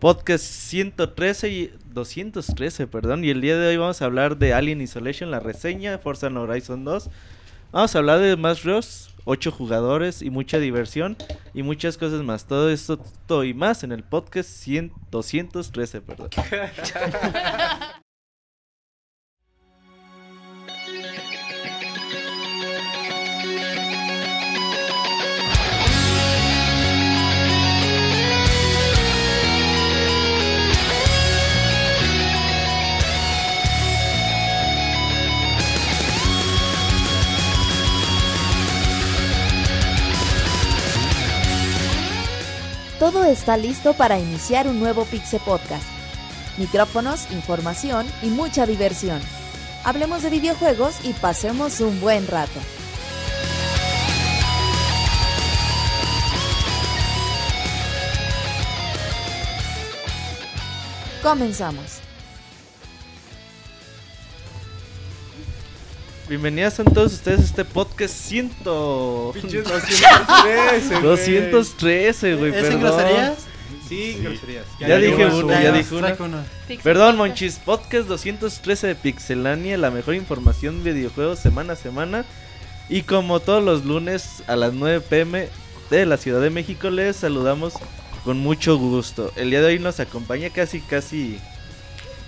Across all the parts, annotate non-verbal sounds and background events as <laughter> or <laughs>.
Podcast 113 y 213, perdón. Y el día de hoy vamos a hablar de Alien Isolation, la reseña, Forza Horizon 2. Vamos a hablar de más Bros, 8 jugadores y mucha diversión y muchas cosas más. Todo esto todo y más en el podcast 100, 213, perdón. <laughs> Todo está listo para iniciar un nuevo Pixe Podcast. Micrófonos, información y mucha diversión. Hablemos de videojuegos y pasemos un buen rato. Comenzamos. Bienvenidas a todos ustedes a este podcast 100. Pinches <laughs> 213, güey. 213, güey, ¿Es en groserías? Sí, groserías. Ya dije una. ya dije una. Perdón, Monchis, podcast 213 de Pixelania, la mejor información de videojuegos semana a semana. Y como todos los lunes a las 9 pm de la Ciudad de México, les saludamos con mucho gusto. El día de hoy nos acompaña casi, casi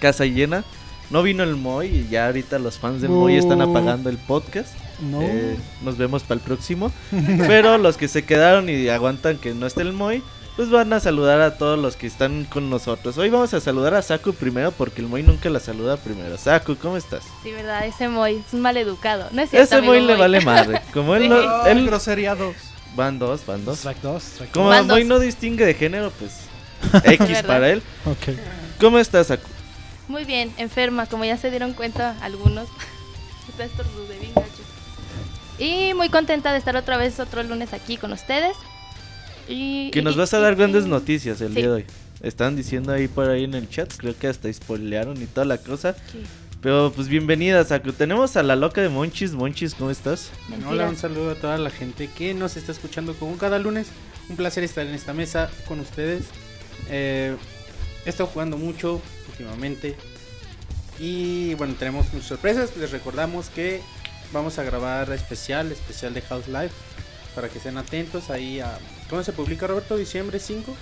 casa llena. No vino el Moy y ya ahorita los fans del Moy están apagando el podcast. No. Eh, nos vemos para el próximo. <laughs> Pero los que se quedaron y aguantan que no esté el Moy, pues van a saludar a todos los que están con nosotros. Hoy vamos a saludar a Saku primero porque el Moy nunca la saluda primero. Saku, ¿cómo estás? Sí, verdad, ese Moy es un maleducado. No es cierto, Ese Moy le vale madre. <laughs> Como él Sí. no, él grosería 2. van dos, van dos. Track 2. Track Como el Moy dos. no distingue de género, pues <laughs> X para él. Ok. ¿Cómo estás, Saku? Muy bien, enferma, como ya se dieron cuenta algunos. <laughs> Está estornudé bien gacho. Y muy contenta de estar otra vez otro lunes aquí con ustedes. Y, Que nos y- vas a dar y- grandes noticias el Sí. día de hoy. Están diciendo ahí por ahí en el chat, creo que hasta spoilearon y toda la cosa. Sí, Pero pues bienvenida, Saku. Tenemos a la loca de Monchis. Monchis, ¿cómo estás? Hola, mentiras. un saludo a toda la gente que nos está escuchando como cada lunes. Un placer estar en esta mesa con ustedes. Eh, he estado jugando mucho últimamente. Y bueno, tenemos muchas sorpresas. Les recordamos que vamos a grabar especial, especial de House Live. Para que estén atentos ahí a... ¿Cómo se publica Roberto? ¿Diciembre 5?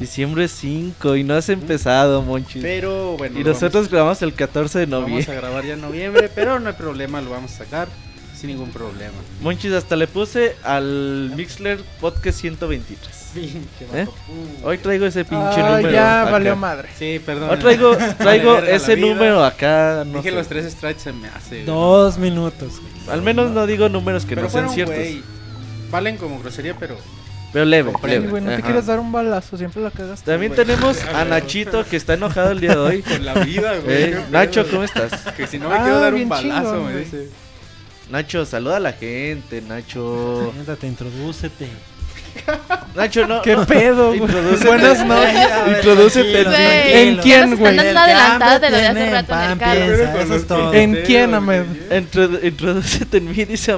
Diciembre 5 y no has empezado, Monchis. Pero bueno. y nosotros grabamos el 14 de vamos, vamos noviembre. a grabar ya en noviembre. Pero no hay problema, lo vamos a sacar sin ningún problema. Monchis, hasta le puse al Mixler Podcast 123. Pinche <laughs> ¿Eh? Uh, Hoy traigo ese pinche Ah, número. ya acá. valió madre. Sí, perdón. Hoy traigo, <laughs> traigo ese número acá. No Dije sé. los tres strikes se me hace. güey. Dos minutos. güey. Al menos no digo números que pero no sean ciertos. güey. Valen como grosería, pero. Pero leve, Comprende, leve. güey, no te Ajá. quieres dar un balazo, siempre la cagaste. También güey. tenemos <laughs> a Nachito que está enojado el día de hoy. Con la vida, güey. Eh, Nacho. ¿cómo estás? Que si no me Ah, quiero dar un balazo, me güey. dice. Nacho, saluda a la gente, Nacho. Siéntate, introdúcete. <laughs> Nacho, no. ¿Qué no. pedo, güey? Introdúcete. Buenas noches. Introdúcete. ¿En quién, güey? Están dando adelantado de lo de hace rato en el carro. Eso es todo. ¿En quién, Ahmed? Introdu- Introdúcete en mí, dice.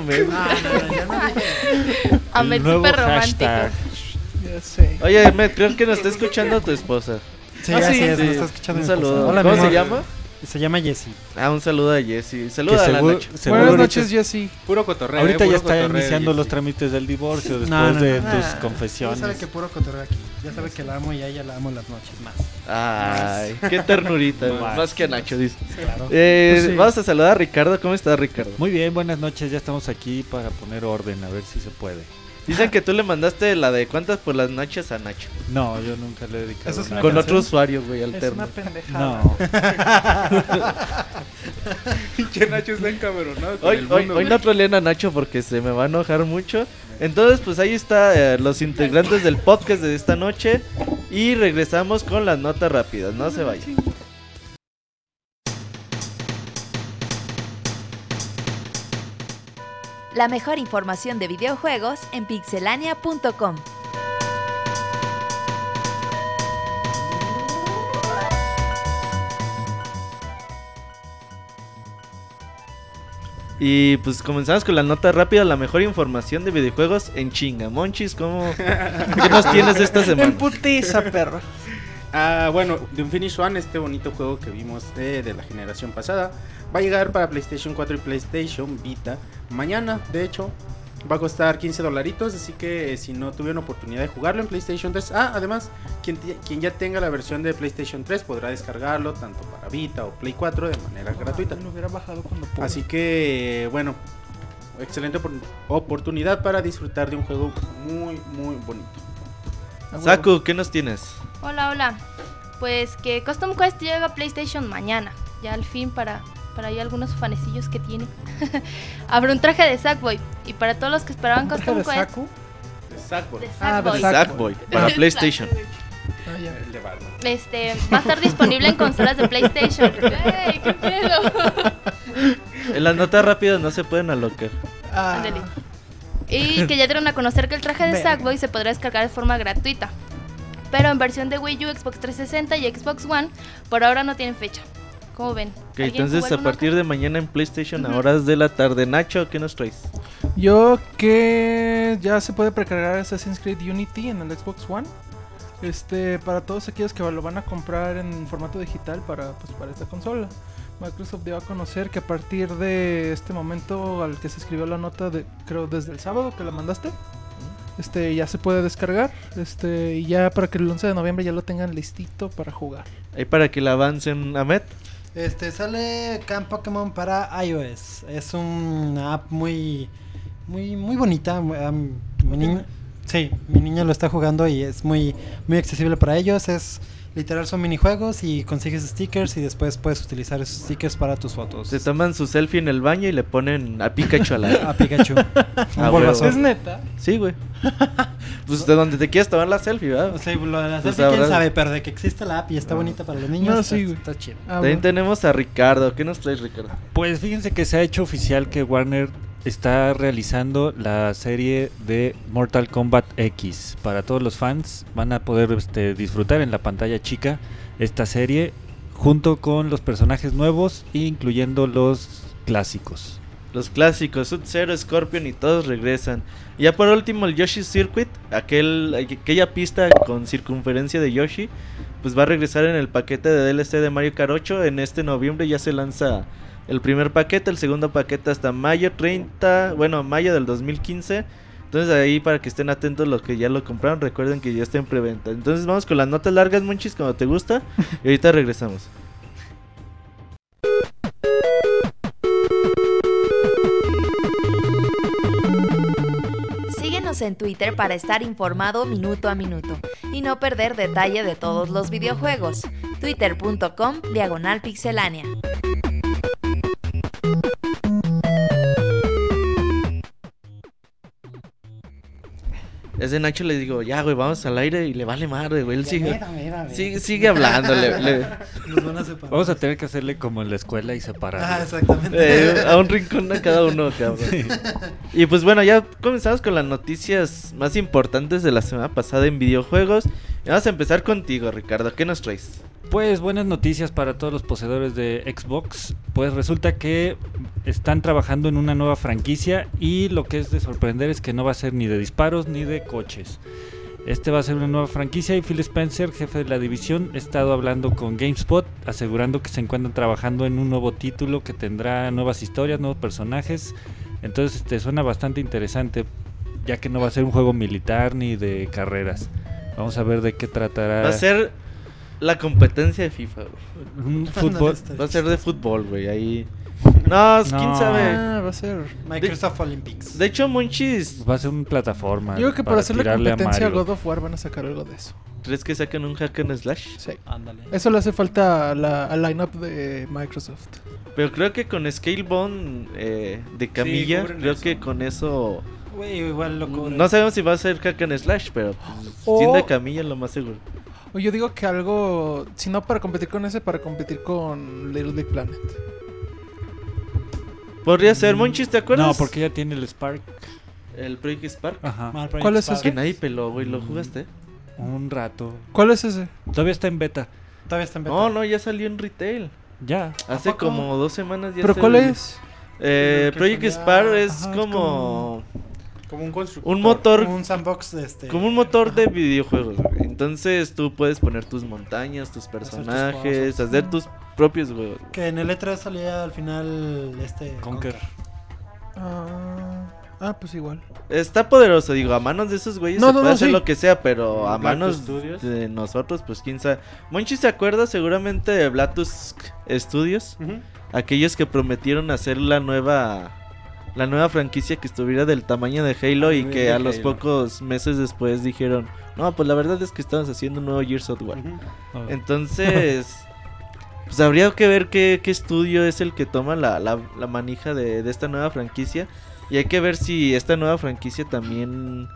Ah, <laughs> El nuevo súper romántico. Ya sé. Oye, Ahmed, creo que nos está escuchando tu esposa. Sí, Ah, así sí, es, sí. nos está escuchando Un saludo. Hola, ¿Cómo mi se llama? Se llama Jessie. Ah, un saludo a Jessy. Que Saluda a la seguro Buenas noches, Jessy. Puro cotorreo. Ahorita eh, ya está iniciando Jessy. los trámites del divorcio <laughs> después No, no, de no. tus Ah, confesiones. Ya sabe que puro cotorreo aquí. Ya sabe que la amo y a ella la amo las noches más. Ay, qué ternurita. <laughs> Más. Más que a Nacho, dice. Claro. Eh, Pues sí. Vamos a saludar a Ricardo. ¿Cómo estás, Ricardo? Muy bien, buenas noches. Ya estamos aquí para poner orden, a ver si se puede. Dicen que tú le mandaste la de cuántas por las noches a Nacho. No, yo nunca le he dedicado Eso es nada. una Con canción? otro usuario, güey, Es alterno. una pendejada. No. <laughs> Pinche Nacho está encabronado. con Hoy, el hoy, mundo, hoy no troleen a Nacho porque se me va a enojar mucho. Entonces, pues ahí está eh, los integrantes del podcast de esta noche. Y regresamos con las notas rápidas. No se vayan. La mejor información de videojuegos en pixelania.com. Y pues comenzamos con la nota rápida, la mejor información de videojuegos en chinga. Monchis, ¿cómo, ¿qué nos tienes esta <laughs> En semana? putiza, perro. Ah, bueno, The Unfinished One, este bonito juego que vimos eh, de la generación pasada, va a llegar para PlayStation 4 y PlayStation Vita mañana, de hecho. Va a costar 15 dolaritos, así que eh, si no tuvieron oportunidad de jugarlo en PlayStation 3, ah, además, quien, quien ya tenga la versión de PlayStation 3 podrá descargarlo tanto para Vita o Play 4 de manera gratuita. Lo hubiera bajado cuando. Así que, bueno, excelente opor- oportunidad para disfrutar de un juego muy, muy bonito. Ah, bueno. Saku, ¿qué nos tienes? Hola, hola. Pues que Custom Quest llega a PlayStation mañana. Ya al fin para, para ahí algunos fanecillos que tiene. <laughs> Habrá un traje de Sackboy. Y para todos los que esperaban ¿Un traje Custom de Quest. Saku? De Ah, de Sackboy. Sack- Sackboy, para <laughs> PlayStation. Ah, ya. El de Batman. Este, va a estar disponible en consolas de PlayStation. <laughs> ¡Ey, qué pedo! En las notas rápidas no se pueden alocar. Ah. Y que ya dieron a conocer que el traje de. Sackboy se podrá descargar de forma gratuita. Pero en versión de Wii U, Xbox 360 y Xbox One, por ahora no tienen fecha. ¿Cómo ven? Ok, ¿Alguien entonces a partir acá? de mañana en PlayStation a Ujú. horas de la tarde. Nacho, ¿qué nos traes? Yo que ya se puede precargar Assassin's Creed Unity en el Xbox One. Este, para todos aquellos que lo van a comprar en formato digital para, pues, para esta consola. Microsoft dio a conocer que a partir de este momento al que se escribió la nota, de, creo desde el sábado que la mandaste, este, ya se puede descargar. Este, y ya para que el 11 de noviembre ya lo tengan listito para jugar. Ahí para que la avancen, Ahmed. Este sale Camp Pokémon para iOS. Es una app muy muy muy bonita. mi niña, sí, mi niña lo está jugando y es muy muy accesible para ellos. Es literal son minijuegos y consigues stickers y después puedes utilizar esos stickers para tus fotos. Se toman su selfie en el baño y le ponen a Pikachu a la... <laughs> A Pikachu. Un <laughs> Ah. Es neta. Sí, güey. <laughs> Pues de donde te quieras tomar la selfie, ¿verdad? O sea, lo de la Pues selfie, quién sabe, pero de que existe la app y está Ah. bonita para los niños, No, está, sí, güey. está chido. Ah, También bueno. tenemos a Ricardo. ¿Qué nos traes, Ricardo? Pues fíjense que se ha hecho oficial que Warner está realizando la serie de Mortal Kombat X. Para todos los fans van a poder este, disfrutar en la pantalla chica esta serie junto con los personajes nuevos, incluyendo los clásicos. Los clásicos, Sub-Zero, Scorpion y todos regresan. Ya por último el Yoshi Circuit, aquel, aquella pista con circunferencia de Yoshi, pues va a regresar en el paquete de DLC de Mario Kart 8. En este noviembre ya se lanza el primer paquete, el segundo paquete hasta mayo 30, bueno, mayo del 2015. Entonces ahí para que estén atentos los que ya lo compraron, recuerden que ya está en preventa. Entonces vamos con las notas largas, Monchis, como te gusta. Y ahorita regresamos. Síguenos en Twitter para estar informado minuto a minuto y no perder detalle de todos los videojuegos. Twitter.com Diagonal Pixelánea. Thank you. Ese Nacho le digo, ya, güey, vamos al aire y le vale madre, güey. Él sigue, Mira, mira, mira. sigue, sigue hablando. le- le- Nos van a separar. Vamos a tener que hacerle como en la escuela y Ah, separar. exactamente. eh, a un rincón a cada uno, cabrón. Y pues bueno, ya comenzamos con las noticias más importantes de la semana pasada en videojuegos. Y vamos a empezar contigo, Ricardo. ¿Qué nos traes? Pues buenas noticias para todos los poseedores de Xbox. Pues resulta que están trabajando en una nueva franquicia y lo que es de sorprender es que no va a ser ni de disparos ni de coches. Este va a ser una nueva franquicia y Phil Spencer, jefe de la división, ha estado hablando con GameSpot, asegurando que se encuentran trabajando en un nuevo título que tendrá nuevas historias, nuevos personajes. Entonces este suena bastante interesante, ya que no va a ser un juego militar ni de carreras. Vamos a ver de qué tratará. Va a ser la competencia de FIFA, güey. un <laughs> fútbol. Va a ser de fútbol, güey. Ahí. No, quién No. sabe. Ah, va a ser. Microsoft Olympics. De hecho, Monchis, Va a ser una plataforma. Yo creo que para hacerle tirarle a competencia a Mario. God of War van a sacar algo de eso. ¿crees que saquen un hack and slash? Sí. Ándale. Eso le hace falta a la, al lineup de Microsoft. Pero creo que con Scalebone eh, de camilla, cubren creo eso. que con eso. Güey, igual lo cubren. No sabemos si va a ser hack and slash, pero pues, O- siendo de camilla lo más seguro. O yo digo que algo, si no para competir con ese, para competir con Little Big Planet. Podría ser, Monchis, ¿te acuerdas? No, porque ya tiene el Spark. El Project Spark. Ajá. ¿Cuál es Spark. ese? Que nadie peló, güey, ¿lo jugaste? Un rato. ¿Cuál es ese? Todavía está en beta. Todavía está en beta. No, no, ya salió en retail. Ya. Hace como dos semanas ya ¿Pero cuál es? Eh, Project Spark es ajá, es como Como un constructor. un motor Como un sandbox de este. como un motor de videojuegos. güey. Entonces tú puedes poner tus montañas, tus personajes, cosas. hacer tus propios juegos. Que en el E3 salía al final este. Conker. Ah, ah, pues igual. Está poderoso, digo, a manos de esos güeyes No, se no, puede no, hacer sí. lo que sea, pero a Black manos Studios. de nosotros, pues quién sabe. Monchi se acuerda seguramente de Blatus Studios, aquellos que prometieron hacer la nueva la nueva franquicia que estuviera del tamaño de Halo y nivel que a los pocos meses después dijeron, "No, pues la verdad es que estamos haciendo un nuevo Gears of War." Entonces, <laughs> pues habría que ver qué, qué estudio es el que toma la, la, la manija de, de esta nueva franquicia. Y hay que ver si esta nueva franquicia también,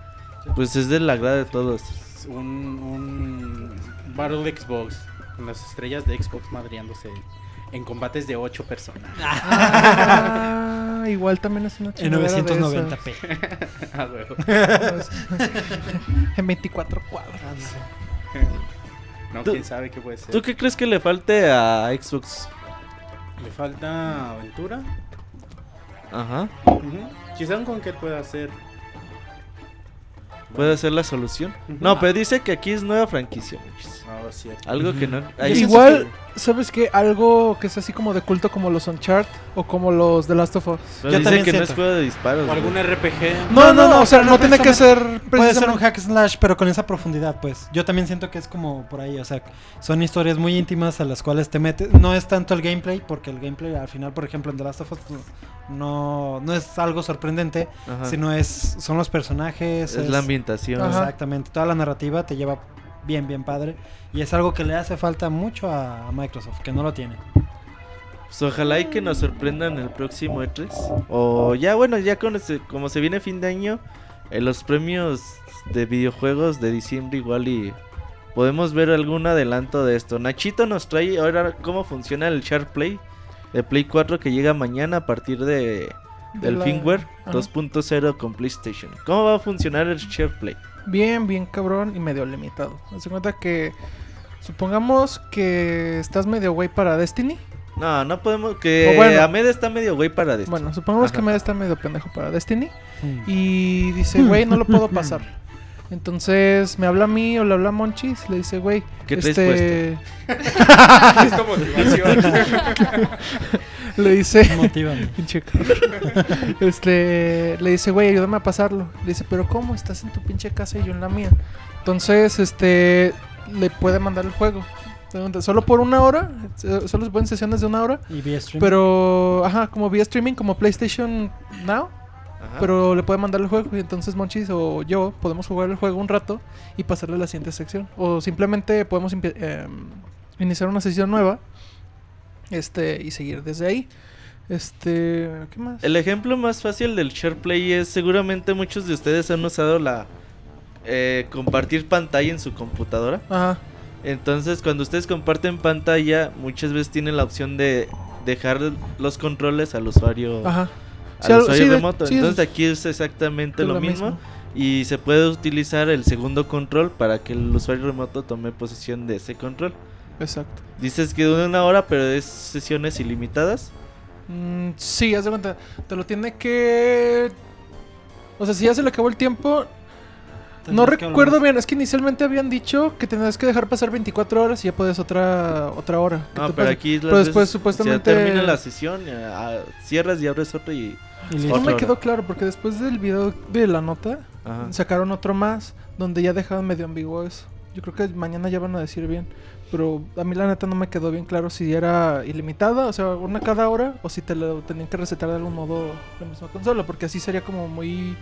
pues es del agrado de todos. Un, un Battle de Xbox. Con las estrellas de Xbox madriándose en combates de 8 personas. Ah, igual también es una En chingadera de 990p. <laughs> Ah, en 24 cuadros. No, quién sabe qué puede ser. ¿Tú qué crees que le falte a Xbox? Le falta aventura. Ajá. Ujú. Quizá un Conker pueda hacer. ¿Puede ser la solución? No, pero dice que aquí es nueva franquicia. muchis. Ah, cierto. Algo que no... Igual, ¿sabes qué? Algo que es así como de culto como los Uncharted o como los The Last of Us. pero Yo dice también que no es juego de disparos. O güey. algún RPG. No, no, no, o sea, no, no tiene que ser Puede ser un hack slash, pero con esa profundidad, pues. Yo también siento que es como por ahí, o sea, son historias muy íntimas a las cuales te metes. No es tanto el gameplay, porque el gameplay al final, por ejemplo, en The Last of Us no, no es algo sorprendente, Ajá. sino es son los personajes. Es la ambientación. Ajá. Exactamente, toda la narrativa te lleva bien, bien padre. Y es algo que le hace falta mucho a Microsoft, que no lo tiene. Pues ojalá y que nos sorprendan el próximo E3. O ya, bueno, ya con ese- como se viene fin de año, en los premios de videojuegos de diciembre igual y podemos ver algún adelanto de esto. Nachito nos trae ahora cómo funciona el Share Play de Play 4 que llega mañana a partir de, de del firmware Ajá. 2.0 con PlayStation. ¿Cómo va a funcionar el Share Play? Bien, bien cabrón y medio limitado. Haz de cuenta que supongamos que estás medio güey para Destiny. No, no podemos que bueno. Ahmed está medio güey para esto. Bueno, supongamos que Ajá. medio está medio pendejo para Destiny Hmm. y dice, güey, no lo puedo <laughs> pasar. Entonces me habla a mí o le habla a Monchis, le dice, güey, ¿Qué traes este <laughs> motivación. <laughs> le dice. <laughs> Pinche cabrón. este, le dice, güey, ayúdame a pasarlo. Le dice, pero ¿cómo? Estás en tu pinche casa y yo en la mía. Entonces, este, le puede mandar el juego. Solo por una hora, solo se pueden sesiones de una hora. Y vía stream. Pero, ajá, como vía streaming, como PlayStation Now. Ajá. Pero le puede mandar el juego y entonces Monchis o yo podemos jugar el juego un rato y pasarle a la siguiente sección. O simplemente podemos em, iniciar una sesión nueva este y seguir desde ahí. Este, ¿qué más? El ejemplo más fácil del share play es seguramente muchos de ustedes han usado la eh, compartir pantalla en su computadora. Ajá. Entonces cuando ustedes comparten pantalla muchas veces tienen la opción de dejar los controles al usuario, Ajá. Al Sí, usuario sí, de- remoto. sí, Entonces aquí es exactamente es lo, lo mismo, mismo. y se puede utilizar el segundo control para que el usuario remoto tome posesión de ese control. Exacto. Dices que dura una hora pero es sesiones ilimitadas. Mm, sí, haz de cuenta. Te lo tiene que. O sea, si ya se le acabó el tiempo. No recuerdo bien, es que inicialmente habían dicho que tenías que dejar pasar 24 horas y ya puedes otra otra hora. No, pero pase. aquí Pero después, supuestamente- se termina la sesión, eh, ah, cierras y abres otro y Y No me quedó claro porque después del video de la nota Ajá. sacaron otro más donde ya dejaban medio ambiguo eso. Yo creo que mañana ya van a decir bien. Pero a mí la neta no me quedó bien claro si era ilimitada, o sea, una cada hora, o si te lo tenían que recetar de algún modo la misma consola, porque así sería como muy...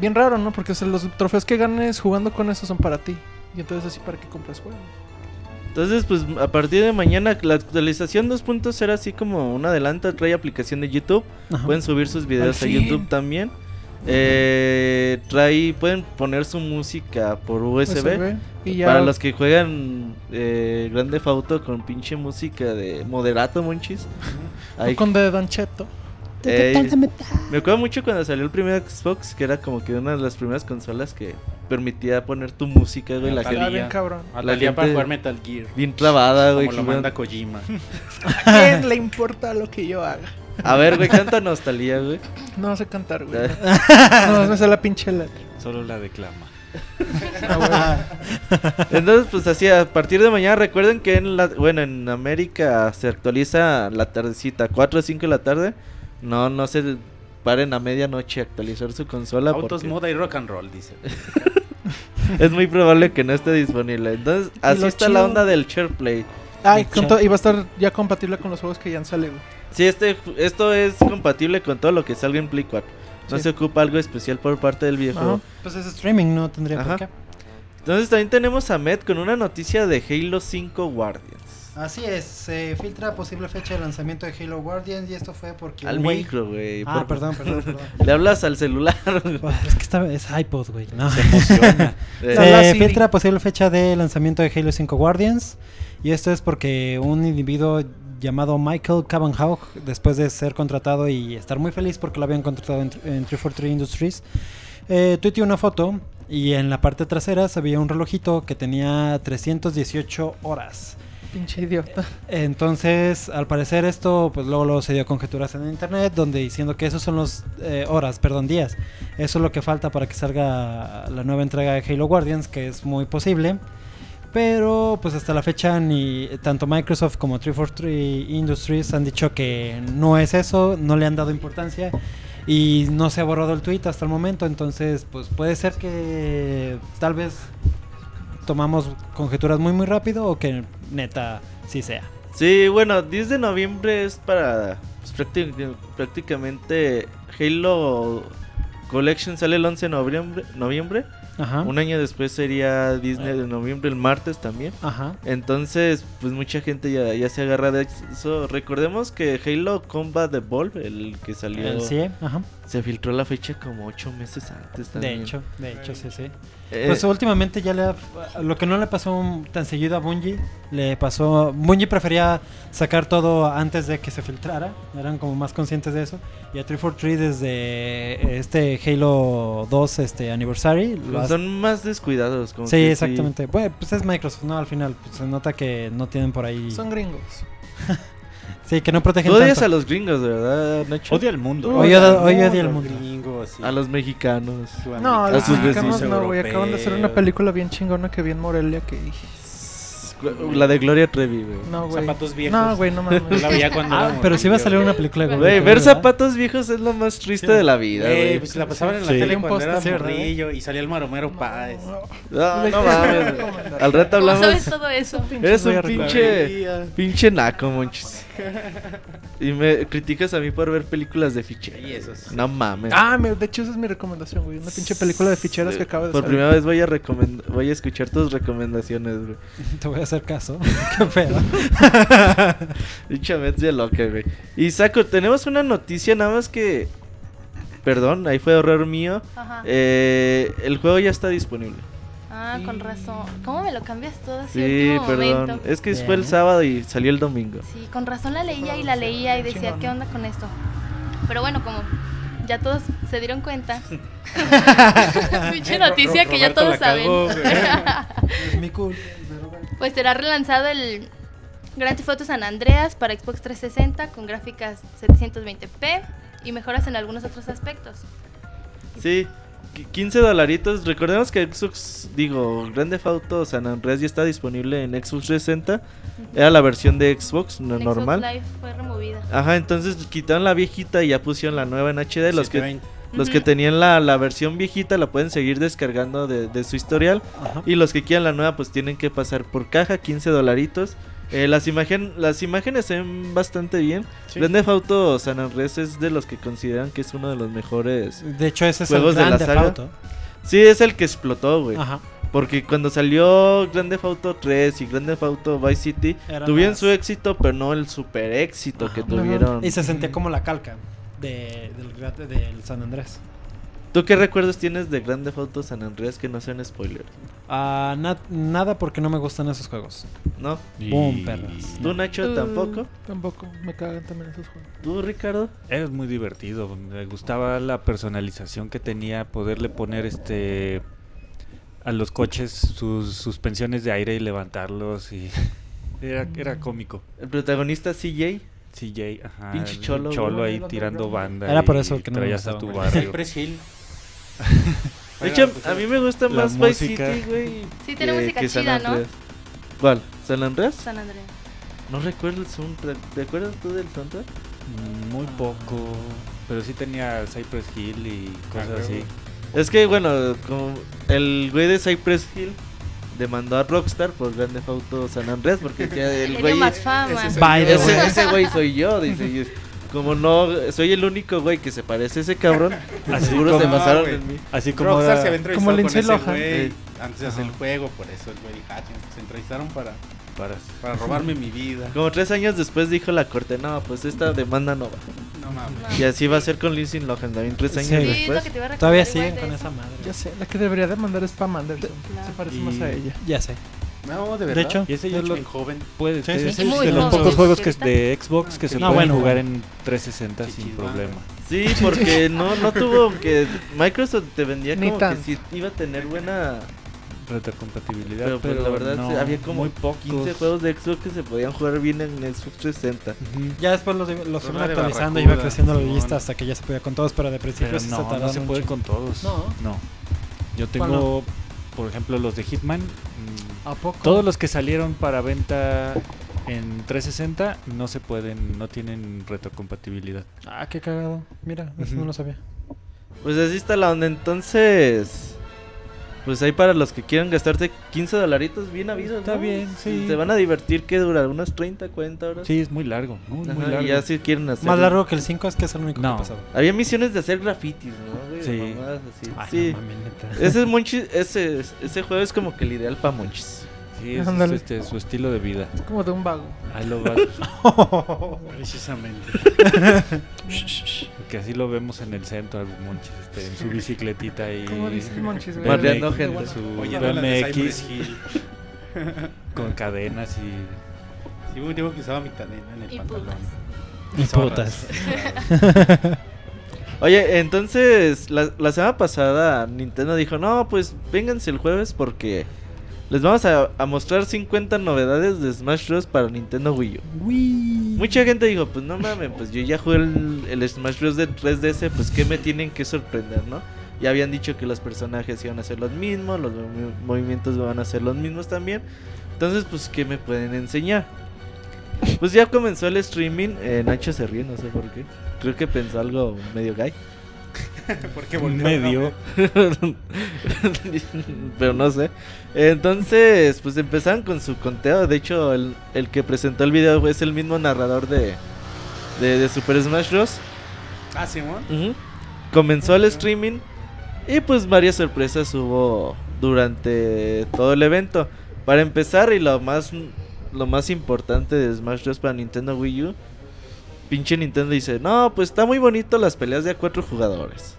bien raro, ¿no? Porque o sea, los trofeos que ganes jugando con eso son para ti. Y entonces así para que compres juegos. Entonces, pues a partir de mañana la actualización 2.0 será así como un adelanto, trae aplicación de YouTube, Ajá. pueden subir sus videos a. YouTube también. Eh, trae, pueden poner su música por USB. Y ya Para los que juegan eh, Grande Auto con pinche música de moderato, monchis. o con de Don Cheto. Ey, me acuerdo mucho cuando salió el primer Xbox, que era como que una de las primeras consolas que permitía poner tu música, güey. La gente bien cabrón. La Natalia para jugar Metal Gear. bien trabada, güey. Como lo manda Kojima. <laughs> ¿A quién le importa lo que yo haga? A ver, güey, canta nostalgia, güey. No sé cantar, güey. <laughs> No, me sé la pinche letra. Solo la declama. <laughs> Ah, Entonces, pues así, a partir de mañana, recuerden que en la, bueno, en América se actualiza la tardecita, 4 o 5 de la tarde. No, no se paren a medianoche a actualizar su consola. Autos, porque moda y rock and roll, dice. <laughs> Es muy probable que no esté disponible. Entonces, así está la onda del SharePlay. Ay, con to- y va a estar ya compatible con los juegos que ya han salido. Sí, este, esto es compatible con todo lo que salga en Play 4. No Sí. se ocupa algo especial por parte del videojuego. Ajá. Pues es streaming, no tendría Ajá. por qué. Entonces también tenemos a Med con una noticia de Halo 5 Guardians. Así es, se filtra posible fecha de lanzamiento de Halo Guardians y esto fue porque Al micro, güey. Ah, por- perdón, perdón, perdón. <laughs> Le hablas al celular. <laughs> es que esta es iPod, güey. No. <laughs> Eh, La- la Se Siri. filtra posible fecha de lanzamiento de Halo 5 Guardians. Y esto es porque un individuo llamado Michael Cavanhaug, después de ser contratado y estar muy feliz porque lo habían contratado en, en 343 Industries, eh, tuiteó una foto y en la parte trasera se veía un relojito que tenía 318 horas. Pinche idiota. Entonces, al parecer esto, pues luego, luego se dio conjeturas en internet donde diciendo que esos son los eh, horas, perdón, días. Eso es lo que falta para que salga la nueva entrega de Halo Guardians, que es muy posible. Pero pues hasta la fecha ni tanto Microsoft como 343 Industries han dicho que no es eso, no le han dado importancia y no se ha borrado el tweet hasta el momento, entonces pues puede ser que tal vez tomamos conjeturas muy muy rápido o que neta sí sea. Sí, bueno, 10 de noviembre es para pues, prácti- prácticamente Halo Collection sale el 11 de noviembre, noviembre. Ajá. Un año después sería Disney de noviembre, el martes también. Ajá. Entonces, pues mucha gente ya, ya se agarra de eso. Recordemos que Halo Combat Evolve, el que salió, El sí, ajá. se filtró la fecha como 8 meses antes De también. hecho, de hecho, sí, sí. Eh, Pues últimamente ya le ha- lo que no le pasó tan seguido a Bungie, le pasó Bungie prefería sacar todo antes de que se filtrara, eran como más conscientes de eso. Y a 343 desde este Halo 2 este anniversary lo pues, son más descuidados. Como Sí, que exactamente. Bueno, pues es Microsoft, ¿no? Al final pues, se nota que no tienen por ahí Son gringos. <laughs> Sí, que no protegen Tú odias tanto. a los gringos, de verdad, Nacho. Odia al mundo. Hoy odia- hoy odia el mundo. Gringos, sí. A los mexicanos. No, a los sus mexicanos no, güey. Acaban de hacer una película bien chingona que vi en Morelia que... La de Gloria Trevi, güey. No, güey. Zapatos viejos. No, güey, no mames. <laughs> la veía cuando Ah, era pero sí va a salir una película de Güey, ver ¿verdad? zapatos viejos es lo más triste de la vida, Güey, güey. pues la pasaban en la Sí. tele Un cuando era sí, morrillo y salía el maromero Páez. No, no mames. Al rato ¿Cómo hablamos. sabes todo eso? Eres Voy a un pinche. Pinche naco, monchis. Y me criticas a mí por ver películas de ficheras. Y eso sí. No mames. Ah, me- de hecho esa es mi recomendación, güey. Una pinche película de ficheras que acaba de Por salir. primera vez voy a recomend voy a escuchar tus recomendaciones, güey. <laughs> Te voy a hacer caso. <laughs> Qué pedo. <laughs> Mets de loca, güey. Y Saco, tenemos una noticia nada más que. Perdón, ahí fue error mío. Ajá. Eh, el juego ya está disponible. Ah, con razón. ¿Cómo me lo cambias todo así Sí, último perdón. momento? Es que Bien. fue el sábado y salió el domingo. Sí, con razón la leía y la leía y decía, Chingón. ¿qué onda con esto? Pero bueno, como ya todos se dieron cuenta. <laughs> <laughs> Pinche noticia Ro- que ya todos saben. <laughs> Es mi culpa. Pues será relanzado el Grand Theft Auto San Andreas para Xbox 360 con gráficas 720p y mejoras en algunos otros aspectos. Sí, 15 dolaritos. Recordemos que Xbox, digo, Grand Theft Auto San Andreas ya está disponible en Xbox 360. Era la versión de Xbox, no normal. Xbox Live fue removida. Ajá, entonces quitaron la viejita y ya pusieron la nueva en HD. Los que, 720. los que tenían la, la versión viejita la pueden seguir descargando de, de su historial. Ajá. Y los que quieran la nueva pues tienen que pasar por caja, 15 dolaritos. Eh, las, imagen, las imágenes se ven bastante bien. Sí. Grand Theft Auto San Andreas es de los que consideran que es uno de los mejores. De hecho, ese es Juegos el de la Grand Theft saga. Auto. Sí, es el que explotó, güey. Ajá. Porque cuando salió Grand Theft Auto 3 y Grand Theft Auto Vice City, Eran tuvieron las- su éxito, pero no el super éxito que Ajá. tuvieron. Y se sentía como la calca de, del, del San Andrés. ¿Tú qué recuerdos tienes de Grand Theft Auto San Andreas que no sean spoilers? Ah, na- nada porque no me gustan esos juegos. ¿No? Boom, perras. ¿Tú, Nacho, Uh. tampoco? Tampoco, me cagan también esos juegos. ¿Tú, Ricardo? Es muy divertido. Me gustaba la personalización que tenía, poderle poner este a los coches sus suspensiones de aire y levantarlos y <laughs> era, era cómico. El protagonista CJ. CJ, ajá. Pinche cholo, cholo ahí tirando banda. Era por y eso que no me traías a gustaba, tu barrio. <laughs> <laughs> De hecho, a mí me gusta La más Vice música. City, güey. Sí, tiene que- música que San chida, ¿no? Andreas. ¿Cuál? ¿San Andreas? San Andrés. No recuerdo el soundtrack. ¿Te acuerdas tú del soundtrack? Muy poco, pero sí tenía Cypress Hill y cosas Ah, así. huevo. Es que, bueno, como el güey de Cypress Hill demandó a Rockstar por Grand Theft Auto San Andreas porque decía, el Le güey... dio más fama. Ese, ese güey soy yo, dice. y es- como no soy el único güey que se parece a ese cabrón, Así seguro se como- basaron en mí. Así como Rockstar era- se había entrevistado como con Lindsay ese Lohan. güey Eh. antes de hacer el juego, por eso el güey dijo, ah, se entrevistaron para, para para robarme mi vida. Como tres años después dijo la corte, no, pues esta demanda no va. No mames. Y así va a ser con Lindsay Lohan también tres años Sí. Sí, es después. Todavía siguen con eso. esa madre. Ya sé, la que debería demandar es Pam Anderson. Claro. Se parece Y- más a ella. Ya sé. No, de De verdad. hecho. Y ese yo lo en joven. puede, Sí, es sí, de sí. Muy los joven, pocos juegos que es de Xbox que se No, pueden bueno. jugar en 360 sin problema. Sí, porque <laughs> no, no tuvo que Microsoft te vendía Ni como que sí iba a tener buena, Retrocompatibilidad, pero, pues, la verdad no, había como muy pocos 15 juegos de Xbox que se podían jugar bien en Xbox 360. Ujú. Ya después los, los fueron de actualizando iba creciendo la lista hasta que ya se podía con todos, pero de principio Pero sí no, se no se puede con todos. No. No. Yo ¿Cuál tengo, por ejemplo, los de Hitman. mm, ¿A poco? Todos los que salieron para venta en 360 no se pueden, no tienen retrocompatibilidad. Ah, qué cagado. Mira, eso no lo sabía. Pues así está la onda. Entonces, pues ahí para los que quieran gastarte 15 dolaritos, bien habido. Está bien, sí. Se van a divertir, que dura? ¿Unas 30, 40 horas? Sí, es muy largo, muy, muy largo. y ya si quieren hacer. Más largo que el 5 es que es el único No. que pasaba. Había misiones de hacer grafitis, ¿no? güey? Sí. Mamadas así. Ay, sí. no mames, neta. ese, es Monchis, ese, ese juego es como que el ideal para Monchis. Sí, es este, su estilo de vida. Es como de un vago. Ahí lo vas. <laughs> Precisamente. <laughs> <laughs> que así lo vemos en el centro, al Monchis, este, en su bicicletita y <laughs> ¿Cómo dice el Monchis, güey? Bardeando BMX, gente. su BMX <laughs> con cadenas y Sí, hubo un tiempo que usaba mi cadena en el Y pantalón. Y Zorras. putas. <laughs> Oye, entonces, la, la semana pasada Nintendo dijo, no, pues vénganse el jueves porque les vamos a, a mostrar 50 novedades de Smash Bros. para Nintendo Wii U. Mucha gente dijo, pues no mames, pues yo ya jugué el, el Smash Bros. de 3DS, pues qué me tienen que sorprender, ¿no? Ya habían dicho que los personajes iban a ser los mismos, los movi- movimientos van a ser los mismos también. Entonces, pues, ¿qué me pueden enseñar? Pues ya comenzó el streaming, eh, Nacho se ríe, no sé por qué. Creo que pensó algo medio gay. <laughs> Porque medio. <laughs> Pero no sé. Entonces, pues empezaron con su conteo. De hecho, el, el que presentó el video es el mismo narrador de, de, de Super Smash Bros. Ah, Simón. Ujú. Comenzó el streaming y pues varias sorpresas hubo durante todo el evento. Para empezar y lo más lo más importante de Smash Bros para Nintendo Wii U, pinche Nintendo dice, "No, pues está muy bonito las peleas de a cuatro jugadores."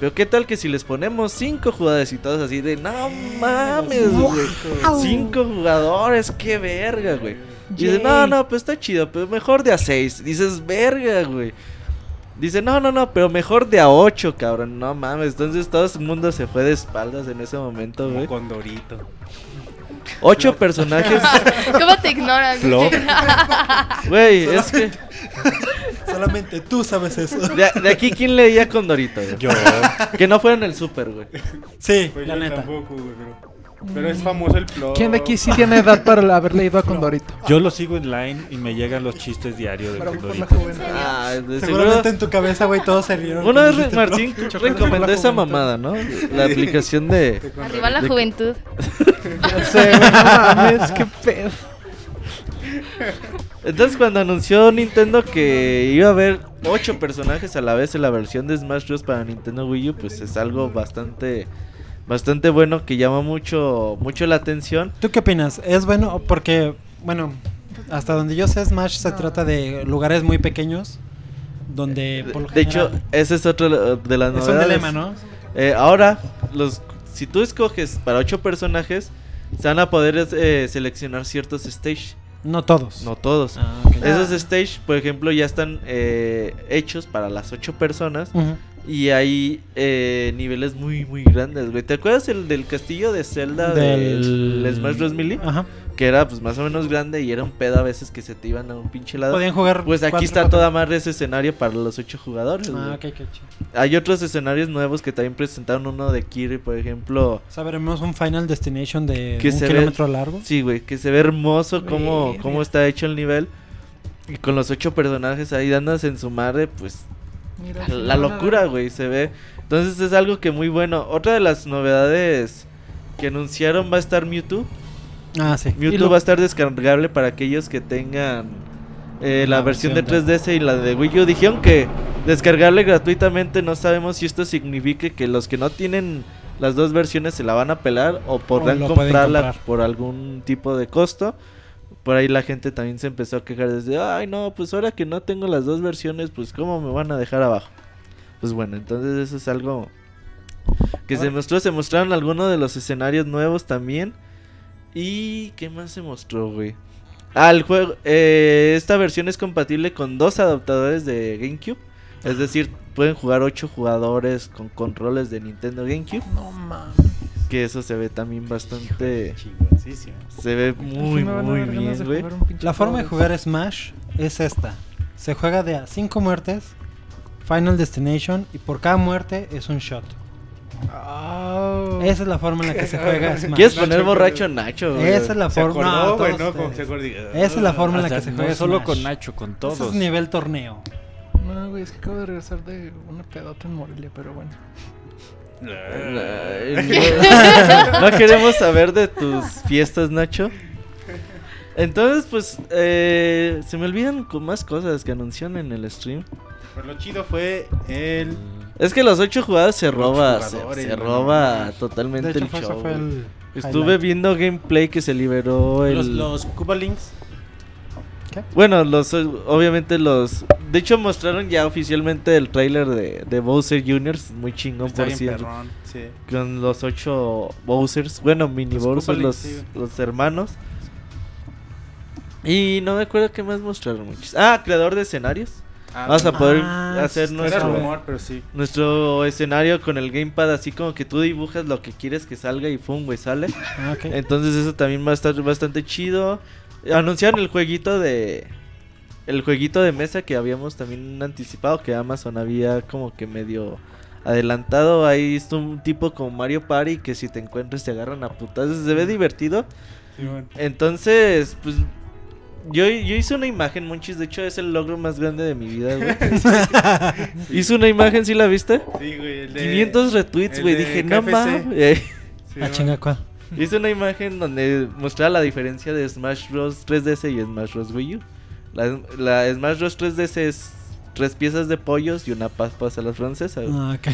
Pero qué tal que si les ponemos cinco jugadores y todos así de, "No mames, güey. Cinco jugadores, qué verga, güey." Y dice, "No, no, pues está chido, pero mejor de a seis." Dices, "Verga, güey." Dice, no, no, no, pero mejor de a 8, cabrón. No mames. Entonces todo el mundo se fue de espaldas en ese momento, güey. con Ocho personajes. <laughs> ¿Cómo te ignoran? <laughs> Güey, es que. <laughs> Solamente tú sabes eso. De, de aquí, ¿quién leía con Dorito, güey? Yo. Que no fuera en el super, güey. Sí, Pues la yo neta. tampoco, güey, pero, pero es famoso el plot. ¿Quién de aquí sí tiene edad para haber leído a Condorito? Yo lo sigo en line y me llegan los chistes diarios de Para por la Condorito. juventud. Ah, de seguro. Seguramente en tu cabeza, güey, todos se rieron. Una vez Martín recomendó esa juventud. mamada, ¿no? La aplicación de. <laughs> Arriba la de- juventud. <laughs> Ya sé, güey, no mames, qué pedo. Entonces cuando anunció Nintendo que iba a haber ocho personajes a la vez en la versión de Smash Bros para Nintendo Wii U, pues es algo bastante bastante bueno que llama mucho mucho la atención. ¿Tú qué opinas? ¿Es bueno? Porque, bueno, hasta donde yo sé, Smash se trata de lugares muy pequeños. Donde, por lo De hecho, ese es otro de las es un novedades. dilema, ¿no? Eh, ahora, los, si tú escoges para 8 personajes, se van a poder eh, seleccionar ciertos stage. No todos. No todos. Ah. Esos stage, por ejemplo, ya están eh, hechos para las 8 personas. Ujú. Y hay eh, niveles muy, muy grandes, güey. ¿Te acuerdas el del castillo de Zelda Del del Smash Bros. Melee? Ajá. Que era pues más o menos grande y era un pedo a veces que se te iban a un pinche lado. Podían jugar. Pues aquí cuatro, está cuatro. toda madre ese escenario para los 8 jugadores. güey. Ah, ok, qué chido. Hay otros escenarios nuevos que también presentaron uno de Kiri, por ejemplo. O sea, veremos un Final Destination de Que un se ve- kilómetro largo. Sí, güey, que se ve hermoso cómo, cómo está hecho el nivel. Y con los ocho personajes ahí dándose en su madre, pues Mira, la, locura, güey, se ve. Entonces es algo que muy bueno. Otra de las novedades que anunciaron va a estar Mewtwo. Ah, sí. Mewtwo lo- va a estar descargable para aquellos que tengan eh, la, La versión de versión 3DS y la de Wii U. Dijeron que descargarle gratuitamente. No sabemos si esto signifique que los que no tienen las dos versiones se la van a pelar o podrán comprarla comprar. por algún tipo de costo. Por ahí la gente también se empezó a quejar desde, ay no, pues ahora que no tengo las dos versiones, pues cómo me van a dejar abajo. Pues bueno, entonces eso es algo que se mostró. Se mostraron algunos de los escenarios nuevos también. ¿Y qué más se mostró, güey? Ah, el juego. eh, esta versión es compatible con dos adaptadores de GameCube. Es decir, pueden jugar ocho jugadores con controles de Nintendo GameCube. No mames. Que eso se ve también bastante. Se ve muy, muy bien, güey. La forma de jugar Smash es esta. Se juega de a 5 muertes, Final Destination, y por cada muerte es un shot. Ah. Esa es la forma en la que se juega <laughs> Smash. ¿Quieres Nacho, poner güey. borracho a Nacho? güey? Esa es la forma. acordó, no, güey, ¿no? Se. Esa es la forma en la que se no juega solo Smash. con Nacho, con Ese todos. es nivel torneo. No, güey, es que acabo de regresar de una pedota en Morelia, pero bueno. No. Queremos saber de tus fiestas, Nacho. Entonces, pues, eh, se me olvidan con más cosas que anunciaron en el stream. Pero lo chido fue el. Es que los ocho jugadores se roba, se, se roba no. totalmente hecho, el show. fue güey. el. Estuve highlight. viendo gameplay que se liberó el... Los, los Cuba Links. Bueno, los eh, obviamente los... De hecho mostraron ya oficialmente el trailer de, de Bowser Jr. Muy chingón Está por cierto. Sí. Con los ocho Bowsers. Bueno, mini Los los, sí. los hermanos. Y no me acuerdo qué más mostraron muchos. Ah, creador de escenarios. Vamos a poder Ah, hacer nuestro, rumor, pero sí. nuestro escenario con el gamepad así como que tú dibujas lo que quieres que salga y pum, güey, sale. Ah, ok. Entonces eso también va a estar bastante chido. Anunciaron el jueguito de el jueguito de mesa que habíamos también anticipado que Amazon había como que medio adelantado. Ahí es un tipo como Mario Party que si te encuentras te agarran a putazos. Se ve divertido. Sí, bueno. Entonces, pues yo, yo hice una imagen, Monchis. De hecho, es el logro más grande de mi vida, güey. <laughs> hice una imagen, ¿sí la viste? Sí, güey. El de... 500 retweets, el güey. de Dije, no mames. Sí, <laughs> Ah, chinga, ¿cuál? Hice una imagen donde mostraba la diferencia de Smash Bros 3DS y Smash Bros Wii U. La, la Smash Bros 3DS es tres piezas de pollos y una papa a la francesa. Ah, ok.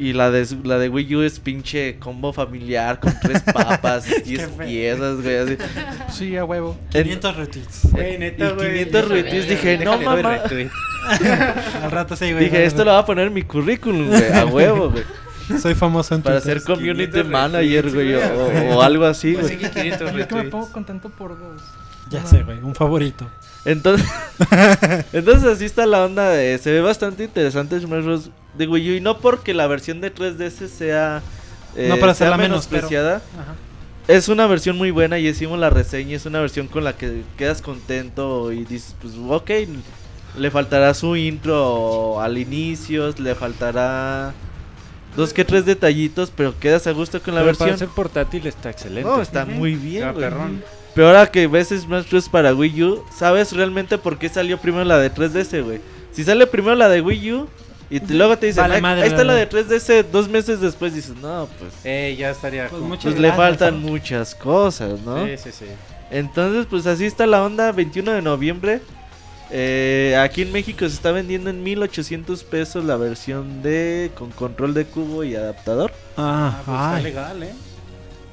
Y la de, la de Wii U es pinche combo familiar con tres <laughs> papas, 10 feo. piezas, güey. Así. Sí, a huevo. En- 500 retweets. Güey, neta, Y güey. 500 retweets, dije, no, mamá. <laughs> <laughs> Al rato sí, güey. Dije, esto lo va a poner en mi currículum, güey, a huevo, güey. <laughs> Soy famoso en Para Twitter. ser community 500 manager, güey, o, o algo así, Pues güey. sí que 500 Yo que me pongo contento por dos. Ya sé, güey. Un favorito. Entonces, <laughs> entonces así está la onda de, se ve bastante interesante Smash Bros. de Wii U y no porque la versión de 3DS sea eh, No para sea hacerla menos, pero- menospreciada. Ajá. Es una versión muy buena y hicimos la reseña, es una versión con la que quedas contento y dices, pues ok, le faltará su intro al inicio, le faltará dos que tres detallitos, pero quedas a gusto con la Pero Para versión. ser portátil está excelente. No, está muy bien, güey. perrón. Pero ahora que ves Smash Bros. para Wii U, sabes realmente por qué salió primero la de 3DS, güey. Si sale primero la de Wii U y te- luego te dicen, Vale "Ay, madre, ahí está la de ¿verdad? 3DS, dos meses después dices, no, pues, Eh, ya estaría. Pues como- muchas pues le faltan muchas cosas, ¿no? Sí, sí, sí. Entonces, pues así está la onda, 21 de noviembre. Eh, aquí en México se está vendiendo en 1800 pesos la versión de con control de cubo y adaptador. Ah, Ah, pues está legal, ¿eh?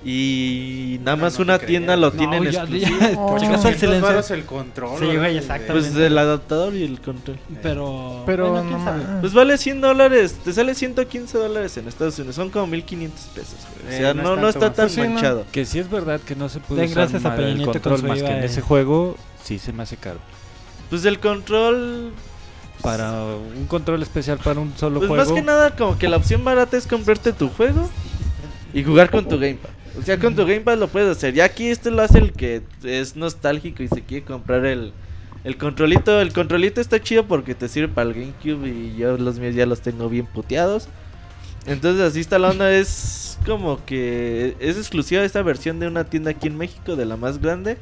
Y nada No, más no una tienda lo No, tienen ya- exclusivo. ya- Oh. checaste el 200 silencio. varos el control. Sí, güey, exactamente. Pues el adaptador y el control. Pero. Pero bueno, no quién sabe. Pues vale 100 dólares, te sale 115 dólares en Estados Unidos, son como 1500 pesos. güey. O Eh, sea, no no, es no está tan sí, no. manchado. Que si es verdad que no se puede usar gracias a el control más que en ese eh. juego, sí se me hace caro. Pues el control, Para un control especial para un solo pues juego. más que nada como que la opción barata es comprarte tu juego y jugar con tu gamepad. O sea, con tu gamepad lo puedes hacer. Ya aquí esto lo hace el que es nostálgico y se quiere comprar el, el controlito. El controlito está chido porque te sirve para el GameCube y yo los míos ya los tengo bien puteados. Entonces así está la onda. Es como que es exclusiva esta versión de una tienda aquí en México, de la más grande.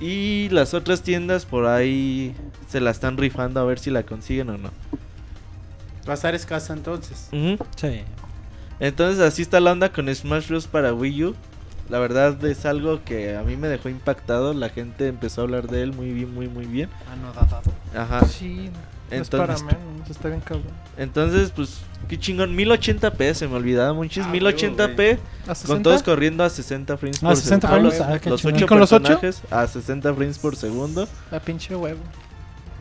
Y las otras tiendas por ahí se la están rifando a ver si la consiguen o no. Va a estar escasa entonces. Sí. Entonces así está la onda con Smash Bros. para Wii U. La verdad es algo que a mí me dejó impactado. La gente empezó a hablar de él muy bien, muy, muy bien. Anodadado. Ajá. Sí, no es para Entonces, menos, está bien cabrón. entonces pues, qué chingón. 1080p, se me olvidaba muchis. Ah, 1080p. ¿A Con 60? todos corriendo a 60 frames Ah, por 60 segundo. frames, ah, los chingón. 8 ¿Y con los ocho? personajes a 60 frames por segundo. La pinche huevo.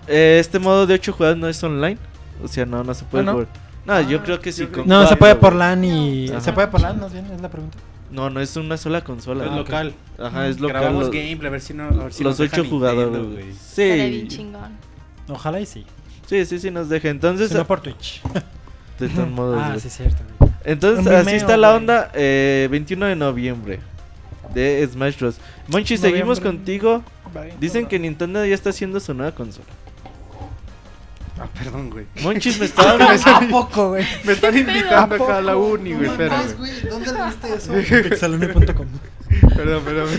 Eh, este modo de 8 jugadores no es online. O sea, no, no se puede ¿Ah, no? jugar. No, yo Ah, creo que sí. con No, se cuatro, puede güey. por LAN y. Ajá. ¿Se puede por LAN? Más bien, es la pregunta. No, no es una sola consola. es Ah, local. Ajá, es local. Grabamos los- gameplay a ver si no. A ver si los 8 jugadores. Güey. Estaría bien Sí. chingón. Ojalá y sí. Sí, sí, sí nos deja. Entonces, Si no por Twitch. <laughs> de todos modos, <laughs> Ah, sí, cierto. Entonces, así Vimeo, está la onda. eh, 21 de noviembre de Smash Bros. Monchi, seguimos contigo. Dicen que Nintendo ya está haciendo su nueva consola. Ah, perdón, güey. Monchis me <laughs> estaba ¿A poco, güey? Me están ¿Qué invitando acá a la uni, güey. Espérame. ¿Dónde viste eso? Pixelune.com. Perdón, perdón.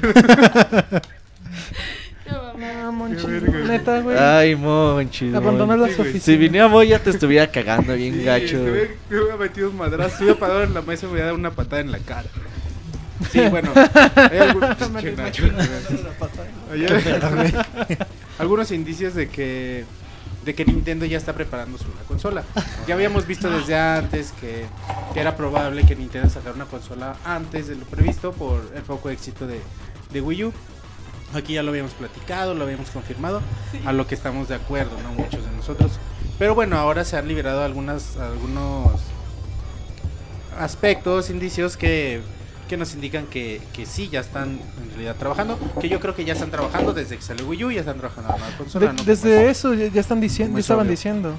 Monchis, Qué verga, güey. Neta, güey. Ay, Monchis. Abandona Monchis. las oficinas. Si viniera Moy ya te estuviera cagando bien Sí, gacho. se me hubiera metido un madrazo. Estuve parado en la mesa y me voy a dar una patada en la cara. Sí, bueno. <laughs> Hay hay- <laughs> algunos indicios de que de que Nintendo ya está preparando su consola. Ya habíamos visto desde antes que, que era probable que Nintendo sacara una consola antes de lo previsto por el poco éxito de, de Wii U. Aquí ya lo habíamos platicado, lo habíamos confirmado, a lo que estamos de acuerdo, ¿no? Muchos de nosotros. Pero bueno, ahora se han liberado algunas, algunos aspectos, indicios que, que nos indican que, que sí ya están en realidad trabajando. Que yo creo que ya están trabajando desde que salió Wii U, ya están trabajando en la nueva consola. De- ¿no? desde eso ya, ya están diciendo, ya es estaban obvio. diciendo.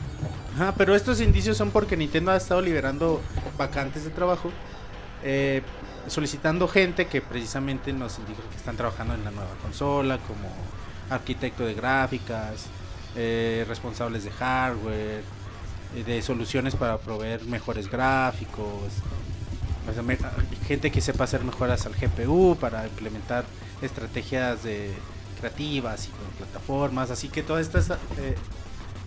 Ajá, pero estos indicios son porque Nintendo ha estado liberando vacantes de trabajo, eh, solicitando gente que precisamente nos indica que están trabajando en la nueva consola, como arquitecto de gráficas, eh, responsables de hardware, eh, de soluciones para proveer mejores gráficos, me- gente que sepa hacer mejoras al GPU para implementar estrategias de creativas y con plataformas, así que todas estas eh,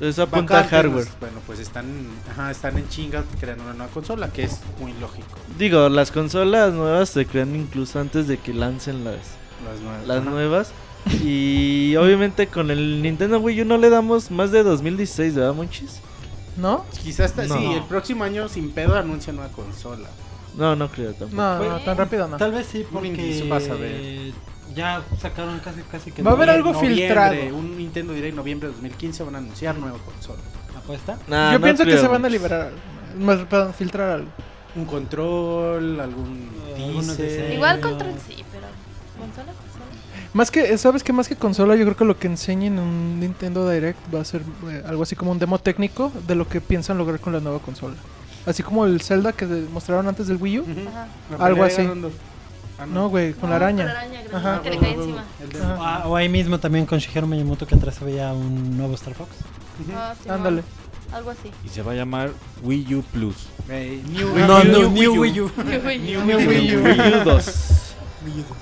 Entonces apunta a hardware. pues, bueno, pues están, ajá, están en chinga creando una nueva consola, que es muy lógico. Digo, las consolas nuevas se crean incluso antes de que lancen las, Las nuevas. las ajá. nuevas. Y obviamente con el Nintendo Wii U no le damos más de 2016, ¿verdad, Monchis? ¿No? Quizás hasta- No. sí, el próximo año sin pedo anuncia nueva consola. No, no creo tampoco. No, no, tan rápido no. Tal vez sí, indicio porque vas a ver. Ya sacaron casi casi que Va a haber algo filtrado. Un Nintendo Direct noviembre de 2015 van a anunciar nueva consola. apuesta. Nah, Yo no pienso que se van a liberar, más, perdón, filtrar algo. Un control, algún diseños. Igual Eh, control sí, pero consola, consola. Más que, ¿sabes qué? Más que consola, yo creo que lo que enseñen en un Nintendo Direct va a ser eh, algo así como un demo técnico de lo que piensan lograr con la nueva consola. Así como el Zelda que mostraron antes del Wii U. Ajá. La Algo así. Ah, No, güey, con la No, araña. Con la araña grande Ajá. que le Ah, cae encima. Ajá. Ah, o ahí mismo también con Shigeru Miyamoto que atrás se veía un nuevo Star Fox. Ujú. Ah, sí, Ándale. no, Algo así. Y se va a llamar Wii U Plus. Eh, New, No, New- no, New New Wii U. New Wii U. Wii U 2.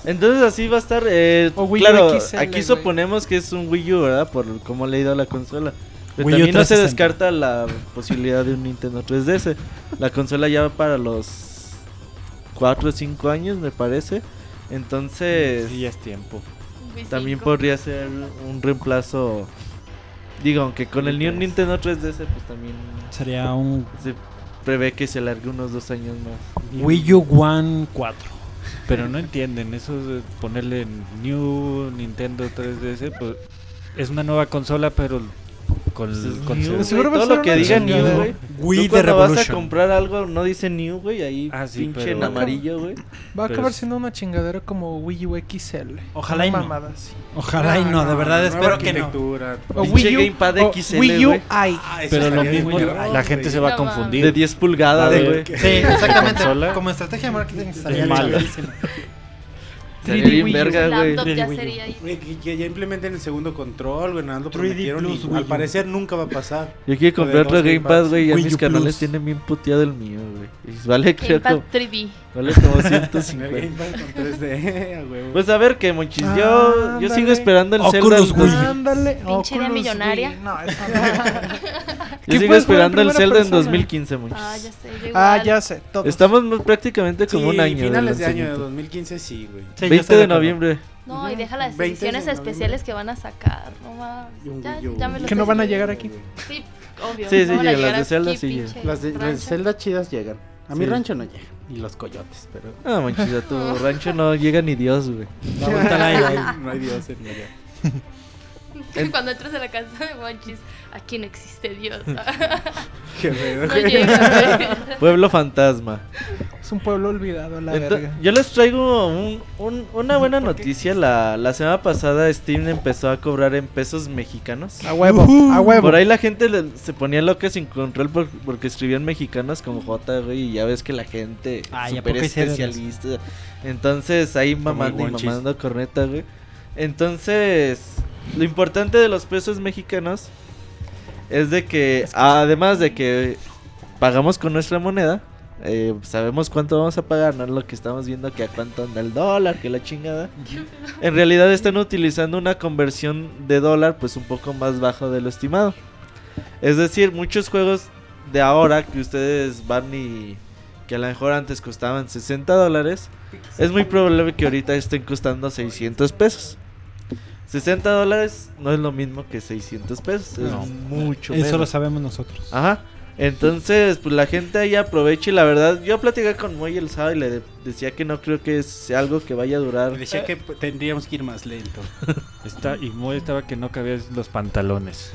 Entonces así va a estar. eh, claro, XL, aquí suponemos que es un Wii U, ¿verdad? Por cómo le ha ido a la consola. Pero Wii U también no se 360. descarta la posibilidad de un Nintendo 3DS. La consola ya va para los 4 o 5 años, me parece. Entonces, Sí, ya es tiempo. También podría ser un reemplazo. Digo, aunque con el New Nintendo 3DS, pues también Sería un se prevé que se alargue unos 2 años más. Wii U One 4. Pero no entienden, eso de ponerle New Nintendo 3DS, pues es una nueva consola, pero con, Pues es con New, su- güey, seguro va a todo lo que diga. New, güey. Wii Tú de cuando vas a Revolution. comprar algo no dice New, güey, ahí Ah, sí, pinche en amarillo, güey. Va a acabar es- siendo una chingadera como Wii U XL. Ojalá y no. Ojalá y no, de verdad espero que no. O Pinche Wii U, Gamepad o XL, Wii U i. Ah, Pero lo mismo, la gente se va a confundir. De 10 pulgadas, güey. Sí, exactamente. Como estrategia de marketing estaría mala. malísimo. Sería 3D bien Wii U. verga, güey. Laptop ya Wii U. sería ahí. Güey, que, que ya implementen el segundo control, güey, nada, lo 3D prometieron Plus y Wii al parecer nunca va a pasar. Yo quiero Lo de comprar otro los Gamepad, Gamepads. güey. Ya Wii mis U canales Plus. tienen bien puteado el mío, güey. Y vale, creo Gamepad que 3D. vale como En el 150. Gamepad con 3D, a huevo. Pues a ver, que monchis. Yo, yo Ándale. sigo esperando el Zelda. Oculus Wii. dos- Ándale. Pinche idea Oculus millonaria. Wii. No, eso no. <laughs> Yo ¿Qué sigo en esperando el Zelda en persona? 2015, monchis. Ah, ya sé. yo Ah, igual. ya sé. Todos. Estamos prácticamente como Sí, un año. del finales de año de lanzamiento. 2015, sí, güey. Sí, yo 20 estoy de noviembre. No, y deja las 20 de ediciones noviembre. especiales que van a sacar. No más. Y Ya, ya me lo Que no van a llegar aquí. Sí, obvio. Sí, sí no llegan, las de Zelda sí llegan. Las de, las de. Zelda chidas llegan. A mi Sí. rancho no llegan. Ni los coyotes, pero. Ah, monchis, a tu rancho no llega ni Dios, güey. La vuelta al aire. no hay <laughs> Dios en allá. <laughs> Cuando entras a la casa de Monchis, aquí no existe Dios. <laughs> <laughs> Qué no llega. Pueblo fantasma. Es un pueblo olvidado, la Ento- verga. yo les traigo un- un- una buena noticia. La, la semana pasada Steam empezó a cobrar en pesos mexicanos. A huevo, a huevo. Por ahí la gente le- se ponía loca sin control por- porque escribían mexicanos como J, güey. Y ya ves que la gente Ay, ¿a super especialista. Entonces ahí mamando y mamando corneta, güey. Entonces, lo importante de los pesos mexicanos es de que, además de que pagamos con nuestra moneda, eh, sabemos cuánto vamos a pagar, no es lo que estamos viendo que a cuánto anda el dólar, que la chingada. <laughs> En realidad están utilizando una conversión de dólar pues un poco más bajo de lo estimado. Es decir, muchos juegos de ahora que ustedes van y que a lo mejor antes costaban 60 dólares, es muy probable que ahorita estén costando 600 pesos. 60 dólares no es lo mismo que 600 pesos, es No. mucho Eso menos. lo sabemos nosotros. Ajá. Entonces, pues la gente ahí aprovecha y la verdad, yo platicé con Moy el sábado y le de- decía que no creo que sea algo que vaya a durar. Me decía que tendríamos que ir más lento. <laughs> Está, y Moy estaba que no cabía los pantalones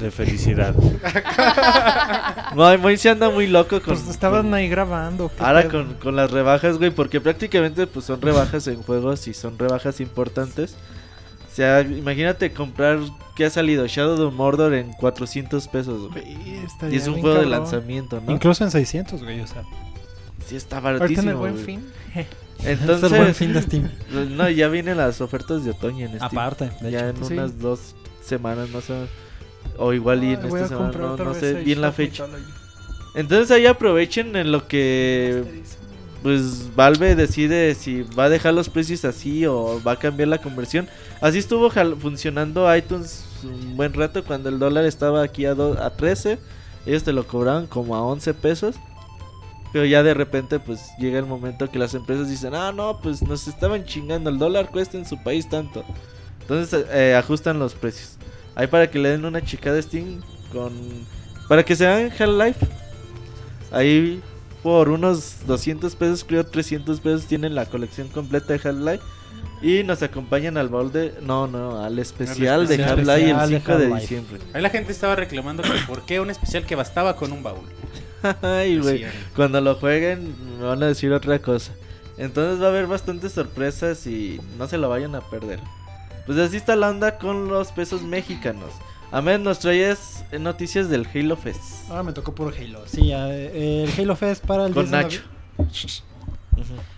de felicidad. <laughs> Moy, Moy se anda muy loco con... Pues estaban con- ahí grabando. ¿qué Ahora con, con las rebajas, güey, porque prácticamente pues son rebajas en juegos y son rebajas importantes. O sea, imagínate comprar que ha salido Shadow of Mordor en 400 pesos, güey. Y es un juego de lanzamiento, ¿no? Incluso en 600, güey, o sea. Sí, está Ahorita en baratísimo. el buen güey. fin. Entonces, <laughs> es el buen fin de Steam. <laughs> no, ya vienen las ofertas de otoño en Steam. Aparte, de ya hecho. en Sí. unas dos semanas, no sé. O igual y en esta semana, no, no sé bien la fecha. Mythology. Entonces ahí aprovechen en lo que pues Valve decide si va a dejar los precios así o va a cambiar la conversión. Así estuvo funcionando iTunes un buen rato cuando el dólar estaba aquí a, do- a 13. Ellos te lo cobraban como a 11 pesos. Pero ya de repente pues llega el momento que las empresas dicen, ah, no, pues nos estaban chingando, el dólar cuesta en su país tanto. Entonces eh, ajustan los precios. Ahí para que le den una chica de Steam con... Para que se hagan Half-Life. Ahí por unos 200 pesos, creo 300 pesos tienen la colección completa de Half-Life. Y nos acompañan al baúl de... No, no, al especial, de especial Half-Life el de 5 de diciembre. Ahí la gente estaba reclamando que por qué un especial que bastaba con un baúl. <laughs> Ay, güey. Cuando lo jueguen me van a decir otra cosa. Entonces va a haber bastantes sorpresas y no se lo vayan a perder. Pues así está la onda con los pesos mexicanos. Amén, nos eh, noticias del Halo Fest. Ahora me tocó por Halo. Sí, eh, el Halo Fest para el Con 10 de Nacho.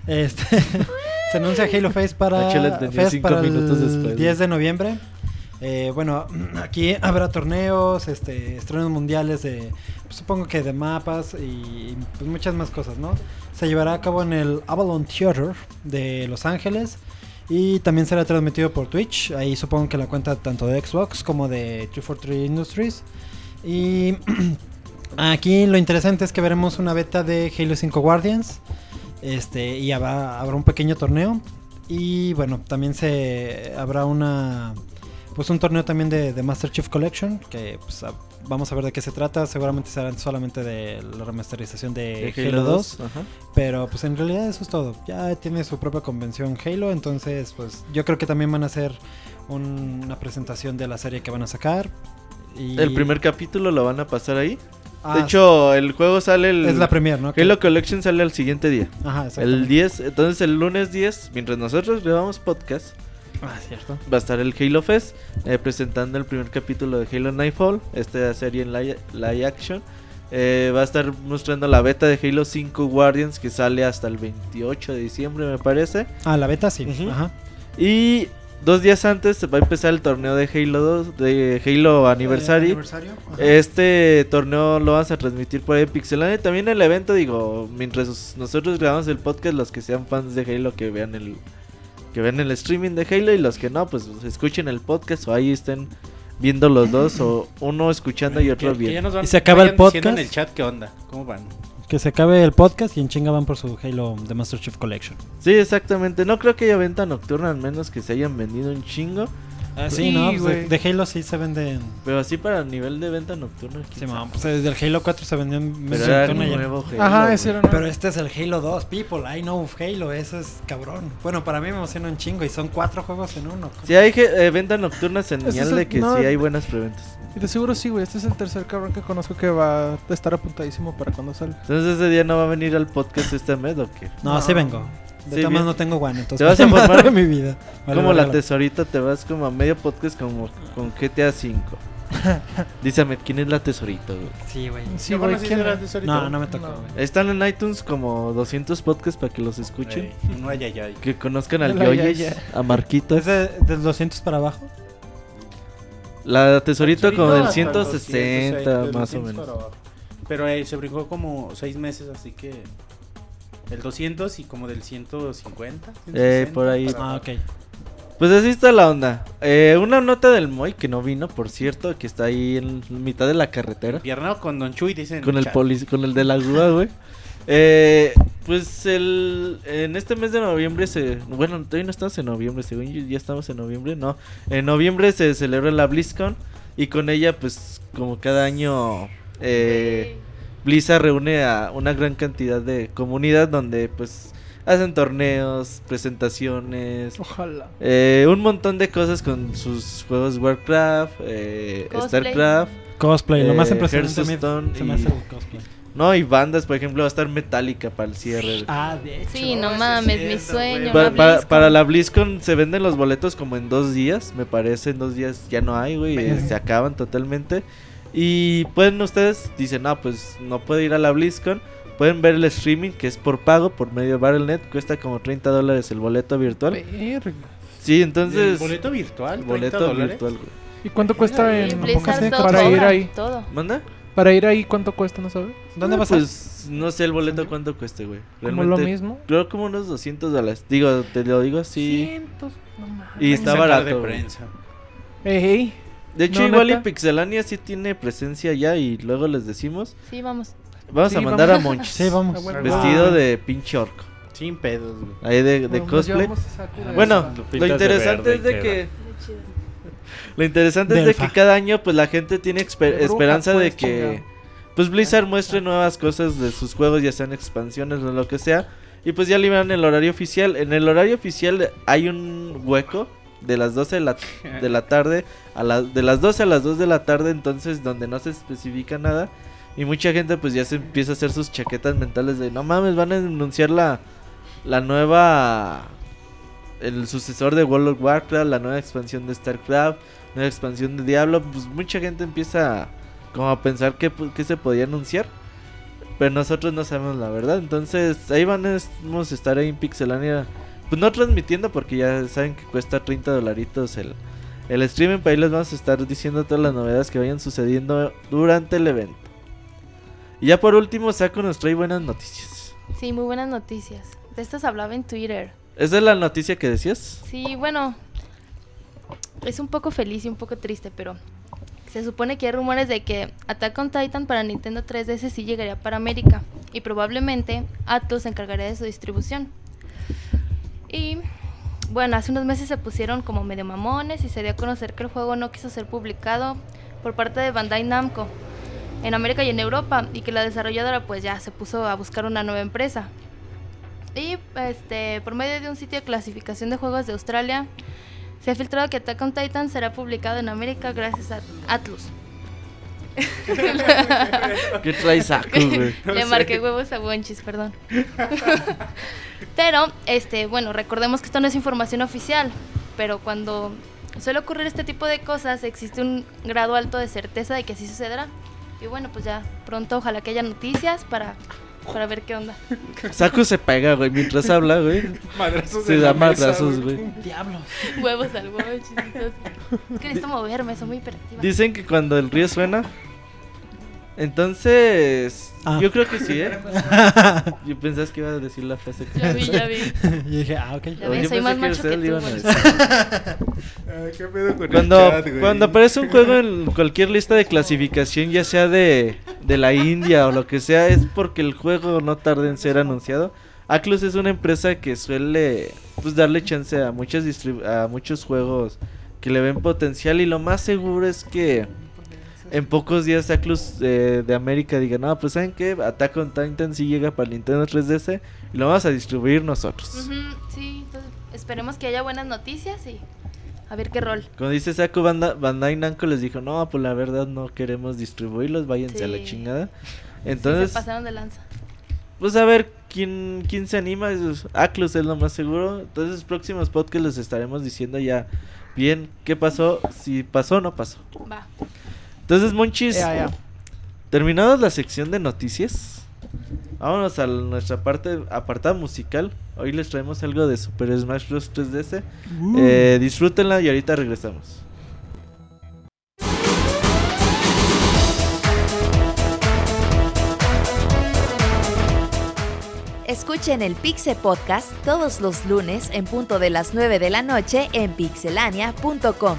Este, <laughs> se anuncia Halo Fest para, Fest minutos el después. 10 de noviembre. Eh, bueno, <clears throat> aquí habrá torneos, este, estrenos mundiales de, pues, supongo que de mapas y pues, muchas más cosas, ¿no? Se llevará a cabo en el Avalon Theater de Los Ángeles y también será transmitido por Twitch. Ahí supongo que la cuenta tanto de Xbox como de 343 Industries. Y <clears throat> aquí lo interesante es que veremos una beta de Halo 5 Guardians. Este, y habrá, habrá un pequeño torneo. Y bueno, también se habrá una pues un torneo también de, de Master Chief Collection, que pues, a- vamos a ver de qué se trata. Seguramente será solamente de la remasterización de, De Halo 2. Ajá. Pero pues en realidad eso es todo. Ya tiene su propia convención Halo, entonces pues yo creo que también van a hacer un- una presentación de la serie que van a sacar. Y... El primer capítulo lo van a pasar ahí. Ah, de hecho, el juego sale el. es la premier, ¿no? Halo Collection sale al siguiente día. Ajá, El exactamente. 10, entonces el lunes 10, mientras nosotros grabamos podcast, Ah, cierto. va a estar el Halo Fest eh, presentando el primer capítulo de Halo Nightfall, esta serie en live, live action. Eh, va a estar mostrando la beta de Halo 5 Guardians que sale hasta el 28 de diciembre, me parece. Ah, la beta sí. Ajá. Y dos días antes va a empezar el torneo de Halo 2, de Halo Anniversary. Eh, aniversario, ajá. Este torneo lo vamos a transmitir por ahí Pixelania. También el evento, digo, mientras nosotros grabamos el podcast, los que sean fans de Halo que vean el que vean el streaming de Halo y los que no, pues escuchen el podcast o ahí estén viendo los dos o uno escuchando y otro viendo. Y se acaba el podcast. en el chat qué onda, cómo van. Que se acabe el podcast y en chinga van por su Halo de Master Chief Collection. Sí, exactamente. No creo que haya venta nocturna, al menos que se hayan vendido un chingo. Ah, Sí, sí, no, pues, güey. de, de Halo sí se venden. Pero así para nivel de venta nocturna. Sí, mamá, pues desde el Halo 4 se nocturna Ajá, ese era Pero este es el Halo 2, people. I know Halo, eso es cabrón. Bueno, para mí me emociona un chingo y son cuatro juegos en uno. Si hay eh, venta nocturna, señal el- de que no. sí hay buenas preventas. Y de seguro sí, güey. Este es el tercer cabrón que conozco que va a estar apuntadísimo para cuando salga. Entonces ese día no va a venir al podcast este mes o qué? No, No. sí vengo. De Sí, todas no tengo entonces ¿Te vas <laughs> a formar? mi vida. Vale, como vale, la vale. tesorita, te vas como a medio podcast como con GTA V. Dísame, ¿quién es la tesorita, güey? Sí, güey. Sí, ¿No güey. ¿quién era? tesorita? No, no me tocó, No. güey. Están en iTunes como 200 podcasts para que los escuchen. No, ay, ay, ay. Que conozcan al Yoyes, a Marquitos. ¿Es de, del 200 para abajo? La tesorita como del Hasta el 160, 200, más o 200 menos. Pero eh, se brincó como 6 meses, así que. El 200 y como del 150. Eh, por ahí. para Ah, ok. Pues así está la onda. Eh, una nota del Moy que no vino, por cierto, que está ahí en mitad de la carretera. Pierna con Don Chuy, dicen. Con el chat. con el de la grúa, <laughs> güey. Eh, pues el en este mes de noviembre se bueno, todavía no estamos en noviembre, según yo ya estamos en noviembre, no. En noviembre se celebra la BlizzCon y con ella pues como cada año eh, Blizzard reúne a una gran cantidad de comunidad donde pues hacen torneos, presentaciones, Ojalá. eh, un montón de cosas con sus juegos Warcraft, eh, Cosplay. Starcraft. Cosplay, lo más Eh, impresionante se me hace el cosplay. No, y bandas, por ejemplo, va a estar Metallica para el cierre. Ah, de hecho. Sí, no mames, es mi sueño. güey. Pa- una para, para la BlizzCon se venden los boletos como en dos días, me parece. En dos días ya no hay, güey. se acaban totalmente. Y pueden ustedes, dicen, no, pues no puedo ir a la BlizzCon. Pueden ver el streaming que es por pago por medio de Battle.net. Cuesta como 30 dólares el boleto virtual. Verga. Sí, ¿El entonces. boleto virtual? el 30 boleto dólares? virtual, güey. ¿Y cuánto cuesta en Blizzard para todo ir cobra, ahí? Todo. ¿Manda? Para ir ahí, ¿cuánto cuesta, no sabes? ¿Dónde Ah, vas a Pues no sé el boleto cuánto cueste, güey. Como lo mismo. Creo como unos 200 dólares. Digo, te lo digo así. Cientos, no mames. Y está barato. de prensa. Ey, De hecho, No, igual y. Pixelania sí tiene presencia ya y luego les decimos. Sí, vamos. Vamos Sí, a mandar vamos. a Monchis. Sí, vamos. Ah. Vestido Ah. de pinche orco. Sin pedos, güey. Ahí de, de cosplay. llevamos a Sakura. Bueno, Lo de interesante es de que... <laughs> Lo interesante De es de que cada año pues la gente tiene esperanza de pues, que pues Blizzard muestre nuevas cosas de sus juegos, ya sean expansiones o lo que sea. Y pues ya liberan el horario oficial. En el horario oficial hay un hueco de las 12 de la, de la tarde a de las 12 a las 2 de la tarde, entonces donde no se especifica nada. Y mucha gente pues ya se empieza a hacer sus chaquetas mentales de no mames, van a anunciar la, la nueva el sucesor de World of Warcraft, la nueva expansión de StarCraft, nueva expansión de Diablo, pues mucha gente empieza como a pensar que, pues, que se podía anunciar. Pero nosotros no sabemos la verdad. Entonces ahí van a estar ahí en Pixelania. Pues no transmitiendo porque ya saben que cuesta 30 dolaritos el, el streaming. Pero ahí les vamos a estar diciendo todas las novedades que vayan sucediendo durante el evento. Y ya por último, Saco nos trae buenas noticias. Sí, muy buenas noticias. De estas hablaba en Twitter. ¿Esa es la noticia que decías? Sí, bueno, es un poco feliz y un poco triste, pero se supone que hay rumores de que Attack on Titan para Nintendo 3DS sí llegaría para América y probablemente Atlus se encargaría de su distribución. Y bueno, hace unos meses se pusieron como medio mamones y se dio a conocer que el juego no quiso ser publicado por parte de Bandai Namco en América y en Europa y que la desarrolladora pues ya se puso a buscar una nueva empresa. Y este, por medio de un sitio de clasificación de juegos de Australia, se ha filtrado que Attack on Titan será publicado en América gracias a Atlus. <laughs> ¿Qué traes saco, <laughs> güey? Le marqué huevos a Wonchis, perdón. <laughs> pero, este, bueno, recordemos que esto no es información oficial, pero cuando suele ocurrir este tipo de cosas, existe un grado alto de certeza de que así sucederá. Y bueno, pues ya pronto ojalá que haya noticias para, para ver qué onda. Saco se pega, güey, mientras habla, güey. Madrazos Se da madrazos, güey. Diablo. Huevos al Wonchis. entonces. Es que necesito moverme, soy muy hiperactiva. Dicen que cuando el río suena. Entonces. Ah. Yo creo que sí, ¿eh? <laughs> Yo pensás que iba a decir la frase que. Ya vi, ya vi. <laughs> Yo dije, ah, ok. Ya yo soy pensé más que macho ustedes que le tú, iban a decir. Ay, qué pedo con el Cuando, chat, güey. cuando aparece un juego en cualquier lista de clasificación, ya sea de, de la India o lo que sea, es porque el juego no tarda en ser anunciado. Atlus es una empresa que suele pues darle chance a muchos distribu- a muchos juegos que le ven potencial y lo más seguro es que en pocos días Atlus eh, de América diga, no, pues saben que Attack on Titan sí llega para el Nintendo 3DS y lo vamos a distribuir nosotros. Sí, entonces esperemos que haya buenas noticias y a ver qué rol. Como dice Saku, Banda- Bandai Namco les dijo, no, pues la verdad no queremos distribuirlos, váyanse a la Sí. chingada. Sí, Entonces, se pasaron de lanza. pues a ver quién, quién se anima. Atlus es lo más seguro. Entonces, próximos podcasts les estaremos diciendo ya bien qué pasó, si pasó o no pasó. Va. Entonces, Monchis, ya. terminados la sección de noticias, vámonos a nuestra parte apartada musical. Hoy les traemos algo de Super Smash Bros. 3DS. Uh. Eh, disfrútenla y ahorita regresamos. Escuchen el Pixe Podcast todos los lunes en punto de las 9 de la noche en pixelania.com.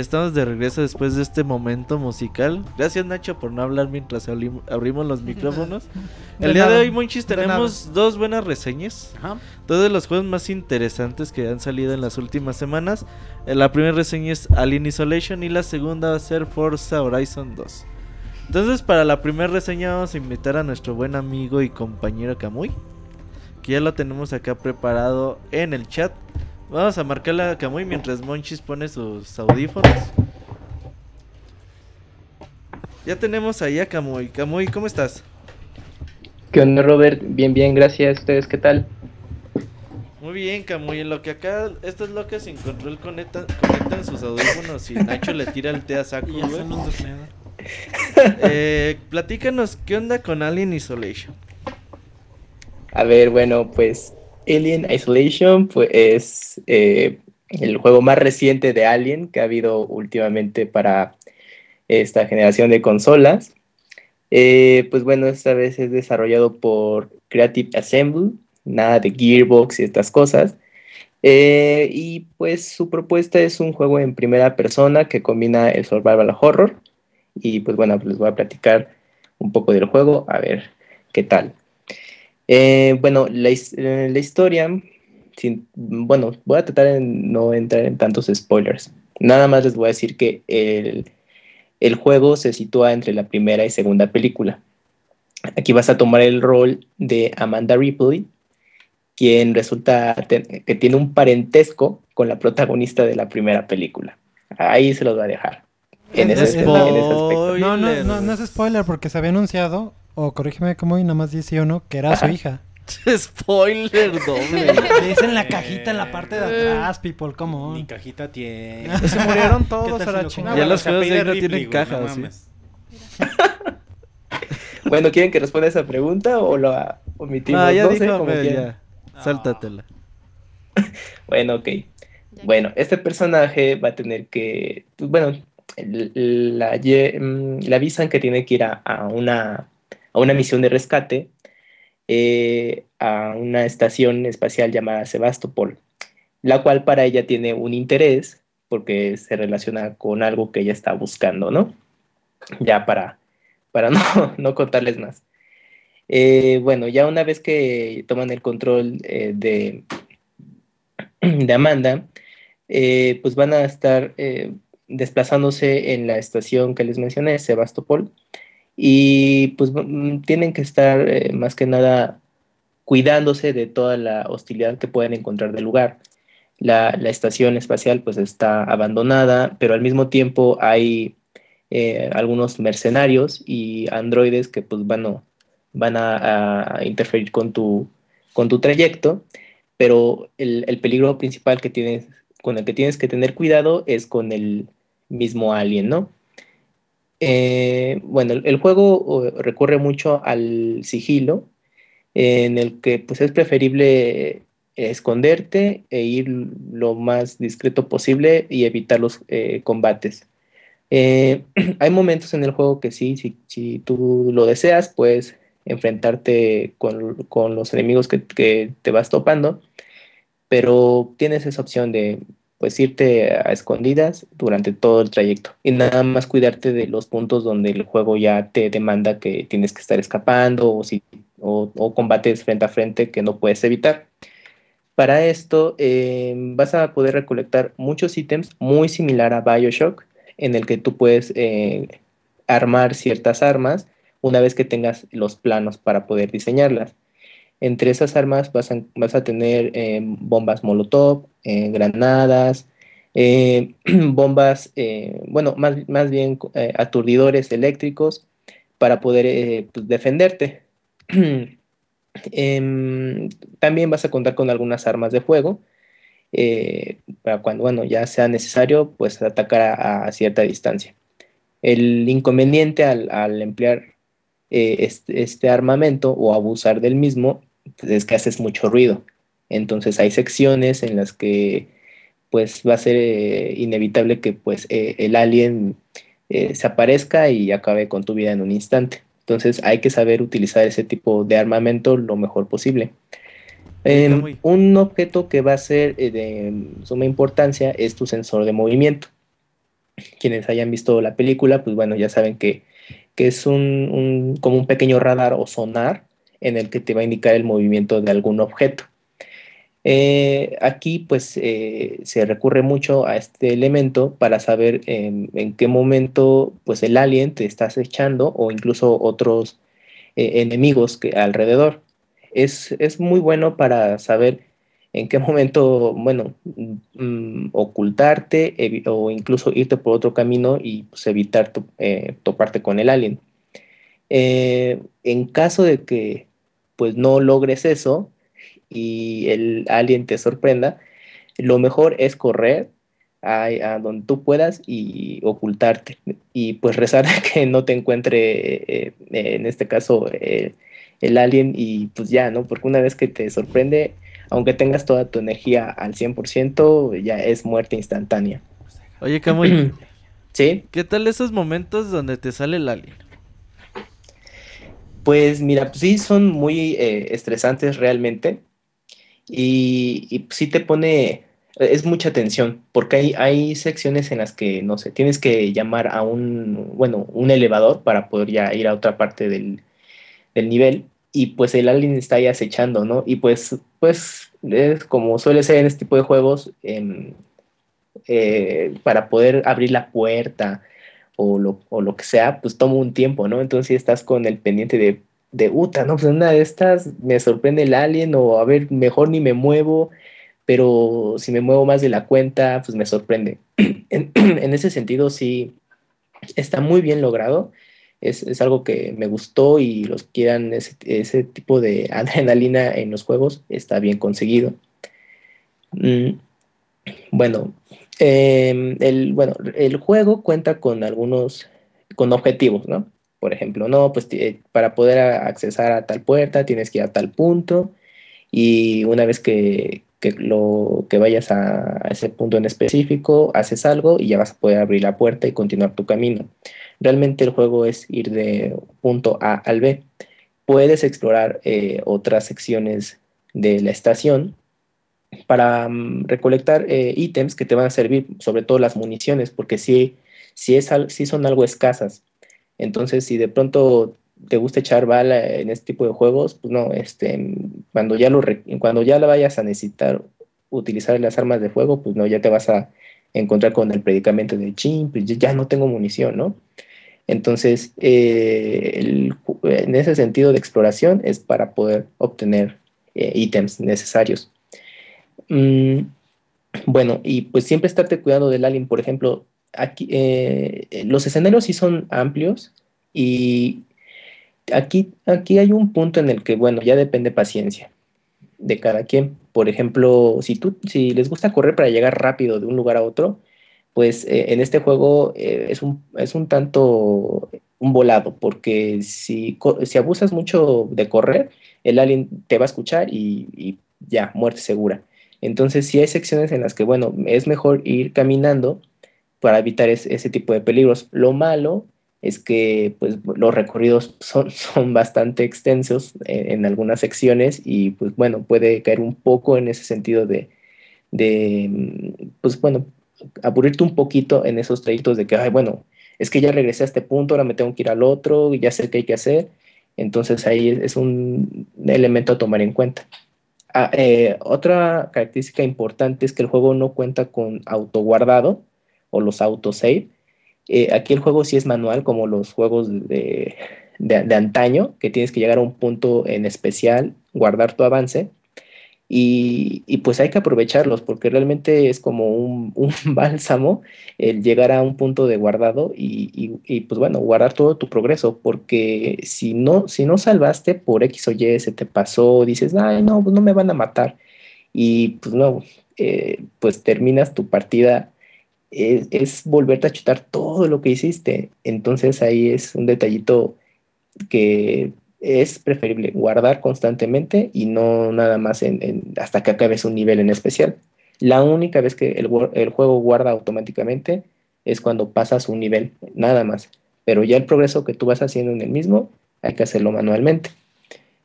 Estamos de regreso después de este momento musical. Gracias Nacho por no hablar mientras abrim- abrimos los micrófonos. <laughs> El De día de hoy, Monchis, tenemos dos buenas reseñas. Ajá. Dos de los juegos más interesantes que han salido en las últimas semanas. Eh, La primera reseña es Alien Isolation y la segunda va a ser Forza Horizon 2. Entonces, para la primera reseña vamos a invitar a nuestro buen amigo y compañero Kamui. Que ya lo tenemos acá preparado en el chat. Vamos a marcarle a Kamui mientras Monchis pone sus audífonos. Ya tenemos ahí a Kamui. Kamui, ¿cómo estás? ¿Qué onda, Robert? Bien, bien, gracias. ¿Ustedes qué tal? Muy bien, Camuy. En lo que acá estos locas sin control conectan, conectan sus audífonos y Nacho le tira el té a saco, Y güey. <laughs> Eh, platícanos, ¿qué onda con Alien Isolation? A ver, bueno, pues Alien Isolation pues, es eh, el juego más reciente de Alien que ha habido últimamente para esta generación de consolas. Eh, pues bueno, esta vez es desarrollado por Creative Assembly, nada de Gearbox y estas cosas. Eh, y pues su propuesta es un juego en primera persona que combina el survival horror. Y pues bueno, les voy a platicar un poco del juego, a ver qué tal. Eh, bueno, la, eh, la historia, sin- bueno, voy a tratar de no entrar en tantos spoilers. Nada más les voy a decir que el, el juego se sitúa entre la primera y segunda película. Aquí vas a tomar el rol de Amanda Ripley, quien resulta que tiene un parentesco con la protagonista de la primera película. Ahí se los voy a dejar. En ese, en aspecto. No, no, no, no es spoiler porque se había anunciado, o corrígeme como y nada más dice uno, que era su hija. <laughs> Spoiler doble. Dice en la cajita en la parte de atrás, people, come Ni cajita tiene. <laughs> Se murieron ¿Qué todos a la chingada. Ya los juegos de no tienen güey, caja, no sí. mames. <laughs> Bueno, ¿quieren que responda esa pregunta o la omitimos? No, ya No dijo, como ya. Sáltatela. Bueno, ok. Bueno, este personaje va a tener que, pues, bueno, la, mm, le avisan que tiene que ir a, a una, a una misión de rescate eh, a una estación espacial llamada Sebastopol, la cual para ella tiene un interés porque se relaciona con algo que ella está buscando, ¿no? Ya para, para <laughs> no, no contarles más. Eh, bueno, ya una vez que toman el control eh, de, <clears throat> de Amanda, pues van a estar desplazándose en la estación que les mencioné, Sebastopol, y pues mm, tienen que estar eh, más que nada cuidándose de toda la hostilidad que pueden encontrar del lugar. La, estación espacial pues está abandonada, pero al mismo tiempo hay eh, algunos mercenarios y androides que pues a, van a interferir con tu, con tu trayecto, pero el, el peligro principal que tienes, con el que tienes que tener cuidado es con el mismo alien, ¿no? Eh, bueno, el, juego uh, recurre mucho al sigilo, en el que pues es preferible esconderte e ir lo más discreto posible y evitar los eh, combates. Eh, <clears throat> hay momentos en el juego que sí, si, tú lo deseas, puedes enfrentarte con, los enemigos que te vas topando, pero tienes esa opción de pues irte a escondidas durante todo el trayecto y nada más cuidarte de los puntos donde el juego ya te demanda que tienes que estar escapando o, si, o, combates frente a frente que no puedes evitar. Para esto eh, vas a poder recolectar muchos ítems muy similar a Bioshock, en el que tú puedes eh, armar ciertas armas una vez que tengas los planos para poder diseñarlas. Entre esas armas vas a, vas a tener eh, bombas molotov, eh, granadas, eh, <clears throat> bombas, eh, bueno, más, más bien aturdidores eléctricos para poder pues, defenderte. <clears throat> Em, también vas a contar con algunas armas de fuego para cuando, bueno, ya sea necesario, pues atacar a, cierta distancia. El inconveniente al, al emplear este, este, armamento o abusar del mismo, es que haces mucho ruido. Entonces hay secciones en las que pues va a ser eh, inevitable que pues eh, el alien se aparezca y acabe con tu vida en un instante. Entonces hay que saber utilizar ese tipo de armamento lo mejor posible. Em, un objeto que va a ser de suma importancia es tu sensor de movimiento. Quienes hayan visto la película, pues bueno, ya saben que que es un, como un pequeño radar o sonar en el que te va a indicar el movimiento de algún objeto. Eh, aquí pues eh, se recurre mucho a este elemento para saber en, qué momento pues el alien te está acechando o incluso otros eh, enemigos que alrededor. Es, es, muy bueno para saber en qué momento, bueno, mm, ocultarte o incluso irte por otro camino y pues, evitar eh, toparte con el alien. En caso de que pues no logres eso y el alien te sorprenda, lo mejor es correr a, donde tú puedas y ocultarte y pues rezar <laughs> que no te encuentre eh, en este caso el alien y pues ya, ¿no? Porque una vez que te sorprende, aunque tengas toda tu energía al 100%, ya es muerte instantánea. Oye, Camuy. <clears throat> ¿Sí? ¿Qué tal esos momentos donde te sale el alien? Pues mira, pues sí, son muy eh, estresantes realmente. Y, sí te pone, es mucha tensión, porque hay, hay secciones en las que, no sé, tienes que llamar a un, bueno, un elevador para poder ya ir a otra parte del, del nivel y pues el alien está ahí acechando, ¿no? Y pues, pues es como suele ser en este tipo de juegos, em, eh, para poder abrir la puerta o lo, o lo, que sea, pues toma un tiempo, ¿no? Entonces estás con el pendiente de, de Uta, ¿no? Pues una de estas me sorprende el alien o a ver, mejor ni me muevo, pero si me muevo más de la cuenta, pues me sorprende. <clears throat> <clears throat> en, ese sentido, sí, está muy bien logrado es, algo que me gustó y los quieran ese, ese, tipo de <laughs> adrenalina en los juegos está bien conseguido. Mm, bueno, em, el, bueno, el juego cuenta con algunos con objetivos, ¿no? Por ejemplo, no, pues para poder accesar a tal puerta tienes que ir a tal punto y una vez que, que, lo, que vayas a, a, ese punto en específico, haces algo y ya vas a poder abrir la puerta y continuar tu camino. Realmente el juego es ir de punto A al B. Puedes explorar eh, otras secciones de la estación para mm, recolectar eh, ítems que te van a servir, sobre todo las municiones, porque si, si, es, son algo escasas. Entonces, si de pronto te gusta echar bala en este tipo de juegos, pues no, este, cuando ya lo cuando ya la vayas a necesitar utilizar las armas de fuego, pues no, ya te vas a encontrar con el predicamento de ching, pues ya no tengo munición, ¿no? Entonces, eh, en ese sentido de exploración es para poder obtener eh, ítems necesarios. Mm, bueno, y pues siempre estarte cuidando del alien, por ejemplo, aquí eh, los escenarios sí son amplios y aquí, aquí hay un punto en el que, bueno, ya depende paciencia de cada quien. Por ejemplo, si, tú, si les gusta correr para llegar rápido de un lugar a otro, pues eh, en este juego eh, es, un, es un tanto un volado, porque si, si abusas mucho de correr, el alien te va a escuchar y, ya, muerte segura. Entonces, si hay secciones en las que, bueno, es mejor ir caminando para evitar ese tipo de peligros. Lo malo es que pues, los recorridos son, <laughs> son bastante extensos en, en, algunas secciones y pues bueno, puede caer un poco en ese sentido de, de pues bueno, aburrirte un poquito en esos trayectos de que, ay, bueno, es que ya regresé a este punto, ahora me tengo que ir al otro, y ya sé qué hay que hacer. Entonces ahí es un elemento a tomar en cuenta. Ah, eh, otra característica importante es que el juego no cuenta con autoguardado o los autosave. Eh, aquí el juego sí es manual, como los juegos de, de, antaño, que tienes que llegar a un punto en especial, guardar tu avance y, pues hay que aprovecharlos porque realmente es como un, <laughs> bálsamo el llegar a un punto de guardado y, pues bueno, guardar todo tu progreso porque si no, si no salvaste por X o Y, se te pasó, dices, ay no, pues no me van a matar y pues no, eh, pues terminas tu partida, es, volverte a chutar todo lo que hiciste, entonces ahí es un detallito que es preferible guardar constantemente y no nada más en, hasta que acabes un nivel en especial. La única vez que el, juego guarda automáticamente es cuando pasas un nivel, nada más. Pero ya el progreso que tú vas haciendo en el mismo, hay que hacerlo manualmente.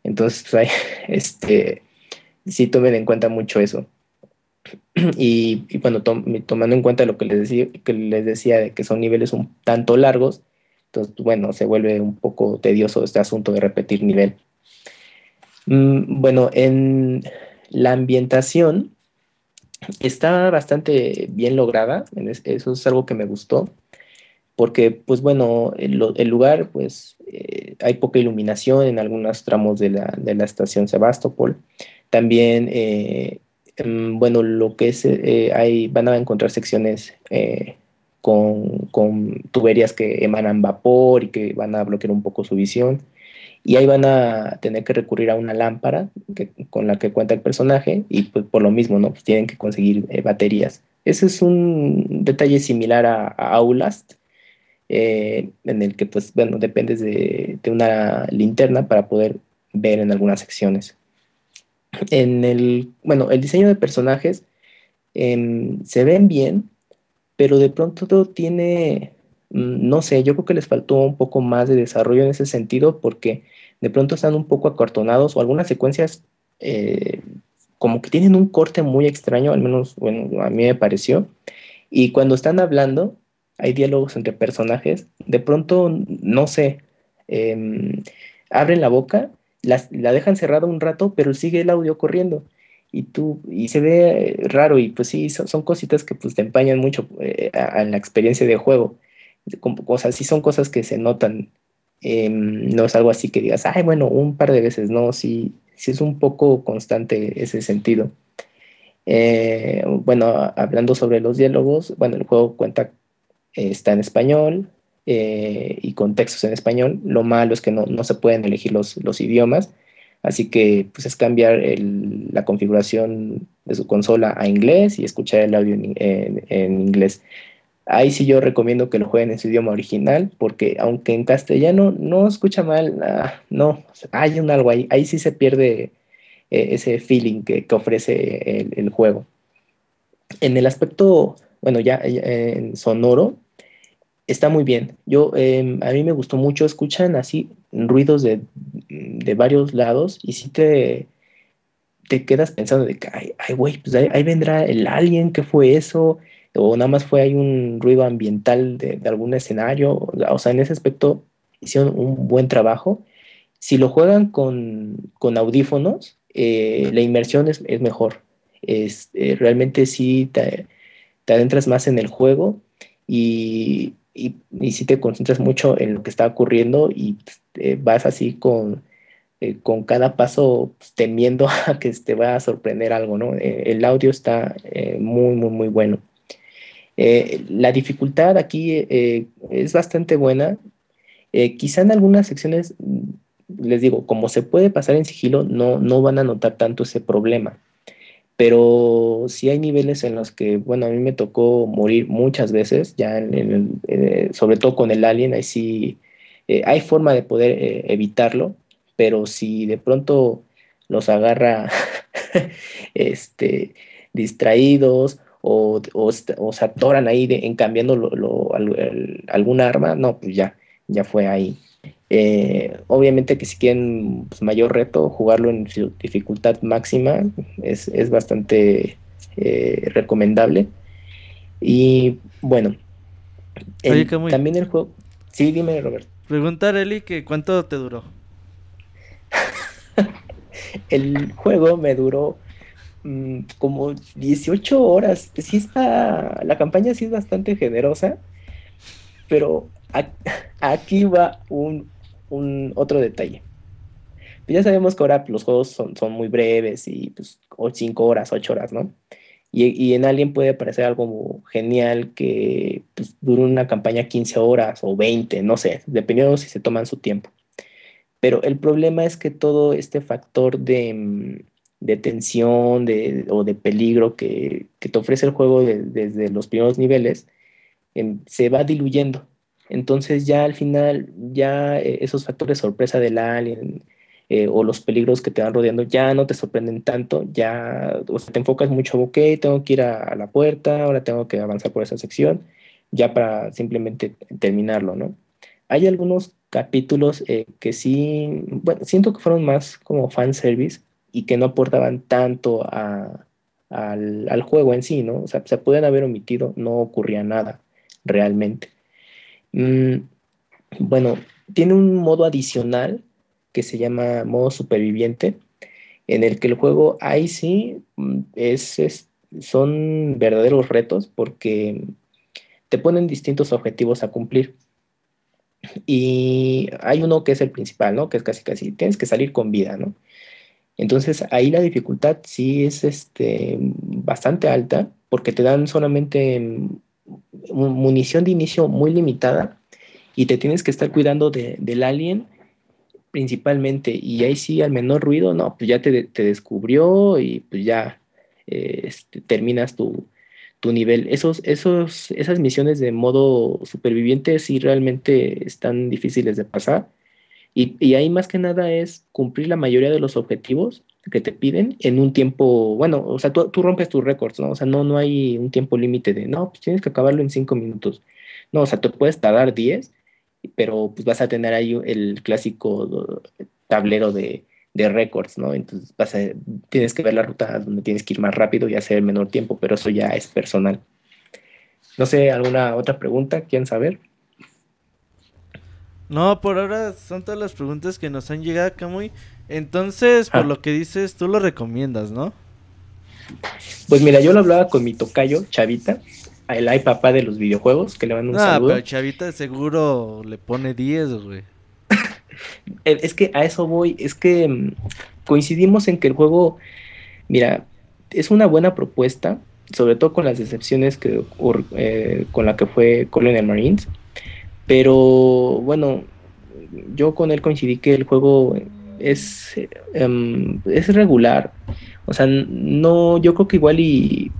Entonces, pues, <laughs> este, sí tomen en cuenta mucho eso. <clears throat> Y, y tomando en cuenta lo que les, decía, que les decía de que son niveles un tanto largos, entonces, bueno, se vuelve un poco tedioso este asunto de repetir nivel. Mm, bueno, en la ambientación está bastante bien lograda, eso es algo que me gustó, porque pues bueno, el, lugar pues eh, hay poca iluminación en algunos tramos de la, de la estación Sebastopol. También, eh, mm, bueno, lo que es, eh, hay, van a encontrar secciones con, tuberías que emanan vapor y que van a bloquear un poco su visión. Y ahí van a tener que recurrir a una lámpara que, con la que cuenta el personaje y pues por lo mismo, ¿no? Pues tienen que conseguir eh, baterías. Ese es un detalle similar a, Aulast, eh, en el que pues bueno, dependes de, de, una linterna para poder ver en algunas secciones. En el, bueno, el diseño de personajes em, se ven bien, pero de pronto todo tiene, mm, no sé, yo creo que les faltó un poco más de desarrollo en ese sentido porque de pronto están un poco acartonados o algunas secuencias eh, como que tienen un corte muy extraño, al menos, bueno, a mí me pareció. Y cuando están hablando, hay diálogos entre personajes, de pronto, no sé, em, abren la boca, la, la dejan cerrada un rato, pero sigue el audio corriendo y tú, y se ve raro y pues sí, son, cositas que pues te empañan mucho eh, a, la experiencia de juego. O sea, sí son cosas que se notan, em, no es algo así que digas, ay, bueno, un par de veces, no, sí, sí es un poco constante ese sentido. Eh, bueno, hablando sobre los diálogos, bueno, el juego cuenta, está en español eh, y con textos en español. Lo malo es que no, no se pueden elegir los, los idiomas Así que pues es cambiar la configuración de su consola a inglés y escuchar el audio en, inglés. Ahí sí yo recomiendo que lo jueguen en su idioma original, porque aunque en castellano no escucha mal, ah, no, hay un algo ahí, ahí sí se pierde eh, ese feeling que, ofrece el, juego. En el aspecto, bueno, ya sonoro, está muy bien. Yo, em, a mí me gustó mucho, escuchan así ruidos de, varios lados y si te, te quedas pensando de que, ay, güey, pues ahí, vendrá el alien, ¿qué fue eso? O nada más fue ahí un ruido ambiental de, algún escenario. O sea, en ese aspecto hicieron un buen trabajo. Si lo juegan con, audífonos, eh, la inmersión es, mejor. Es, eh, realmente sí te, te adentras más en el juego y, y, si te concentras mucho en lo que está ocurriendo y pues, vas así con, eh, con cada paso pues, temiendo <laughs> a que te va a sorprender algo, ¿no? Eh, el audio está eh, muy, muy, muy bueno. la dificultad aquí es bastante buena. quizá en algunas secciones, les digo, como se puede pasar en sigilo, no, no van a notar tanto ese problema pero sí hay niveles en los que, bueno, a mí me tocó morir muchas veces, ya en, eh, sobre todo con el alien, ahí sí eh, hay forma de poder eh, evitarlo, pero si de pronto los agarra <laughs> este, distraídos o, o, se atoran ahí en cambiando algún arma, no, pues ya, ya fue ahí. Eh, obviamente que si quieren pues, mayor reto, jugarlo en su dificultad máxima es, bastante eh, recomendable. Y bueno, también el juego... Sí, dime Robert. Preguntar Eli que cuánto te duró. <laughs> el juego me duró mm, como 18 horas. Sí está, la campaña sí es bastante generosa, pero <laughs> aquí va un, otro detalle. Pues ya sabemos que ahora los juegos son, son muy breves y pues 5 horas, 8 horas, ¿no? Y, en Alien puede parecer algo genial que pues, dure una campaña 15 horas o 20, no sé, dependiendo si se toman su tiempo. Pero el problema es que todo este factor de, mm, tensión o de peligro que, te ofrece el juego desde los primeros niveles em, se va diluyendo Entonces ya al final, ya eh, esos factores sorpresa del alien eh, o los peligros que te van rodeando ya no te sorprenden tanto, ya o sea, te enfocas mucho, ok, tengo que ir a, a, la puerta, ahora tengo que avanzar por esa sección, ya para simplemente terminarlo, ¿no? Hay algunos capítulos eh, que sí, bueno, siento que fueron más como fanservice y que no aportaban tanto a, al, al, juego en sí, ¿no? O sea, se pueden haber omitido, no ocurría nada realmente. Mm, bueno, tiene un modo adicional que se llama modo superviviente, en el que el juego ahí sí mm, es, es, son verdaderos retos porque te ponen distintos objetivos a cumplir. Y hay uno que es el principal, ¿no? Que es casi casi, tienes que salir con vida, ¿no? Entonces ahí la dificultad sí es este, bastante alta porque te dan solamente munición de inicio muy limitada y te tienes que estar cuidando de, del alien principalmente y ahí sí al menor ruido, no, pues ya te, te descubrió y pues ya eh, este, terminas tu, tu nivel. Esos, esos, esas misiones de modo superviviente sí realmente están difíciles de pasar y, y, ahí más que nada es cumplir la mayoría de los objetivos que te piden en un tiempo, bueno, o sea, tú, tú rompes tus récords, ¿no? O sea, no, no hay un tiempo límite de, no, pues tienes que acabarlo en cinco minutos. No, o sea, te puedes tardar 10, pero pues vas a tener ahí el clásico tablero de, de récords, ¿no? Entonces vas a, tienes que ver la ruta donde tienes que ir más rápido y hacer el menor tiempo, pero eso ya es personal. No sé, ¿alguna otra pregunta? ¿Quieren saber? No, por ahora son todas las preguntas que nos han llegado, Camuy. Entonces, por ah. lo que dices, tú lo recomiendas, ¿no? Pues mira, yo lo hablaba con mi tocayo, Chavita, el ay papá de los videojuegos, que le mando un ah, saludo. pero Chavita seguro le pone 10, güey. <laughs> es que a eso voy, es que mm, coincidimos en que el juego, mira, es una buena propuesta, sobre todo con las decepciones que, eh, con la que fue Colonial Marines, pero bueno, yo con él coincidí que el juego es, em, es regular. O sea, no, yo creo que igual y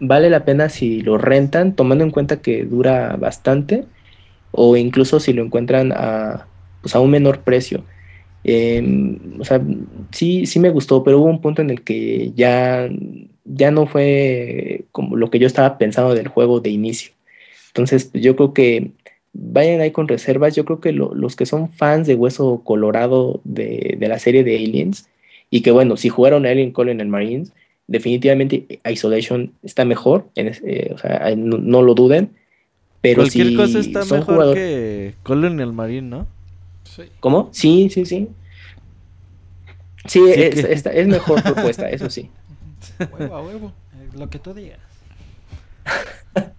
vale la pena si lo rentan, tomando en cuenta que dura bastante, o incluso si lo encuentran a, pues a un menor precio. Em, o sea, sí, sí me gustó, pero hubo un punto en el que ya, ya no fue como lo que yo estaba pensando del juego de inicio. Entonces, pues, yo creo que vayan ahí con reservas. Yo creo que los que son fans de Hueso Colorado de, la serie de Aliens, y que bueno, si jugaron Alien Colonial Marines, definitivamente Isolation está mejor, eh, o sea, no, lo duden. Pero Cualquier cosa está mejor que Colonial Marine, ¿no? ¿Cómo? Sí, sí, sí. Sí, es, mejor propuesta, <laughs> eso sí. Huevo a huevo, lo que tú digas. <laughs>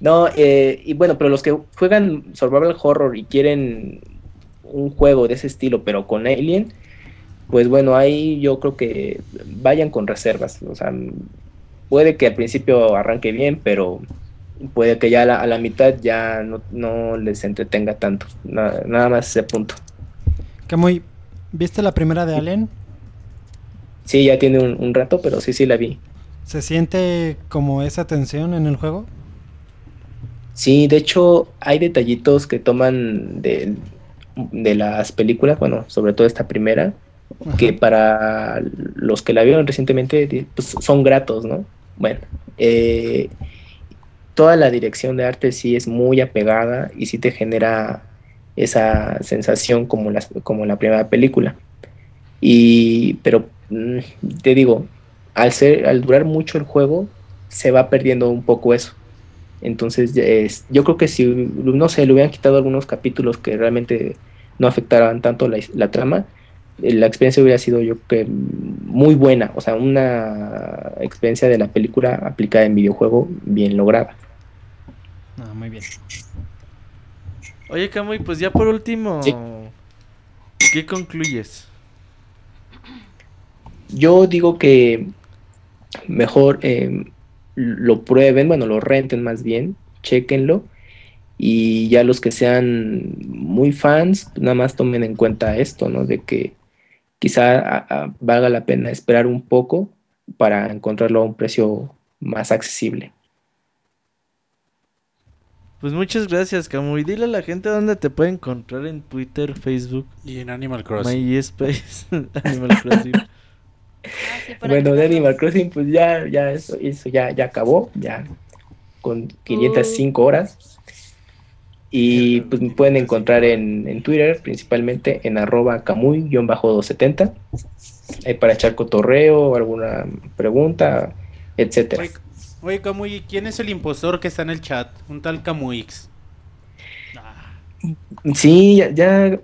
No, eh, y bueno, pero los que juegan Survival Horror y quieren un juego de ese estilo, pero con Alien, pues bueno, ahí yo creo que vayan con reservas. O sea, puede que al principio arranque bien, pero puede que ya a la, mitad ya no, les entretenga tanto. Nada, más ese punto. muy ¿viste la primera de Alien? Sí, ya tiene un, un rato, pero sí, sí la vi. ¿Se siente como esa tensión en el juego? Sí, de hecho hay detallitos que toman de, las películas, bueno, sobre todo esta primera, que para los que la vieron recientemente pues, son gratos, ¿no? Bueno, eh, toda la dirección de arte sí es muy apegada y sí te genera esa sensación como, las, como la primera película. Y, pero mm, te digo, al, ser, al durar mucho el juego, se va perdiendo un poco eso. Entonces, yo creo que si, no sé, le hubieran quitado algunos capítulos que realmente no afectaran tanto la, trama, eh, la experiencia hubiera sido yo que muy buena, o sea, una experiencia de la película aplicada en videojuego bien lograda. Ah, muy bien. Oye, Camuy, pues ya por último, ¿qué concluyes? Yo digo que mejor eh, lo prueben, bueno, lo renten más bien, chequenlo. Y ya los que sean muy fans, nada más tomen en cuenta esto, ¿no? De que quizá valga la pena esperar un poco para encontrarlo a un precio más accesible. Pues muchas gracias, Camu. Y dile a la gente dónde te puede encontrar en Twitter, Facebook, Y en Animal Crossing. MySpace, <laughs> Animal Crossing. Ah, sí, Bueno, de. Animal Crossing, pues ya, ya eso, eso ya, ya acabó, ya con 505 Uh. horas. Y pues me pueden encontrar en, en Twitter, principalmente en arroba camuy-270, ahí para echar cotorreo, alguna pregunta, etcétera. Oye, oye, Camuy, ¿quién es el impostor que está en el chat? Un tal Camuix. Sí, ya, ya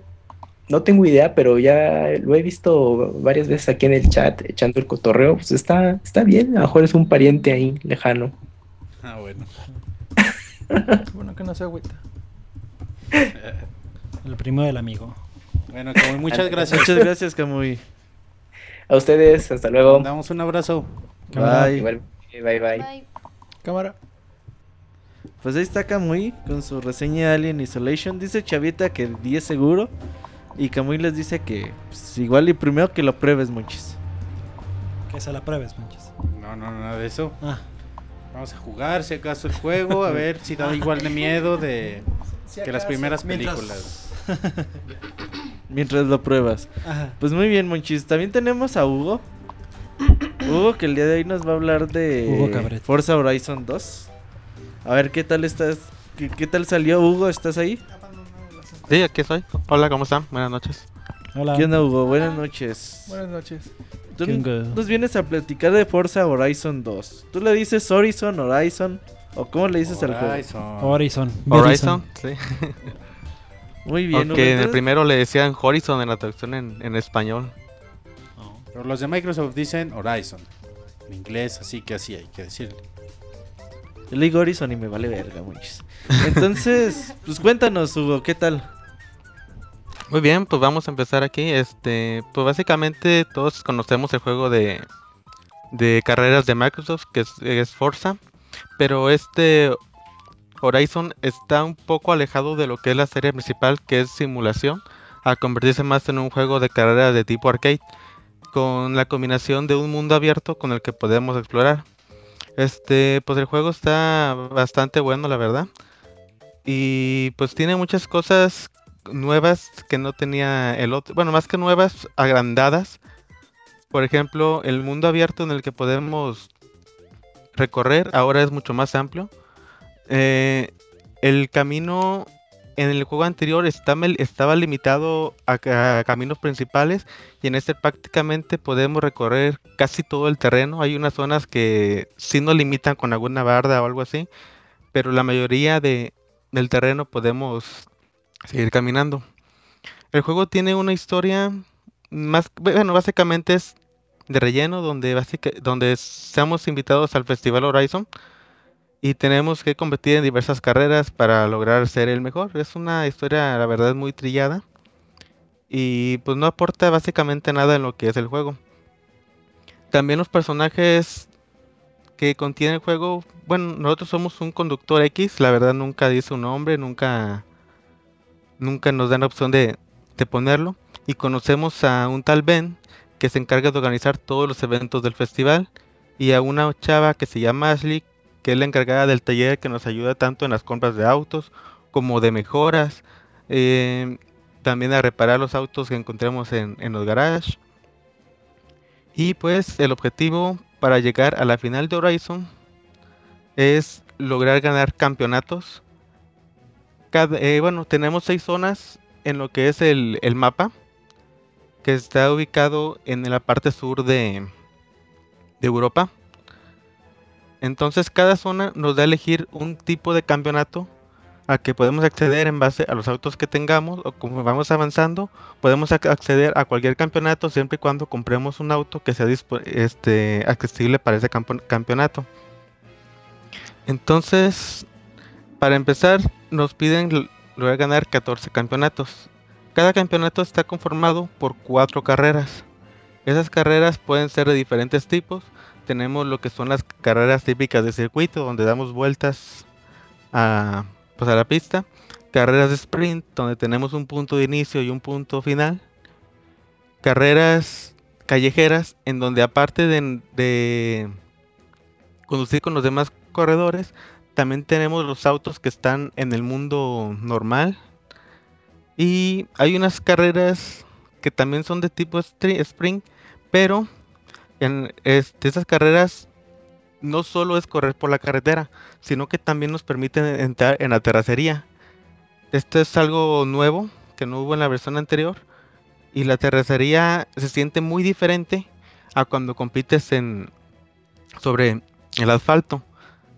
no tengo idea, pero ya lo he visto varias veces aquí en el chat echando el cotorreo, pues está, está bien, a lo mejor es un pariente ahí lejano. Ah, bueno. <laughs> Bueno, que no se agüita. <laughs> El primo del amigo. Bueno, Camuy, <laughs> muchas gracias. Muchas gracias, Camuy. A ustedes, hasta luego. Damos un abrazo. Bye. Igual, bye bye. Bye. Cámara. Pues ahí está Kamui con su reseña Alien Isolation. Dice Chavita que 10 seguro. Y Kamui les dice que pues, igual y primero que lo pruebes, muchis. Que se la pruebes, manches. No, no, nada de eso. Ah, Vamos a jugar, si acaso, el juego, a ver si da igual de miedo de que las primeras películas. <laughs> Mientras lo pruebas. ajá. Pues muy bien, Monchis. También tenemos a Hugo. <coughs> Hugo que el día de hoy nos va a hablar de Hugo. Forza Horizon 2. A ver qué tal estás. ¿Qué, qué tal salió Hugo? ¿Estás ahí? Sí, aquí estoy. Hola, ¿cómo están? Buenas noches. Hola. ¿Qué onda, Hugo? Buenas noches. Buenas noches. Tú vienes a platicar de Forza Horizon 2. ¿Tú le dices Horizon, Horizon? ¿O cómo le dices al juego? Horizon. Horizon. Horizon, sí. <laughs> Muy bien, Hugo. Aunque en el primero le decían Horizon en la traducción en, en español. Pero los de Microsoft dicen Horizon. En inglés, así que así hay que decirle. Yo le digo Horizon y me vale verga, muchis. Entonces, <laughs> pues cuéntanos, Hugo, ¿qué tal? Muy bien, pues vamos a empezar aquí. Este, pues básicamente todos conocemos el juego de, de carreras de Microsoft, que es, Forza. Pero este Horizon está un poco alejado de lo que es la serie principal, que es simulación, a convertirse más en un juego de carreras de tipo arcade, con la combinación de un mundo abierto con el que podemos explorar. Este, pues el juego está bastante bueno, la verdad. Y pues tiene muchas cosas nuevas que no tenía el otro. Bueno, más que nuevas, agrandadas. Por ejemplo, el mundo abierto en el que podemos recorrer ahora es mucho más amplio. Eh, el camino en el juego anterior mel- estaba limitado a, a caminos principales y en este prácticamente podemos recorrer casi todo el terreno. Hay unas zonas que sí nos limitan con alguna barda o algo así, pero la mayoría de, del terreno podemos seguir caminando. El juego tiene una historia más, bueno, básicamente es de relleno donde donde estamos invitados al Festival Horizon y tenemos que competir en diversas carreras para lograr ser el mejor. Es una historia, la verdad, muy trillada y pues no aporta básicamente nada en lo que es el juego. También los personajes que contiene el juego, bueno, nosotros somos un conductor X, la verdad nunca dice un nombre, nunca nunca nos dan la opción de, de ponerlo. Y conocemos a un tal Ben que se encarga de organizar todos los eventos del festival. Y a una chava que se llama Ashley, que es la encargada del taller que nos ayuda tanto en las compras de autos como de mejoras. eh, también a reparar los autos que encontremos en, en los garages. Y pues el objetivo para llegar a la final de Horizon es lograr ganar campeonatos cada- eh, bueno, tenemos seis zonas en lo que es el, el mapa, que está ubicado en la parte sur de, de Europa. Entonces cada zona nos da a elegir un tipo de campeonato al que podemos acceder en base a los autos que tengamos o como vamos avanzando, podemos ac- acceder a cualquier campeonato siempre y cuando compremos un auto que sea este, accesible para ese campeonato. Entonces, para empezar, nos piden lograr ganar 14 campeonatos. Cada campeonato está conformado por cuatro carreras. Esas carreras pueden ser de diferentes tipos. Tenemos lo que son las carreras típicas de circuito, donde damos vueltas a, pues a la pista. Carreras de sprint, donde tenemos un punto de inicio y un punto final. Carreras callejeras, en donde aparte de, de conducir con los demás corredores, también tenemos los autos que están en el mundo normal. Y hay unas carreras que también son de tipo sprint, pero en este, esas carreras no solo es correr por la carretera, sino que también nos permiten entrar en la terracería. Esto es algo nuevo que no hubo en la versión anterior y la terracería se siente muy diferente a cuando compites en sobre el asfalto.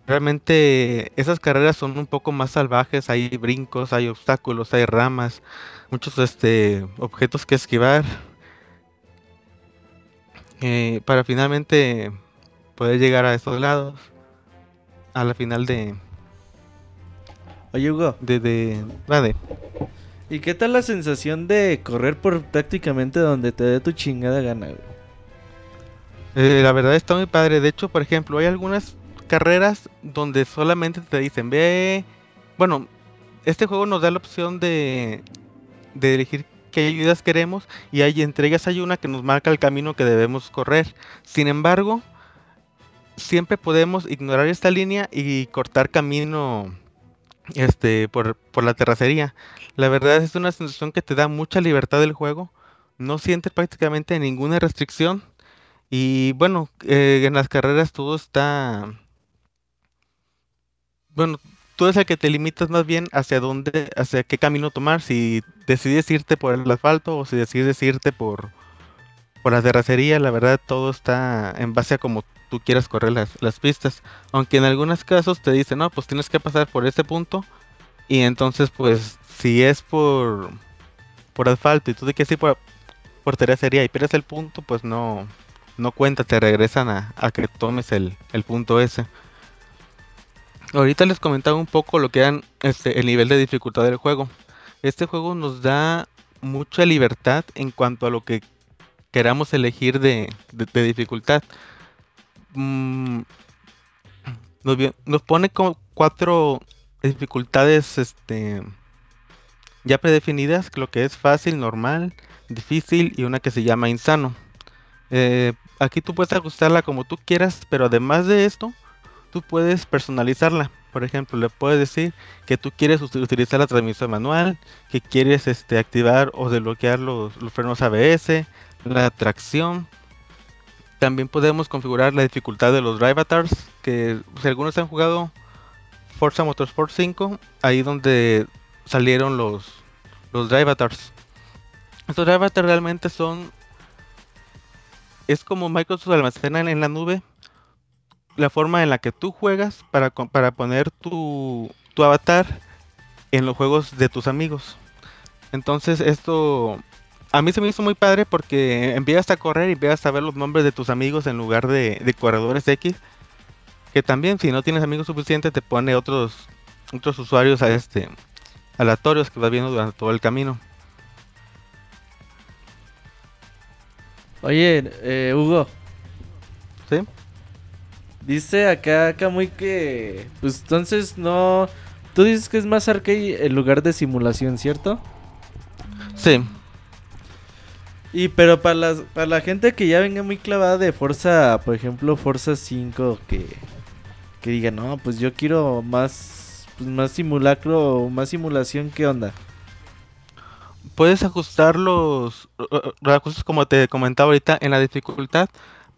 Realmente esas carreras son un poco más salvajes, hay brincos, hay obstáculos, hay ramas, muchos este objetos que esquivar. eh, para finalmente poder llegar a estos lados a la final de Oye, Hugo, de, de, ah, de- ¿y qué tal la sensación de correr por prácticamente donde te dé tu chingada gana, güey? Eh, la verdad está muy padre. De hecho, por ejemplo, hay algunas carreras donde solamente te dicen, ve, bueno, este juego nos da la opción de, de elegir qué ayudas queremos y hay entre ellas hay una que nos marca el camino que debemos correr. Sin embargo, siempre podemos ignorar esta línea y cortar camino este por, por la terracería. La verdad es una sensación que te da mucha libertad del juego. No sientes prácticamente ninguna restricción. Y bueno, eh, en las carreras todo está... Bueno, tú eres el que te limitas más bien hacia dónde, hacia qué camino tomar. Si decides irte por el asfalto o si decides irte por, por la terracería, la verdad todo está en base a cómo tú quieras correr las, las pistas. Aunque en algunos casos te dicen, no, pues tienes que pasar por este punto. Y entonces, pues, si es por, por asfalto y tú te quieres ir por, por terracería y pierdes el punto, pues no, no cuenta, te regresan a, a que tomes el, el punto ese. Ahorita les comentaba un poco lo que eran este, el nivel de dificultad del juego. Este juego nos da mucha libertad en cuanto a lo que queramos elegir de, dificultad. Mm, nos pone como cuatro dificultades este, ya predefinidas, lo que es fácil, normal, difícil y una que se llama insano. Eh, aquí tú puedes ajustarla como tú quieras, pero además de esto, tú puedes personalizarla. Por ejemplo, le puedes decir que tú quieres uti- utilizar la transmisión manual, que quieres este, activar o desbloquear los, los frenos ABS, la tracción. También podemos configurar la dificultad de los drive avatars, que si algunos han jugado Forza Motorsport 5, ahí donde salieron los, los drive avatars. Estos drive avatars realmente son es como Microsoft almacena en, en la nube la forma en la que tú juegas para, para poner tu, tu avatar en los juegos de tus amigos. Entonces esto a mí se me hizo muy padre porque empiezas a correr y empiezas a ver los nombres de tus amigos en lugar de, de corredores X. Que también si no tienes amigos suficientes te pone otros otros usuarios a este aleatorios que vas viendo durante todo el camino. Oye, eh, Hugo, ¿Sí? Dice acá Camuy que... Pues entonces no... Tú dices que es más arcade en lugar de simulación, ¿cierto? Sí. Y pero para, las, para la gente que ya venga muy clavada de Forza, por ejemplo, Forza 5, que, que diga, no, pues yo quiero más, pues más simulacro más simulación, ¿qué onda? puedes ajustar los, los ajustes como te comentaba ahorita en la dificultad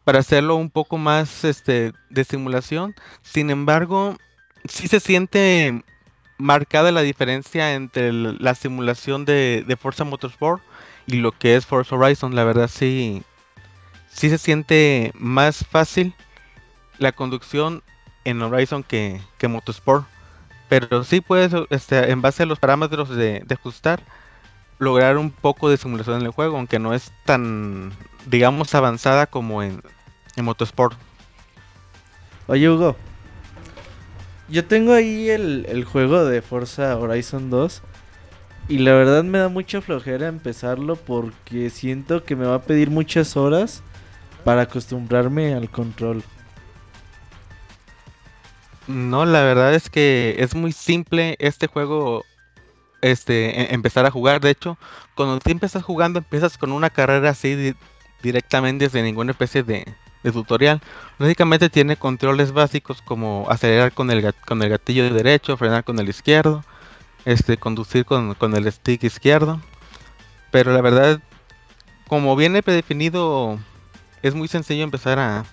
para hacerlo un poco más este de simulación. Sin embargo, sí se siente marcada la diferencia entre la simulación de, de Forza Motorsport y lo que es Forza Horizon. La verdad sí, sí se siente más fácil la conducción en Horizon que, que Motorsport. Pero sí puedes, este, en base a los parámetros de, de ajustar, lograr un poco de simulación en el juego, aunque no es tan, digamos, avanzada como en, en Motorsport. Oye, Hugo, yo tengo ahí el, el juego de Forza Horizon 2 y la verdad me da mucha flojera empezarlo porque siento que me va a pedir muchas horas para acostumbrarme al control. No, la verdad es que es muy simple este juego, este, e- empezar a jugar. De hecho, cuando tú empiezas jugando, empiezas con una carrera así directamente sin ninguna especie de, de tutorial. Básicamente tiene controles básicos como acelerar con el, con el gatillo derecho, frenar con el izquierdo, este, conducir con, con el stick izquierdo. Pero la verdad, como viene predefinido, es muy sencillo empezar a,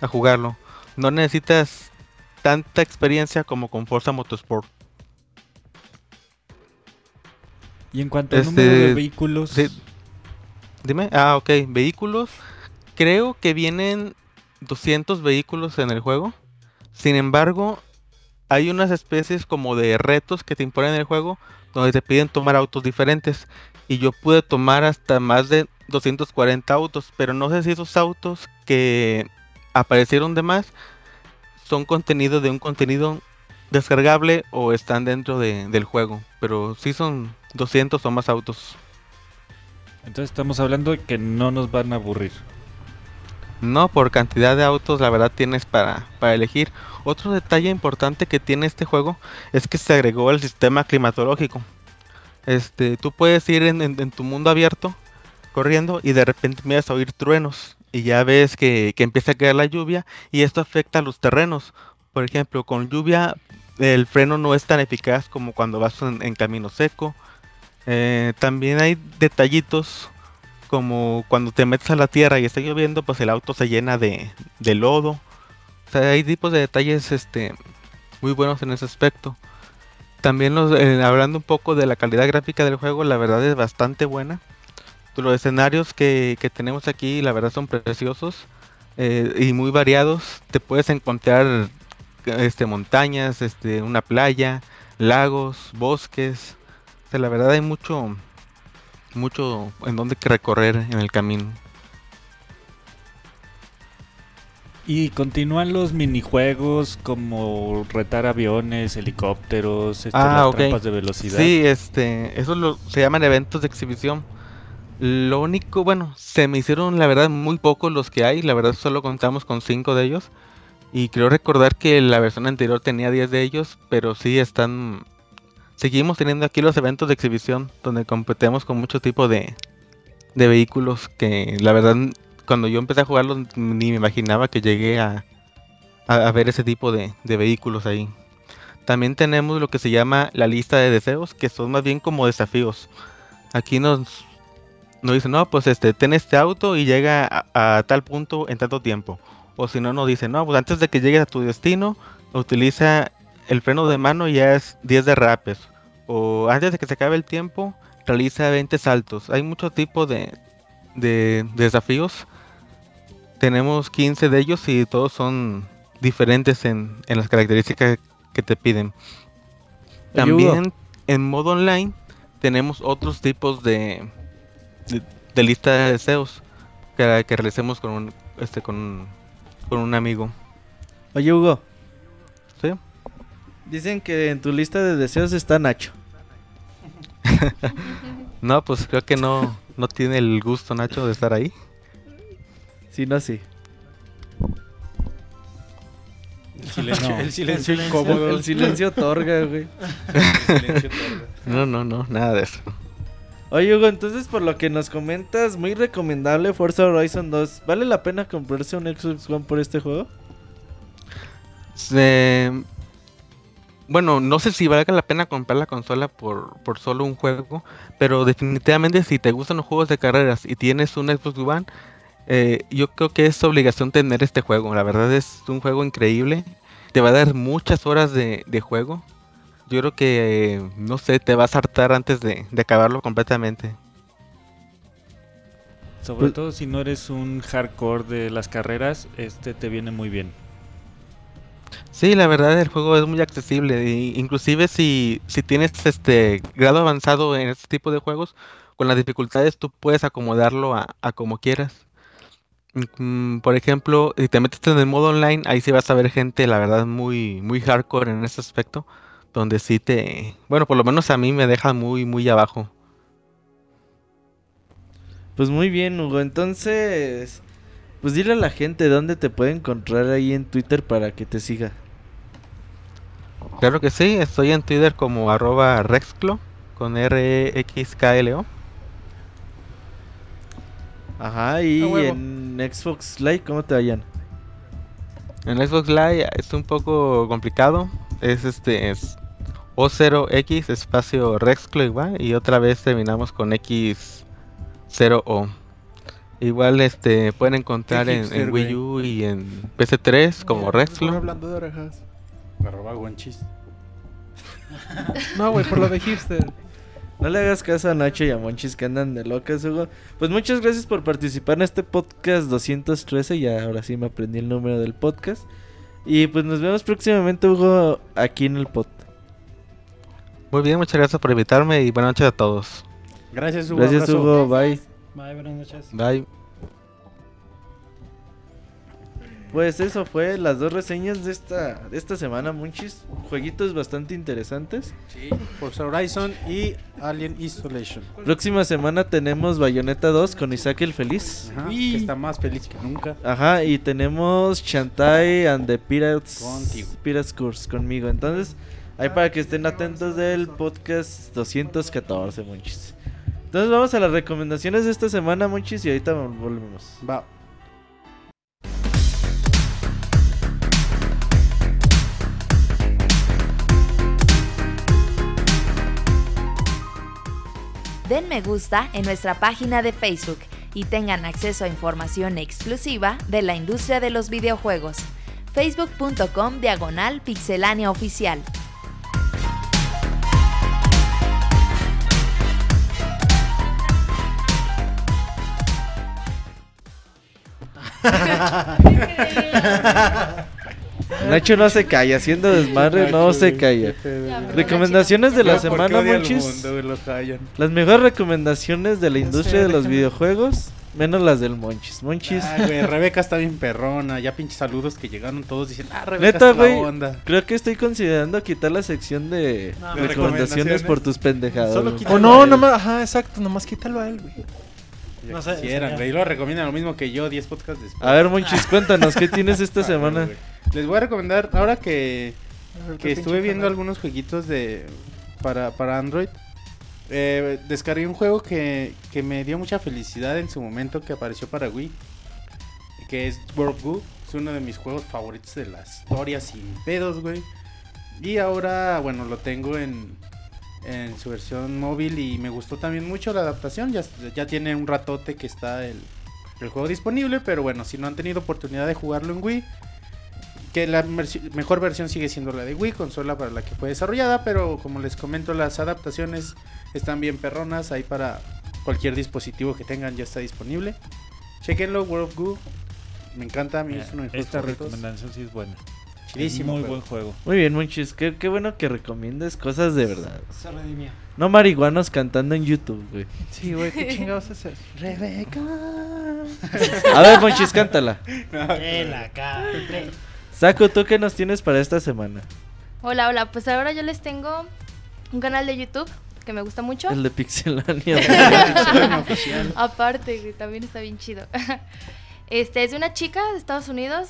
a jugarlo. No necesitas tanta experiencia como con Forza Motorsport. Y en cuanto al Este, número de vehículos, sí. Dime, ah, ok, vehículos. Creo que vienen 200 vehículos en el juego. Sin embargo, hay unas especies como de retos que te imponen en el juego donde te piden tomar autos diferentes. Y yo pude tomar hasta más de 240 autos, pero no sé si esos autos que aparecieron de más son contenido de un contenido descargable o están dentro de- del juego. Pero sí son 200 o más autos. Entonces estamos hablando de que no nos van a aburrir. No, por cantidad de autos, la verdad tienes para, para elegir. Otro detalle importante que tiene este juego es que se agregó el sistema climatológico. Este, tú puedes ir en, en- tu mundo abierto corriendo y de repente empiezas a oír truenos y ya ves que, que empieza a caer la lluvia y esto afecta a los terrenos. Por ejemplo, con lluvia el freno no es tan eficaz como cuando vas en camino seco. Eh, también hay detallitos como cuando te metes a la tierra y está lloviendo, pues el auto se llena de, de lodo. O sea, hay tipos de detalles este, muy buenos en ese aspecto. También los, eh, hablando un poco de la calidad gráfica del juego, la verdad es bastante buena. Los escenarios que, que tenemos aquí, la verdad son preciosos eh, y muy variados. Te puedes encontrar este, montañas, este, una playa, lagos, bosques. O sea, la verdad hay mucho, mucho en donde recorrer en el camino. Y continúan los minijuegos como retar aviones, helicópteros, este, Ah, las ok. trampas de velocidad. Sí, este, eso lo, se llaman eventos de exhibición. Lo único, bueno, se me hicieron la verdad muy pocos los que hay, la verdad solo contamos con 5 de ellos. Y creo recordar que la versión anterior tenía 10 de ellos, pero sí están... Seguimos teniendo aquí los eventos de exhibición donde competemos con mucho tipo de, de vehículos que la verdad cuando yo empecé a jugarlos ni me imaginaba que llegué a, a, ver ese tipo de, de vehículos ahí. También tenemos lo que se llama la lista de deseos, que son más bien como desafíos. Aquí nos, nos dicen, no, pues este, ten este auto y llega a, a tal punto en tanto tiempo. O si no, nos dicen, no, pues antes de que llegues a tu destino, utiliza el freno de mano ya es 10 derrapes. O antes de que se acabe el tiempo, realiza 20 saltos. Hay mucho tipo de, de desafíos. Tenemos 15 de ellos y todos son diferentes en, en las características que te piden. También en modo online tenemos otros tipos de, de, de lista de deseos que, que realicemos con un, este, con, con un amigo. Oye, Hugo. ¿Sí? Dicen que en tu lista de deseos está Nacho. <laughs> No, pues creo que no, no tiene el gusto Nacho de estar ahí. Si no, sí. El silencio, No. el silencio El incómodo. El silencio otorga, güey. <laughs> El silencio otorga. No, no, no, nada de eso. Oye, Hugo, entonces por lo que nos comentas, muy recomendable Forza Horizon 2. ¿Vale la pena comprarse un Xbox One por este juego? Se- Bueno, no sé si valga la pena comprar la consola por, por solo un juego, pero definitivamente si te gustan los juegos de carreras y tienes un Xbox One, eh, yo creo que es obligación tener este juego. La verdad es un juego increíble. Te va a dar muchas horas de, de juego. Yo creo que, eh, no sé, te vas a hartar antes de, de acabarlo completamente. Sobre Pues- todo si no eres un hardcore de las carreras, este te viene muy bien. Sí, la verdad el juego es muy accesible. y inclusive si, si tienes este grado avanzado en este tipo de juegos, con las dificultades tú puedes acomodarlo a, a como quieras. Mm, Por ejemplo, si te metes en el modo online, ahí sí vas a ver gente, la verdad, muy, muy hardcore en ese aspecto. Donde sí te... Bueno, por lo menos a mí me deja muy, muy abajo. Pues muy bien, Hugo. Entonces, pues dile a la gente dónde te puede encontrar ahí en Twitter para que te siga. Claro que sí, estoy en Twitter como arroba Rexclo, con R-E-X-K-L-O. Ajá, y en en Xbox Live, ¿cómo te vayan? En Xbox Live es un poco complicado. Es este es O0X espacio Rexclo igual y otra vez terminamos con X0O. Igual este pueden encontrar en, hipster, en Wii U y en PC3 como Mira, Rexclo. hablando de orejas. Arroba guanchis. <laughs> No, güey, por lo de hipster. No le hagas caso a Nacho y a Monchis que andan de locas, Hugo. Pues muchas gracias por participar en este podcast 213. Ya ahora sí me aprendí el número del podcast. Y pues nos vemos próximamente, Hugo, aquí en el pod. Muy bien, muchas gracias por invitarme y buenas noches a todos. Gracias, Hugo. Gracias, abrazo. Hugo. Bye. Bye, buenas noches. Bye. Pues eso fue las dos reseñas de esta, de esta semana, Monchis. Jueguitos bastante interesantes. Sí, Forza Horizon y Alien Isolation. Próxima semana tenemos Bayonetta 2 con Isaac el Feliz. Ajá, que está más feliz que nunca. Ajá, y tenemos Shantai and the Pirates, Contigo. Pirates Curse conmigo. Entonces, ahí para que estén atentos del podcast 214, Monchis. Entonces, vamos a las recomendaciones de esta semana, Monchis, y ahorita volvemos. Va. Den me gusta en nuestra página de Facebook y tengan acceso a información exclusiva de la industria de los videojuegos. facebook.com diagonal pixelánea oficial. <laughs> Nacho no se calla, haciendo desmadre no se calla. Recomendaciones de la semana, Monchis. Las mejores recomendaciones de la industria de los videojuegos, menos las del Monchis. Monchis, Ah, güey, Rebeca está bien perrona. Ya pinches saludos que llegaron todos diciendo, ah, Rebeca neta, güey, onda. creo que estoy considerando quitar la sección de No, recomendaciones recomendaciones. por tus pendejadas. Solo O no, nomás, ajá, exacto, nomás quítalo a él, güey. Ya No sé, quisieran, sería- güey. Y lo recomiendan lo mismo que yo, 10 podcasts después. A ver, Monchis, cuéntanos, ¿qué tienes esta semana? Les voy a recomendar, ahora que, que estuve viendo canal. algunos jueguitos de para, para Android, eh, descargué un juego que, que me dio mucha felicidad en su momento que apareció para Wii, que es World Goo. Es uno de mis juegos favoritos de la historia sin pedos, güey. Y ahora, bueno, lo tengo en, en su versión móvil y me gustó también mucho la adaptación. Ya, ya tiene un ratote que está el, el juego disponible, pero bueno, si no han tenido oportunidad de jugarlo en Wii, que la mejor versión sigue siendo la de Wii, consola para la que fue desarrollada, pero como les comento, las adaptaciones están bien perronas, ahí para cualquier dispositivo que tengan ya está disponible. Chequenlo, World of Goo. Me encanta, a mí es uno de mis Esta recomendación sí es buena. Chidísimo Muy juego. buen juego. Muy bien, Monchis, qué, qué bueno que recomiendes cosas de verdad. Se redimió. No marihuanos cantando en YouTube, güey. Sí, güey, qué chingados es eso. <laughs> Rebeca. A ver, Monchis, cántala. Que la cante. Saco, ¿tú qué nos tienes para esta semana? Hola, hola. Pues ahora yo les tengo un canal de YouTube que me gusta mucho. El de Pixelania. <laughs> oficial. Aparte, güey, también está bien chido. <laughs> Este es de una chica de Estados Unidos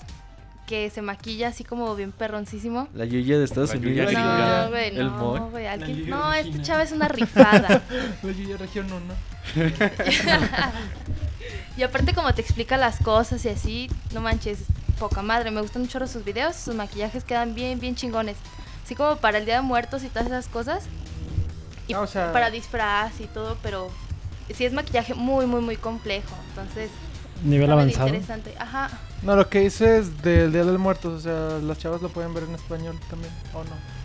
que se maquilla así como bien perroncísimo. La Yuya de Estados La Unidos. Yuya. No, güey, no, güey. alguien- Yuya No, Regina. chava es una rifada. <laughs> Oye, ya región 1. <laughs> y aparte como te explica las cosas y así, no manches, poca madre. Me gustan mucho sus videos, sus maquillajes quedan bien, bien chingones. Así como para el Día de Muertos y todas esas cosas. Y Ah, o sea- para disfraz y todo, pero sí es maquillaje muy, muy, muy complejo. Entonces, Nivel avanzado. interesante. Ajá. No, lo que hice es del Día de los Muertos, o sea, las chavas lo pueden ver en español también, ¿o no?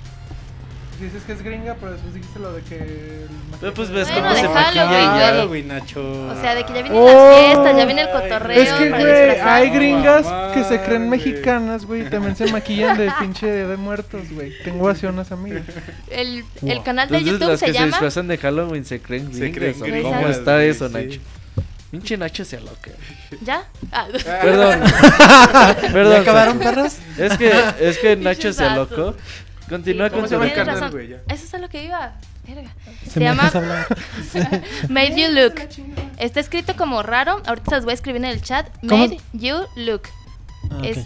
Dices que es gringa, pero después dijiste lo de que... el pues maquillaje- ves Bueno, cómo se de maquilla Halloween, y güey. Halloween, Nacho. O sea, de que ya vienen Oh. las fiestas, ya viene el cotorreo Es que, para güey, disfrazar. hay gringas mamá, que se creen güey. mexicanas, güey, y también se maquillan de pinche Día de Muertos, güey. Tengo así unas amigas. El, el canal de Entonces YouTube las se que se llama... disfrazan de Halloween se creen Se gringas. creen ¿o gringas, ¿Cómo está güey, eso, sí. Nacho? Pinche Nacho se loca. ¿Ya? Ah, Perdón. <laughs> Perdón. ¿Ya acabaron, perros? Es que, es que Nacho se alocó. Continúa Sí, con ¿Cómo tu se llama el Tienes canal, güey? Ya. Eso es a lo que iba. Verga. Se Se me llama. <laughs> Made You Look. Está escrito como raro. Ahorita se los voy a escribir en el chat. ¿Cómo? Made You Look. Ah. Es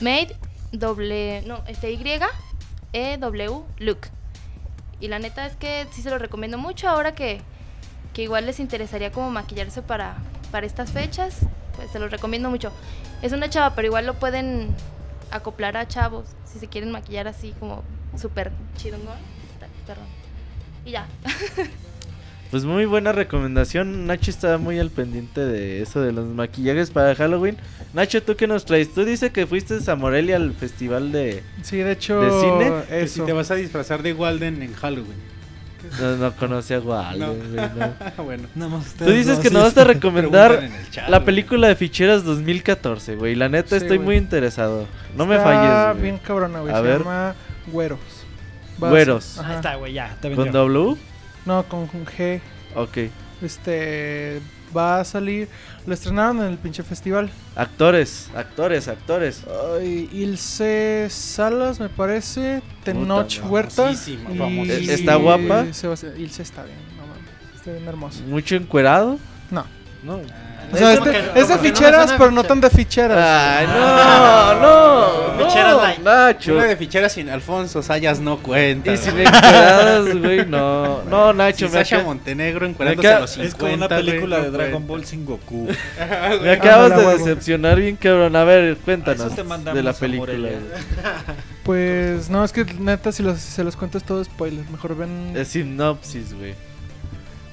Made doble. No, este Y E W Look. Y la neta es que sí se lo recomiendo mucho ahora que, que igual les interesaría como maquillarse para, para estas fechas. pues se los recomiendo mucho. Es una chava, pero igual lo pueden acoplar a chavos si se quieren maquillar así como súper chidongón. Está perrón. Y ya. <laughs> Pues muy buena recomendación. Nacho estaba muy al pendiente de eso de los maquillajes para Halloween. Nacho, ¿tú qué nos traes? Tú dices que fuiste a Morelia al festival de... Sí, de hecho, ¿De cine? Que si te vas a disfrazar de Walden en Halloween. No, no conoce a Walden, No. güey, no. <laughs> bueno. Nada más Tú ustedes dices dos, que nos vas a recomendar Preguntan en el chat, la güey. película de ficheras 2014, güey. La neta Sí, estoy güey. muy interesado. No me Está falles, güey. bien cabrona, güey. A Se ver. llama Güeros. Vas- Güeros. Ajá. Ahí está, güey, ya, te ¿Con. W? No, con con G. Ok. Este. Va a salir. Lo estrenaron en el pinche festival. Actores, actores, actores. Ay, Ilse Salas, me parece. Tenoch Huerta. y- famosísima. ¿Está guapa? Ilse está bien, no mames. Está bien hermosa. ¿Mucho encuerado? No. No. O sea, es de, no- es de como que no me ficheras, pero no tan de ficheras. Ay, no, no. no, Ficheras light. Nacho. Una de ficheras sin Alfonso Sayas no cuenta. Y sin encueradas, güey, no. No, Nacho, Si me, Sasha Montenegro queda- a los 50, Es como una película no de Dragon cuenta. Ball sin Goku. <laughs> me acabas Ándale, de decepcionar bien cabrón. A ver, cuéntanos Eso te mandamos de la a película. <laughs> Pues no, es que neta, si, los, si se los cuento es todo spoiler. Mejor ven. Es sinopsis, güey.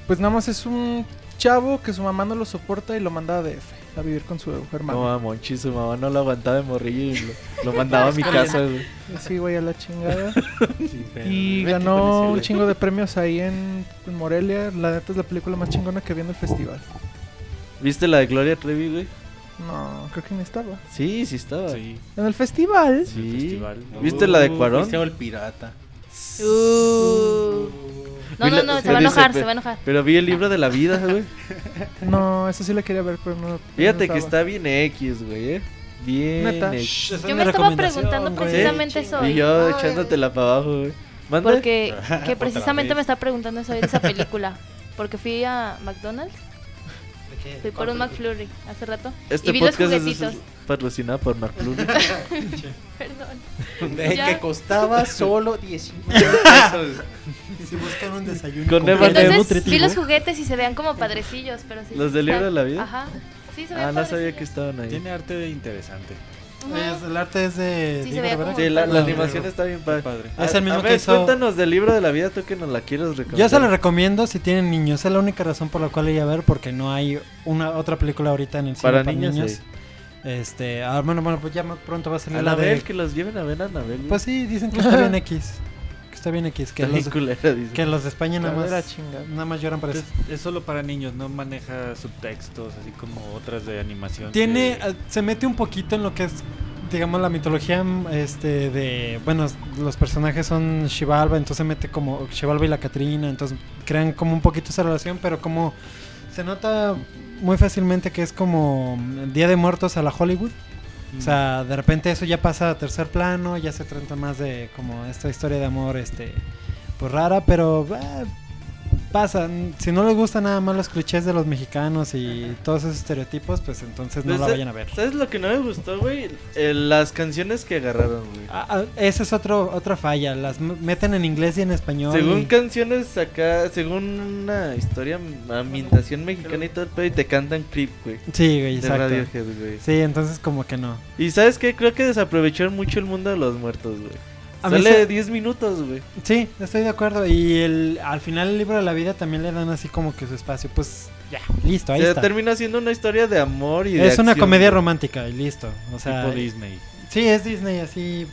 Pues nada más es un chavo que su mamá no lo soporta y lo manda a DF a vivir con su hermano. No, a Monchi, su mamá no lo aguantaba de morrillo y lo, lo <laughs> mandaba a mi casa, güey. Sí, güey, a la chingada. <laughs> Sí, y ganó un chingo de premios ahí en, en Morelia. La neta es la película más chingona que vi en el festival. ¿Viste la de Gloria Trevi, güey? No, creo que ni estaba. Sí, sí estaba. Sí. En el festival. Sí. el festival. ¿Viste la de Uh, Cuarón? fuiste el pirata. Uh. No, no, no, se va a enojar, se va a enojar. Pero vi el libro de la vida, güey. <laughs> No, eso sí la quería ver, pero no. Fíjate no que está bien X, güey, eh. Bien Neta. X. Shh, Yo <laughs> me estaba preguntando güey. precisamente eso. Y yo echándotela para abajo, güey. Porque que precisamente me está preguntando eso de esa película. Porque fui a McDonald's, fui por un McFlurry hace rato Este y vi los podcast es, juguetitos. es patrocinado por McFlurry. <laughs> Perdón. De Ya. que costaba solo 19 <laughs> pesos. Si buscan un desayuno Con. Entonces vi los juguetes y se vean como padrecillos, pero sí. ¿Los del libro de la vida? Ajá. Sí, se ah, no sabía que estaban ahí. Tiene arte interesante. Es- el arte es de Sí, se Diego Rivera. Sí, la, la Ah, animación está bien padre. Padre. Es el mismo a que ver, hizo- cuéntanos del libro de la vida, tú que nos la quieres recomendar. Yo se la recomiendo si tienen niños. Es la única razón por la cual iría a ver porque no hay una otra película ahorita en el cine Para para, niños, niños. sí. Este, ah, bueno, bueno, pues ya más pronto va a salir la Anabel, de que los lleven a ver a Anabel. Pues sí, dicen que está bien <laughs> X. Que está bien X, que los culera, dice. que los de España nada más nada más lloran por eso. Es, solo para niños, no maneja subtextos, así como otras de animación. Tiene que- eh, se mete un poquito en lo que es digamos la mitología este de bueno, los personajes son Xibalba, entonces se mete como Xibalba y la Catrina, entonces crean como un poquito esa relación, pero como se nota muy fácilmente que es como el Día de Muertos a la Hollywood. O sea, de repente eso ya pasa a tercer plano, ya se trata más de como esta historia de amor, este, pues rara, pero eh, pasa. Si no les gustan nada más los clichés de los mexicanos y todos esos estereotipos, pues entonces no Pues, la vayan a ver. ¿Sabes lo que no me gustó, güey? Eh, las canciones que agarraron, güey. Ah, ah, esa es otro, otra falla, las meten en inglés y en español. Según y- canciones acá, según una historia, ambientación mexicana y todo el pedo, y te cantan Creep, güey. Sí, güey, exacto. Radiohead, güey. Sí, entonces como que no. Y ¿sabes qué? Creo que desaprovecharon mucho el mundo de los muertos, güey. A mí Sale se- 10 minutos, güey. Sí, estoy de acuerdo. Y el, al final el libro de la vida también le dan así como que su espacio. Pues ya, listo, ahí O sea, está. termina siendo una historia de amor y de Es una acción, comedia güey. romántica y listo. O sea, tipo Disney. sí, es Disney así.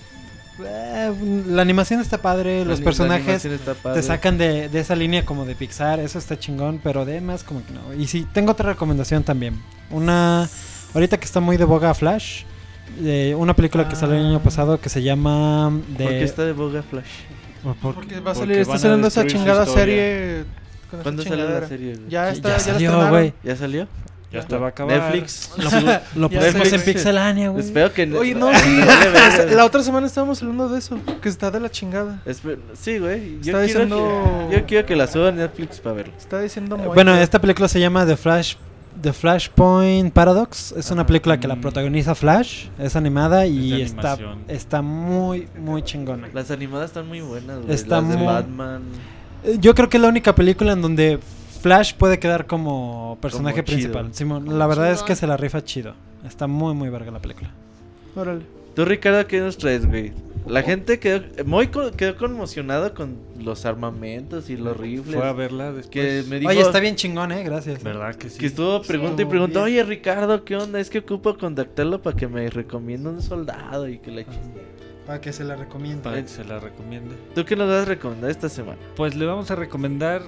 eh, la animación está padre, La los la personajes padre. te sacan de, de esa línea como de Pixar, eso está chingón, pero de más como que no. Y sí, tengo otra recomendación también. Una, ahorita que está muy de boga Flash, eh, una película que salió el año Ah. pasado que se llama de... Porque está de boga Flash. por- por- Porque va a Porque salir, está saliendo esa chingada serie. con ¿Cuándo sale la serie, güey? Ya está, ya, la salió, güey. ¿Ya salió? Ya estaba acabado. Netflix. Lo, lo pusimos en. Pixelania, güey. Espero que... Oye, no, <laughs> sí. La otra semana estábamos hablando de eso. Que está de la chingada. Espe- Sí, güey. Yo, Está quiero diciendo- que... yo quiero que la suban a Netflix para verlo. Está diciendo Eh, Bueno, esta película se llama The Flash The Flashpoint Paradox. Es una película que la Mm. protagoniza Flash. Es animada y Es de está, animación. está muy, muy chingona. Las animadas están muy buenas, güey. Está Las de muy- Batman. Eh, Yo creo que es la única película en donde Flash puede quedar como personaje Como chido. principal. Simón, la verdad es que chingón. se la rifa chido. Está muy, muy verga la película. Órale. Tú, Ricardo, ¿qué nos traes, güey? La gente quedó muy co- quedó conmocionada con los armamentos y los rifles. Fue a verla después. que me dijo Oye, está bien chingón, eh, gracias. ¿Verdad que sí? que estuvo pregunta y pregunta, oye Ricardo, ¿qué onda? Es que ocupo contactarlo para que me recomiende un soldado y que la ch- Para que se la recomiende. Para que se la recomiende. ¿Tú qué nos vas a recomendar esta semana? Pues le vamos a recomendar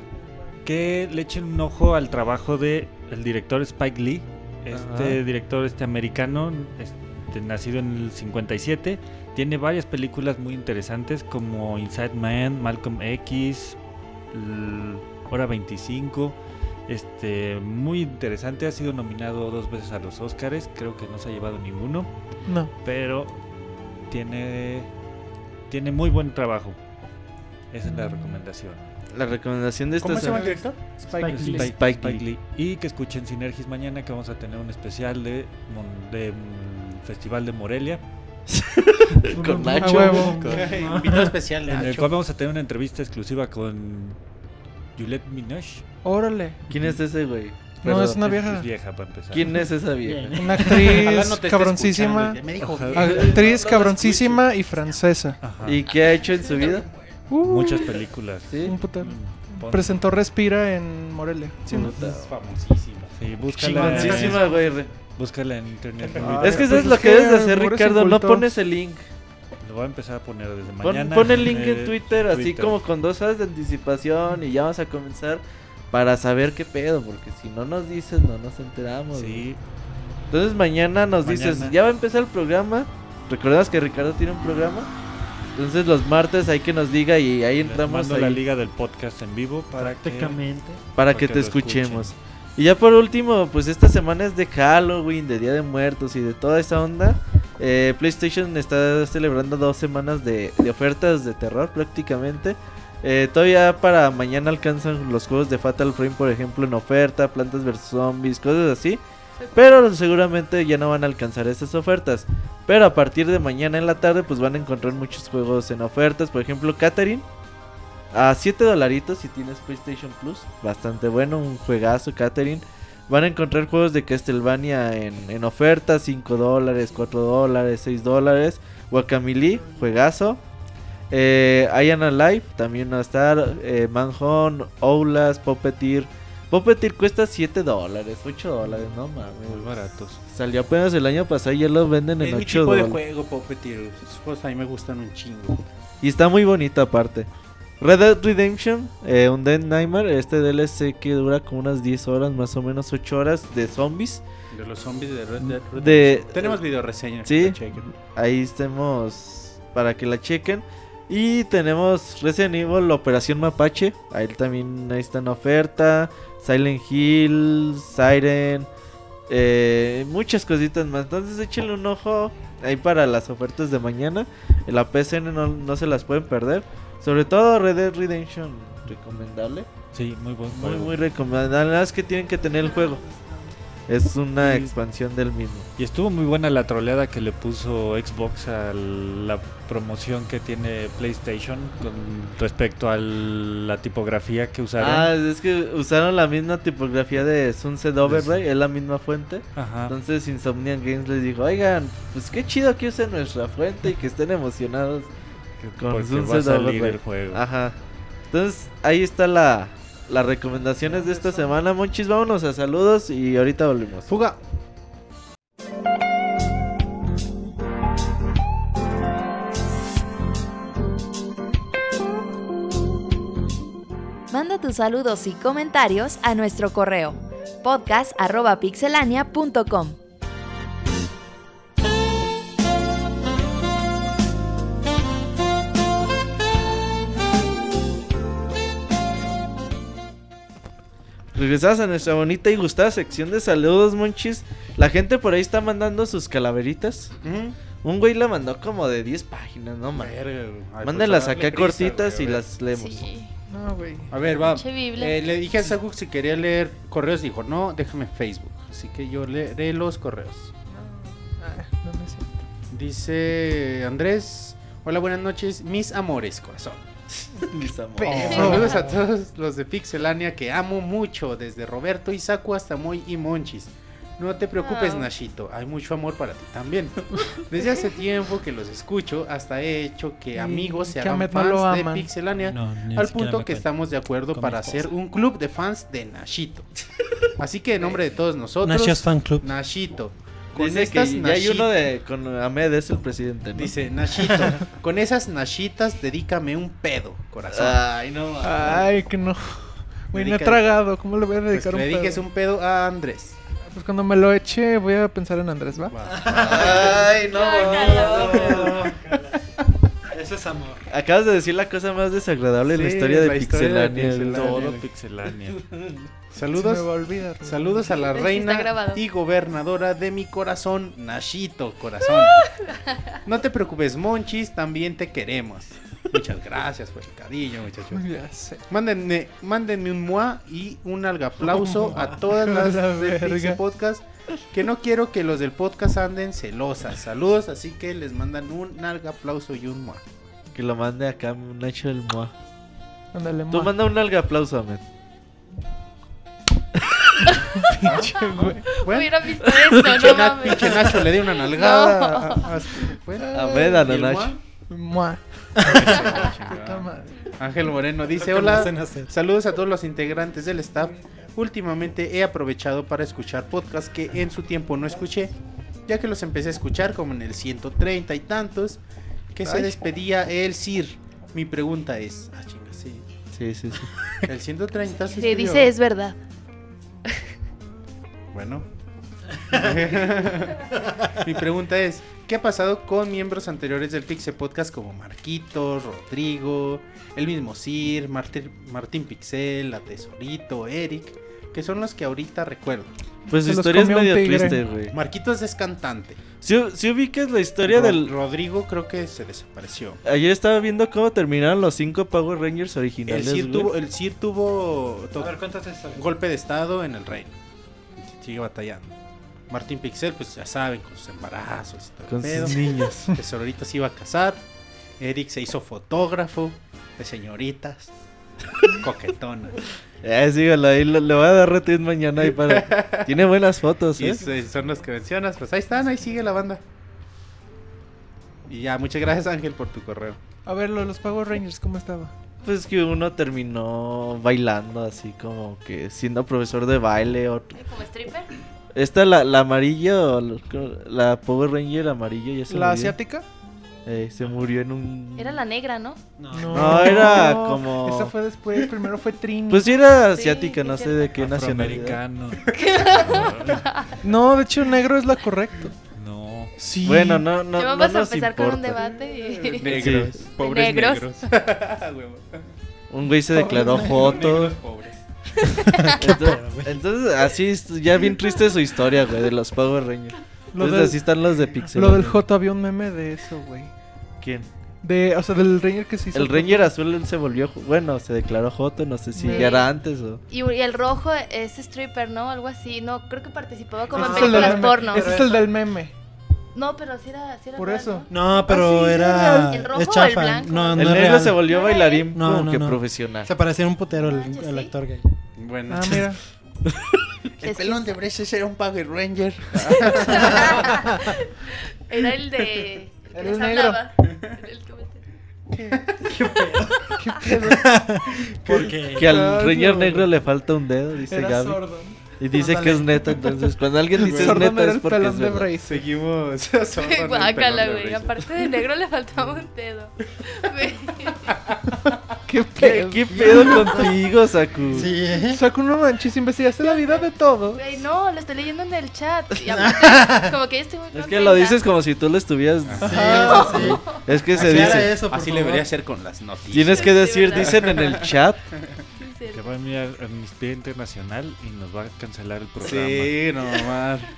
que le echen un ojo al trabajo de el director Spike Lee, este Ajá. director este americano, este, nacido en el 57, tiene varias películas muy interesantes como Inside Man, Malcolm X, Hora 25, este muy interesante, ha sido nominado dos veces a los Oscars, creo que no se ha llevado ninguno, No. pero tiene tiene muy buen trabajo. Esa es la recomendación. La recomendación de esta ¿Cómo se llama el director? Spike Lee. Spike, Spike Spike Lee. Lee. Y que escuchen Sinergis mañana que vamos a tener un especial de, Mon- de mm, Festival de Morelia. <laughs> Con Nacho. huevo. Invitado especial En el cual vamos a tener una entrevista exclusiva con Juliette Binoche. Órale. ¿Quién es ese, güey? No, es una vieja. Es vieja para empezar. ¿Quién es esa vieja? Una no actriz cabroncísima. Me dijo Actriz cabroncísima y francesa. Ajá. ¿Y qué ha hecho en su vida? Uh, Muchas películas. ¿Sí? un. Mm, Presentó Respira en Morelia. Sí, ¿no? Es famosísima. Sí, búscala, Chingoncísima, güey. Búscala en internet. <laughs> Ah, Es que eso pues es lo es que que debes de hacer, Ricardo. No pones el link. Lo voy a empezar a poner desde Pon, mañana. pon el link eh, en Twitter, así Twitter. como con dos horas de anticipación y ya vamos a comenzar para saber qué pedo, porque si no nos dices, no nos enteramos. Sí, Entonces mañana nos dices, ya va a empezar el programa. Recordemos que Ricardo tiene un programa. Entonces los martes hay que nos diga y ahí les entramos mando ahí la liga del podcast en vivo para que Prácticamente. para para que que te lo escuchen. Y ya por último, pues esta semana es de Halloween, de Día de Muertos y de toda esa onda. Eh, PlayStation está celebrando dos semanas de, de ofertas de terror prácticamente. Eh, todavía para mañana alcanzan los juegos de Fatal Frame, por ejemplo, en oferta, Plantas vs Zombies, cosas así. Pero seguramente ya no van a alcanzar esas ofertas. Pero a partir de mañana en la tarde, pues van a encontrar muchos juegos en ofertas. Por ejemplo, Catherine. A 7 dolaritos si tienes PlayStation Plus. Bastante bueno, un juegazo, Catherine. Van a encontrar juegos de Castlevania en, en oferta. 5 dólares, 4 dólares, 6 dólares. Guacamole, juegazo. Eh, I Am Alive también va a estar. Eh, Manhunt, Oulas, Puppeteer. Puppeteer cuesta 7 dólares, 8 dólares, no mames. muy baratos. Salió apenas el año pasado y ya lo venden en Es mi 8 tipo de dólares. juego, Puppeteer. Esos juegos a mí me gustan un chingo. Y está muy bonito aparte. Red Dead Redemption, eh, un Dead Nightmare, este DLC que dura como unas 10 horas, más o menos 8 horas de zombies. De los zombies de Red Dead Redemption. De- Tenemos video reseña. Sí. Ahí estemos para que la chequen. Y tenemos Resident Evil, la Operación Mapache. Ahí también ahí está en oferta. Silent Hill, Siren. eh, muchas cositas más. Entonces échenle un ojo ahí para las ofertas de mañana. En la PCN no, no se las pueden perder. Sobre todo Red Dead Redemption, recomendable. Sí, muy buen Muy, juego. muy recomendable. Nada más que tienen que tener el juego. Es una expansión del mismo. Y estuvo muy buena la troleada que le puso Xbox a la promoción que tiene PlayStation con respecto a la tipografía que usaron. Ah, es que usaron la misma tipografía de Sunset Overdrive, es la misma fuente. Ajá. Entonces Insomniac Games les dijo, oigan, pues qué chido que usen nuestra fuente y que estén emocionados con porque va a salir el juego. Ajá. Entonces ahí está la las recomendaciones de esta semana, Monchis. Vámonos a saludos y ahorita volvemos. Fuga. Manda tus saludos y comentarios a nuestro correo podcast@pixelania.com. Regresamos a nuestra bonita y gustada sección de saludos, Monchis. La gente por ahí está mandando sus calaveritas. Un güey la mandó como de 10 páginas, no mames. Mándenlas pues, a acá cortitas y las leemos. Sí. No, güey. A ver, va. Eh, le dije a Sagu si quería leer correos. Dijo, no, déjame Facebook. Así que yo leeré los correos. Ah, no, no es cierto. Dice Andrés. Hola, buenas noches. Mis amores, corazón. <laughs> Lisamo. Saludos a todos los de Pixelania que amo mucho, desde Roberto Isacu hasta Moy y Monchis. No te preocupes, Ah. Nashito, hay mucho amor para ti también. Desde hace <laughs> tiempo que los escucho, hasta he hecho que amigos se hagan Met no fans de. Pixelania, No, al punto que estamos de acuerdo para hacer un club de fans de Nashito. Así que en nombre de todos nosotros, Fan Club. Nashito. Con Dice que estas ya hay uno de con Ahmed, es el presidente, ¿no? Dice, Nashito, <laughs> con esas Nashitas dedícame un pedo, corazón. Ay, no. mames. Ay, que no. Güey, no he tragado. ¿Cómo le voy a Pues dedicar que un le dediques pedo? un pedo a Andrés. Pues cuando me lo eche, voy a pensar en Andrés, ¿va? Ay, no. no. Ese es amor. Acabas de decir la cosa más desagradable en la historia de la historia de. Pixelania. Todo pixelania. <laughs> Saludos. Se me va a olvidar. Saludos a la reina y gobernadora de mi corazón, Nashito, corazón. <laughs> No te preocupes, Monchis, también te queremos. Muchas gracias por el cariño, muchachos. Ya sé. Mándenme, mándenme un mua y un algaplauso a todas <laughs> las La de verga. Pixel Podcast. Que no quiero que los del podcast anden celosas. Saludos, así que les mandan un algaplauso y un mua. Que lo mande acá Nacho del Moa. Ándale, Tú ma. manda un alga aplauso, Ahmed. Pinche, güey. Bueno, Hubiera visto eso, pinche, no mames. pinche Nacho le dio una nalgada. a- a- a- bueno, a ¿y el Nacho. mua? Ángel Moreno dice, hola, saludos a todos los integrantes del staff. Últimamente he aprovechado para escuchar podcasts que en su tiempo no escuché, ya que los empecé a escuchar como en el 130 y tantos, que se despedía el CIR. Mi pregunta es, ah, chinga, sí, Sí, sí, sí. el 130 se Sí, despidió. dice es verdad. <laughs> Bueno. <laughs> Mi pregunta es, ¿qué ha pasado con miembros anteriores del Pixel Podcast como Marquitos, Rodrigo, el mismo Sir, Martín, Martín Pixel, la Tesorito, Eric, que son los que ahorita recuerdo? Pues su historia es medio triste, güey. Marquitos es cantante. Si, si ubicas la historia Ro- del... Rodrigo creo que se desapareció. Ayer estaba viendo cómo terminaron los cinco Power Rangers originales, tuvo, el Sir tuvo to- A ver, cuéntate esa. golpe de estado en el reino. Sigue batallando. Martín Pixel, pues ya saben, con sus embarazos y todo Con pedo. sus niños. <laughs> Tesorito se iba a casar. Eric se hizo fotógrafo de señoritas. <laughs> Coquetona. Eh, sígalo ahí, lo- le voy a dar retweet mañana ahí para... <laughs> Tiene buenas fotos, Y ¿eh? son los que mencionas. Pues ahí están, ahí sigue la banda. Y ya, muchas gracias Ángel por tu correo. A ver, lo de los Power Rangers, ¿cómo estaba? Pues que uno terminó bailando así como que siendo profesor de baile. Otro. ¿Como stripper? Esta, la, la amarilla, o la, Power Ranger amarilla ya se ¿La asiática? Eh, se murió en un... Era la negra, ¿no? No, era como- Esa fue después. Primero fue Trini. Pues sí era asiática, sí, no sé de qué nacionalidad. No, de hecho, negro es lo correcto. No. Sí. Bueno, no, no, ya no vamos a nos empezar con un importa. debate. y- Negros. Sí. Pobres <laughs> Negros. negros. <laughs> Huevo. Un güey se declaró pobres. Entonces, <laughs> entonces, así ya bien triste su historia, güey, de los Power Rangers. Lo Entonces del, así están los de Pixel. lo del J había un meme de eso, güey. ¿Quién? De, o sea, del Ranger que se hizo. El Ranger azul él se volvió, bueno, se declaró joto, no sé si Sí. ya era antes o... Y, y el rojo es stripper, ¿no? Algo así. No, creo que participaba como en películas porno. Ese es el del meme. No, pero sí era, sí era Por real, eso. ¿no? No, pero Ah, sí, era. ¿El rojo es o el blanco? No, no el negro se volvió ¿No era bailarín No, como no, que no. profesional. Se parecía un putero el, actor gay. Bueno. Ah, mira. <laughs> <laughs> El pelón de Breches era un Power Ranger. <laughs> Era el de. que Era les el negro. hablaba. El que me- ¿Qué pedo? <laughs> Porque. Que al Ranger negro le falta un dedo, dice Era Gaby. sordo. Y dice Ándale. que es neta, entonces cuando alguien dice es Sordo neta era es el porque pelón es de verdad. Brace. Seguimos. El Guácala, de güey. Aparte de negro le faltaba un dedo. ¿Qué ¿Qué, pedo? qué pedo contigo, Saku? Sí, ¿eh? Saco no manches, investigaste la vida de todo. Güey, no, lo estoy leyendo en el chat. Y <laughs> aparte, como que estoy muy Es que lo dices como si tú lo estuvieras... Sí, sí, sí. Es que se Aclara dice... eso, por Así favor. debería ser con las noticias. Tienes que decir, dicen en el chat. <laughs> Sí, sí. Que va a enviar Amnistía Internacional y nos va a cancelar el programa. Sí, no <laughs> mamar. Bueno,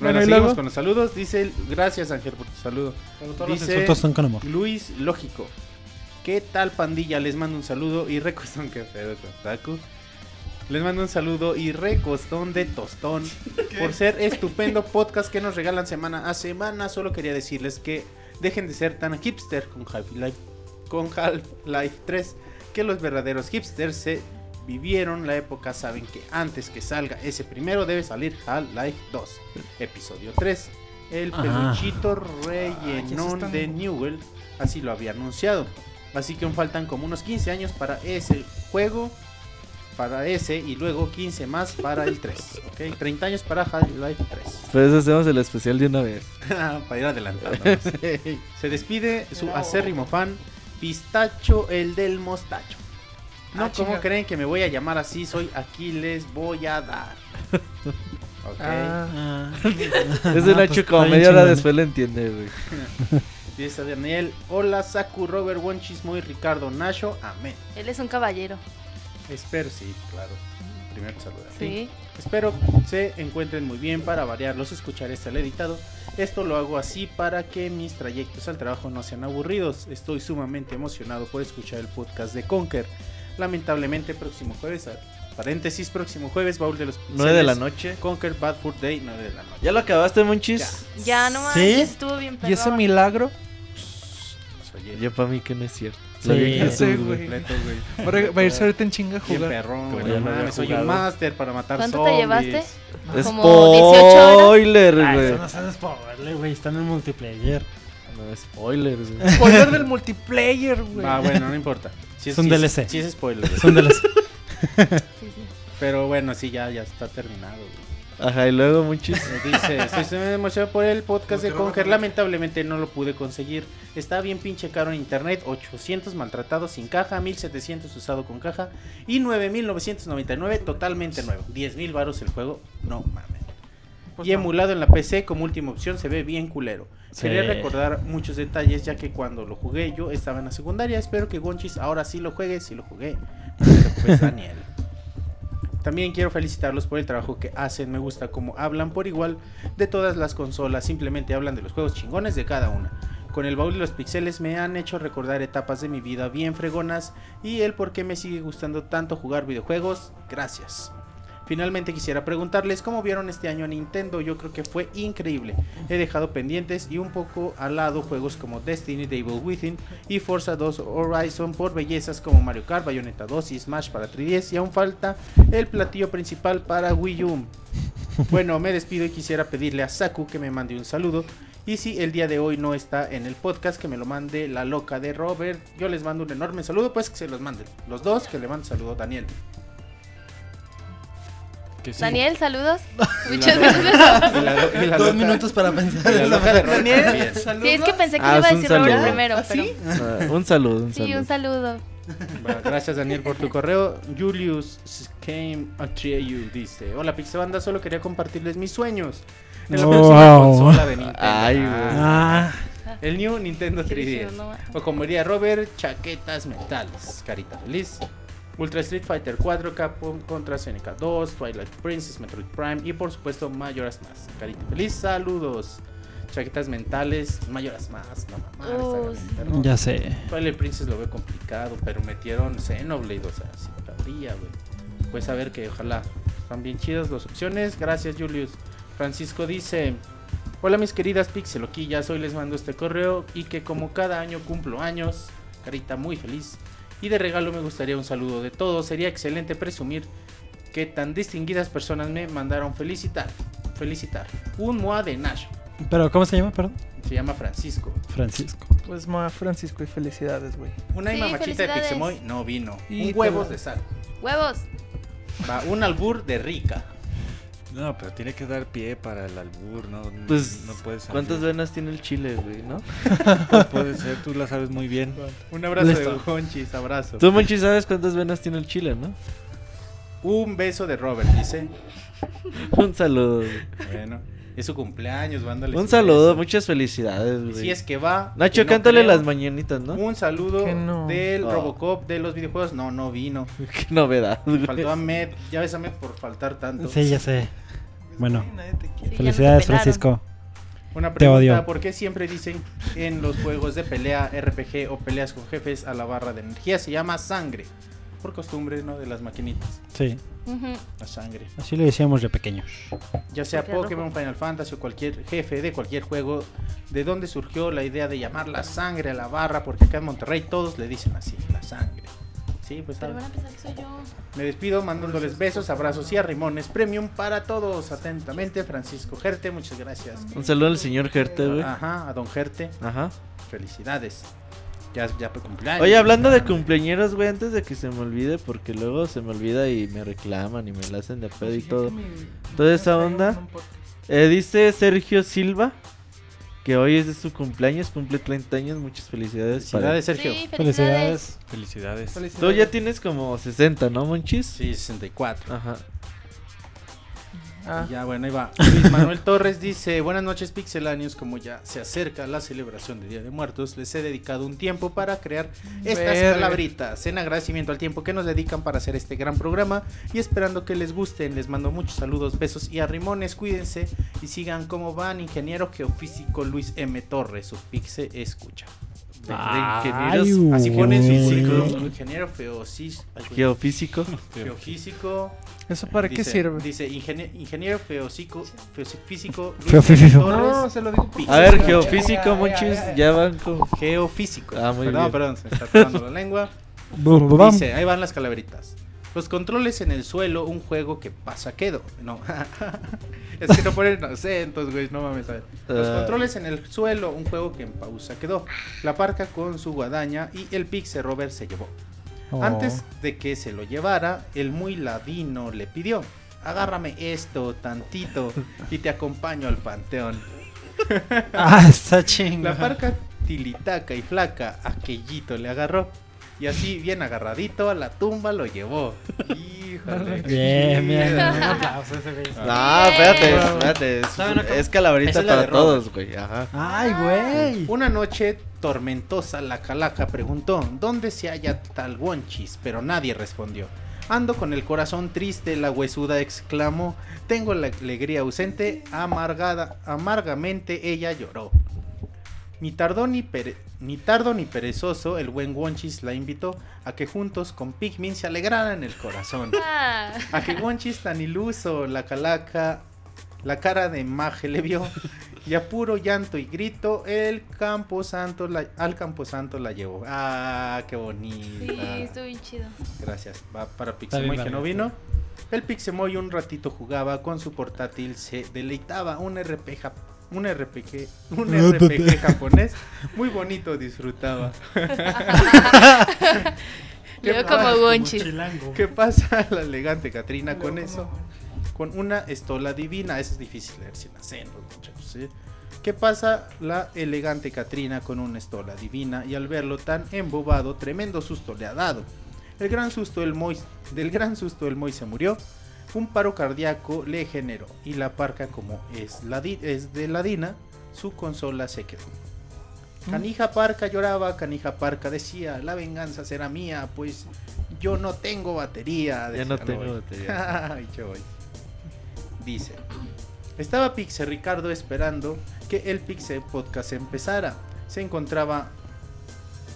Bueno, ¿y seguimos luego? con los saludos. Dice, gracias Ángel por tu saludo. Pero todos los Dice- insultos son con amor. Luis Lógico. ¿Qué tal pandilla? Les mando un saludo y recostón que pedo con Taku. Les mando un saludo y recostón de tostón por ser estupendo podcast que nos regalan semana a semana. Solo quería decirles que dejen de ser tan hipster con Happy Life. con Half-Life 3 que los verdaderos hipsters se vivieron la época saben que antes que salga ese primero debe salir Half-Life 2, episodio 3. El peluchito rellenón de Newell así lo había anunciado. Así que aún faltan como unos 15 años para ese juego, para ese y luego 15 más para el 3. ¿ok? 30 años para Half-Life 3. Pues hacemos el especial de una vez. <laughs> para ir adelantando. <laughs> Se despide su acérrimo fan, Pistacho el del Mostacho. No, Ah, ¿cómo chinga. creen que me voy a llamar así? Soy aquí les voy a dar. <laughs> Ok. Ah, Ah. Es de Ah, Nacho pues, como media hora después lo entiende, güey. Dice Daniel, hola Saku, Robert, Wonchismo y Ricardo Nacho, amén. Él es un caballero. Espero, sí, claro. Primero te saluda. Sí. Espero se encuentren muy bien para variarlos, escuchar este al editado. Esto lo hago así para que mis trayectos al trabajo no sean aburridos. Estoy sumamente emocionado por escuchar el podcast de Conker. Lamentablemente, próximo jueves, paréntesis, próximo jueves, baúl de los 9 de la noche. Conker Bad Fur Day, 9 de la noche. ¿Ya lo acabaste, Monchis? Ya, no ¿Sí? manches, estuvo bien ¿Y ese milagro? Yo para mí que no es cierto. Sí. YouTube, sé, güey. completo, güey. Va a- va a irse ahorita en chinga a Bien jugar. perrón, Como güey. no no soy un máster para matar ¿Cuánto te zombies. llevaste? Es Como 18 horas. Spoiler, Ah, güey. eso no se spoiler, güey. Está en el multiplayer. No, spoilers, güey. <laughs> Spoiler del multiplayer, güey. Ah, bueno, no importa. Si Es un si DLC. Si es spoiler. güey. Son los. Sí, sí. Pero bueno, sí, ya, ya está terminado. güey. Ajá, y luego Monchis. <laughs> Eh, Dice, estoy emocionado por el podcast de Conker. Lamentablemente no lo pude conseguir. Está bien pinche caro en internet. 800 maltratados sin caja, 1700 usado con caja y 9999 totalmente nuevo. 10.000 varos el juego. No mames. Pues y no. emulado en la PC como última opción se ve bien culero. Sí. Quería recordar muchos detalles ya que cuando lo jugué yo estaba en la secundaria. Espero que Gonchis ahora sí lo juegue, sí lo jugué. No te preocupes, Daniel. También quiero felicitarlos por el trabajo que hacen. Me gusta cómo hablan por igual de todas las consolas. Simplemente hablan de los juegos chingones de cada una. Con el baúl y los pixeles me han hecho recordar etapas de mi vida bien fregonas y el por qué me sigue gustando tanto jugar videojuegos. Gracias. Finalmente quisiera preguntarles cómo vieron este año a Nintendo. Yo creo que fue increíble. He dejado pendientes y un poco al lado juegos como Destiny, Devil Within y Forza 2 Horizon por bellezas como Mario Kart, Bayonetta 2 y Smash para 3DS. Y aún falta el platillo principal para Wii U. Bueno, me despido y quisiera pedirle a Saku que me mande un saludo. Y si el día de hoy no está en el podcast, que me lo mande la loca de Robert. Yo les mando un enorme saludo, pues que se los manden. Los dos, que le manden saludo a Daniel. Que sí. Daniel, saludos. <laughs> Muchas gracias. <laughs> Dos loca- minutos para pensar. la Daniel, saludos. Sí, es que pensé que Ah, iba a decir Robert saludo. primero, ¿Ah, pero sí? Ah, un saludo, un sí, saludo. un saludo. Bueno, gracias Daniel por tu <laughs> correo. Julius Came Atreyu dice: Hola Pixabanda, solo quería compartirles mis sueños. En la Wow. próxima consola de Nintendo. Ay. Ah, Ah, el New Nintendo Qué 3DS. chido, ¿no? O como diría Robert, chaquetas mentales. Carita feliz. Ultra Street Fighter 4, Capcom contra Seneca 2, Twilight Princess, Metroid Prime y por supuesto Majora's Mask. Carita feliz, saludos. Chaquetas mentales, Majora's Mask, no Oh, sí. terror. ya sé. Twilight Princess lo veo complicado, pero metieron Xenoblade, o sea, sí cabría, güey. Pues a ver que ojalá están bien chidas las opciones. Gracias, Julius. Francisco dice: Hola, mis queridas pixeloquillas. Hoy les mando este correo y que, como cada año cumplo años, carita muy feliz. Y de regalo me gustaría un saludo de todos. Sería excelente presumir que tan distinguidas personas me mandaron felicitar. Felicitar. Un Moa de Nash. Pero, ¿cómo se llama, perdón? Se llama Francisco. Francisco. Pues ma, Francisco, y felicidades, güey. Una Sí, mamachita de. Pixemoy no vino. Y un huevos de sal. Huevos. Va, un albur de rica. No, pero tiene que dar pie para el albur, ¿no? Pues, no puede ser. ¿cuántas venas tiene el chile, güey, no? <laughs> Pues puede ser, tú la sabes muy bien. Un abrazo Listo. de Conchis, abrazo. Tú, Monchis, sabes cuántas venas tiene el chile, ¿no? Un beso de Robert, dice. <laughs> Un saludo. Bueno, es su cumpleaños, mándale Un saludo, muchas felicidades, güey. si es que va. Nacho, que no cántale creo, las mañanitas, ¿no? Un saludo no. del Oh. Robocop de los videojuegos. No, no vino. <laughs> Qué novedad, güey. Faltó a Med. Ya ves a Med por faltar tanto. Sí, ya sé. Bueno, te. Sí, te felicidades. Francisco. Una Te pregunta, odio. ¿por qué siempre dicen en los juegos de pelea, RPG o peleas con jefes a la barra de energía se llama sangre? Por costumbre, ¿no? De las maquinitas, Sí, la sangre. así le decíamos de pequeños. Ya sea Pokémon, Final Fantasy o cualquier jefe de cualquier juego, ¿de dónde surgió la idea de llamar la sangre a la barra? Porque acá en Monterrey todos le dicen así, la sangre. Sí, pues Pero saben. van a pensar que soy yo. Me despido mandándoles besos, abrazos y arrimones. Premium para todos. Atentamente, Francisco Gerte. Muchas gracias. Un saludo al señor Gerte, güey. Ajá, a don Gerte. Ajá. Felicidades. Ya, ya fue cumpleaños. Oye, hablando de cumpleañeros, güey, antes de que se me olvide, porque luego se me olvida y me reclaman y me la hacen de pedo y todo. Toda esa onda. Eh, dice Sergio Silva que hoy es de su cumpleaños, cumple 30 años. Muchas felicidades. para Felicidades, Sergio. Sí, felicidades. Felicidades. él. Tú ya tienes como 60, ¿no, Monchis? Sí, 64. Ajá. Ah, Ya, bueno, ahí va. Luis Manuel Torres dice, buenas noches pixelanios, como ya se acerca la celebración del Día de Muertos, les he dedicado un tiempo para crear estas palabritas en agradecimiento al tiempo que nos dedican para hacer este gran programa y esperando que les gusten, les mando muchos saludos, besos y arrimones, cuídense y sigan como van, ingeniero geofísico Luis M. Torres, su pixe escucha. De- de Ay, ingenieros, Así pone en su ingeniero güey, geofísico. geofísico, ¿Eso para qué Dice- sirve? Dice ingenie- ingeniero feocico, feofísico Feofísico. No, se lo digo A ver, geofísico, ay. ya van con... geofísico. Ah, muy perdón, bien. perdón, se me está trabando la lengua. Dice, ahí van las calaveritas. Los controles en el suelo, un juego que pasa quedo. No. <laughs> es que no ponen acentos, güey, no mames. a ver. Los Ah. controles en el suelo, un juego que en pausa quedó. La parca con su guadaña y el Pixel Rover se llevó. Oh. Antes de que se lo llevara, el muy ladino le pidió: Agárrame esto tantito y te acompaño al panteón. <laughs> Ah, está chingo. La parca tilitaca y flaca, aquellito le agarró. Y así, bien agarradito, a la tumba lo llevó. Híjole. <laughs> Bien, bien. Un aplauso ese güey. No, espérate, espérate. ¿Saben Es, es calaverita Esa es la para Robert. todos, güey. Ajá. Ay, güey. Una noche tormentosa, la calaca preguntó: ¿Dónde se halla tal Wonchis? Pero nadie respondió. Ando con el corazón triste, la huesuda exclamó. Tengo la alegría ausente, amargada, amargamente ella lloró. Ni tardó ni, pere- ni tardo ni perezoso, el buen Wonchis la invitó a que juntos con Pikmin se alegraran el corazón. <laughs> Ah, A que Wonchis tan iluso, la calaca, la cara de maje le vio, y a puro llanto y grito, el camposanto la, al camposanto la llevó. Ah, qué bonita. sí, estuvo bien chido. Gracias. Va para Pixemoy que no vino. El Pixemoy un ratito jugaba con su portátil, se deleitaba un RPG, un RPG, un RPG japonés muy bonito disfrutaba. <laughs> Veo como Wonchis. ¿Qué pasa <laughs> la elegante Katrina con eso? Con una estola divina. Eso es difícil leer sin acento, muchachos. ¿sí? ¿Qué pasa la elegante Katrina con una estola divina? Y al verlo tan embobado, tremendo susto le ha dado. El gran susto del Moy, del gran susto el Moy se murió. Un paro cardíaco le generó. Y la parca, como es, es de ladina, su consola se quedó. Canija Parca lloraba, Canija Parca decía, la venganza será mía, pues yo no tengo batería. Ya no tengo batería. <laughs> Ay. Dice, estaba Pixel Ricardo esperando que el Pixel Podcast empezara. Se encontraba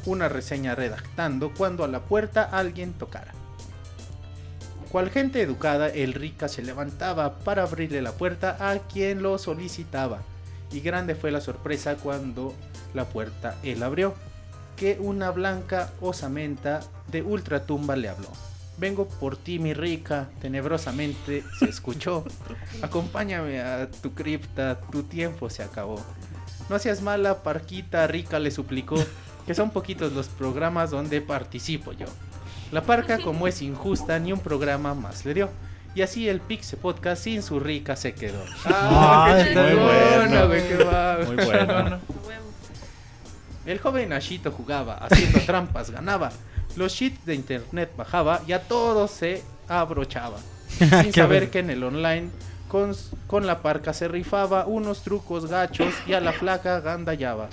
una reseña redactando cuando a la puerta alguien tocara. Cual gente educada, el Rica se levantaba para abrirle la puerta a quien lo solicitaba. Y grande fue la sorpresa cuando la puerta él abrió, que una blanca osamenta de ultratumba le habló. Vengo por ti, mi rica, tenebrosamente se escuchó. <laughs> Acompáñame a tu cripta, tu tiempo se acabó. No seas mala, parquita rica, le suplicó, que son poquitos los programas donde participo yo. La parca, como es injusta, ni un programa más le dio. Y así el Pixe Podcast sin su rica se quedó. Ah, qué chingona, bueno. güey, qué. Muy bueno. El joven Ashito jugaba, haciendo <laughs> trampas, ganaba. Los cheats de internet bajaba y a todos se abrochaba. <laughs> Sin saber que en el online con, con la parca se rifaba unos trucos gachos y a la flaca gandallaba.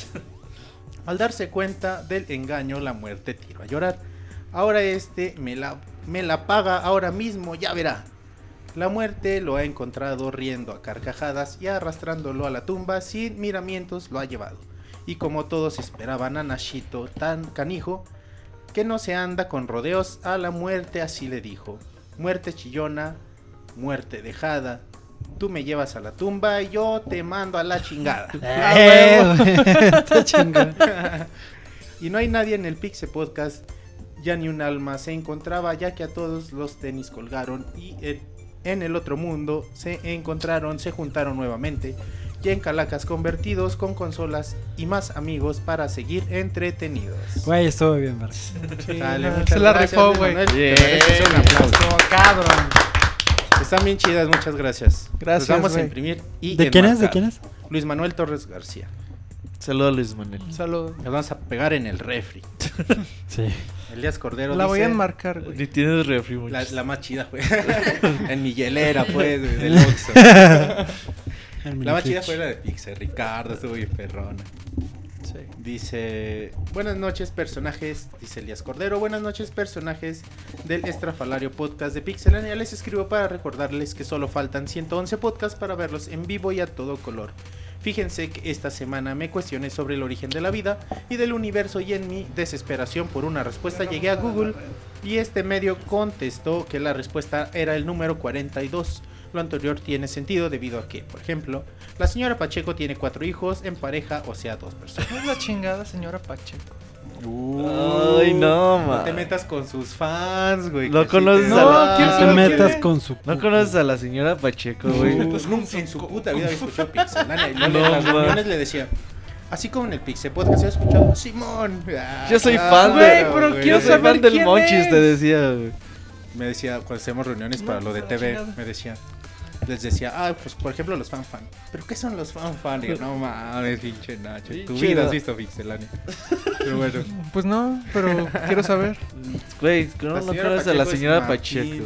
Al darse cuenta del engaño, la muerte tiró a llorar. Ahora este me la, me la paga ahora mismo, ya verá. La muerte lo ha encontrado riendo a carcajadas y arrastrándolo a la tumba sin miramientos lo ha llevado. Y como todos esperaban a Nashito tan canijo, que no se anda con rodeos a la muerte, así le dijo. Muerte chillona, muerte dejada. Tú me llevas a la tumba y yo te mando a la chingada. <laughs> Ah, Eh, <laughs> <laughs> y no hay nadie en el Pixe Podcast, ya ni un alma se encontraba, ya que a todos los tenis colgaron y en- en el otro mundo se encontraron, se juntaron nuevamente, ya en calacas convertidos con consolas y más amigos para seguir entretenidos. Güey, estuvo bien, verga. Dale, no, se la rifó, güey. Estuvo cabrón. Están bien chidas, muchas gracias. Gracias, Los vamos a imprimir y ¿De quién es? ¿De quién es? Luis Manuel Torres García. Saludos Luis Manuel. Saludos. Los vamos a pegar en el refri. <laughs> Sí. Elías Cordero La voy a enmarcar, güey. Ni tienes refri, La, muchachos. la más chida fue <laughs> en mi hielera, pues, güey, del <laughs> Oxxo. El La más chida fue la de Pixel, Ricardo, estuvo bien perrona. Dice, buenas noches personajes, dice Elías Cordero, buenas noches personajes del Estrafalario Podcast de Pixelania. Les escribo para recordarles que solo faltan 111 podcasts para verlos en vivo y a todo color. Fíjense que esta semana me cuestioné sobre el origen de la vida y del universo y en mi desesperación por una respuesta llegué a Google y este medio contestó que la respuesta era el número 42. Lo anterior tiene sentido debido a que, por ejemplo, la señora Pacheco tiene cuatro hijos en pareja, o sea, dos personas. <laughs> Es la chingada, señora Pacheco. Ay, no, No man. te metas con sus fans, güey. No sí conoces te- a la- No te metas con su. No conoces a la señora Pacheco, güey. Pues nunca en su puta vida había escuchado Pixelania. Y No, en las reuniones le decía, así como en el Pixel Podcast, he escuchado Simón. Ah, Yo soy claro, fan Güey, de. pero güey. quiero Yo soy saber fan del quién Monchis, es. te decía, güey. Me decía, cuando hacemos reuniones No, para lo de TV, me decía, les decía, ah, pues por ejemplo los fan fan. ¿Pero qué son los fan fan? Y yo, no mames, pinche Nacho. Sí, Tu chido. vida has visto Pixelania. Pero bueno. Pues no, pero quiero saber. Güey, no, La no señora conoces a la Pacheco es señora Martín. Pacheco.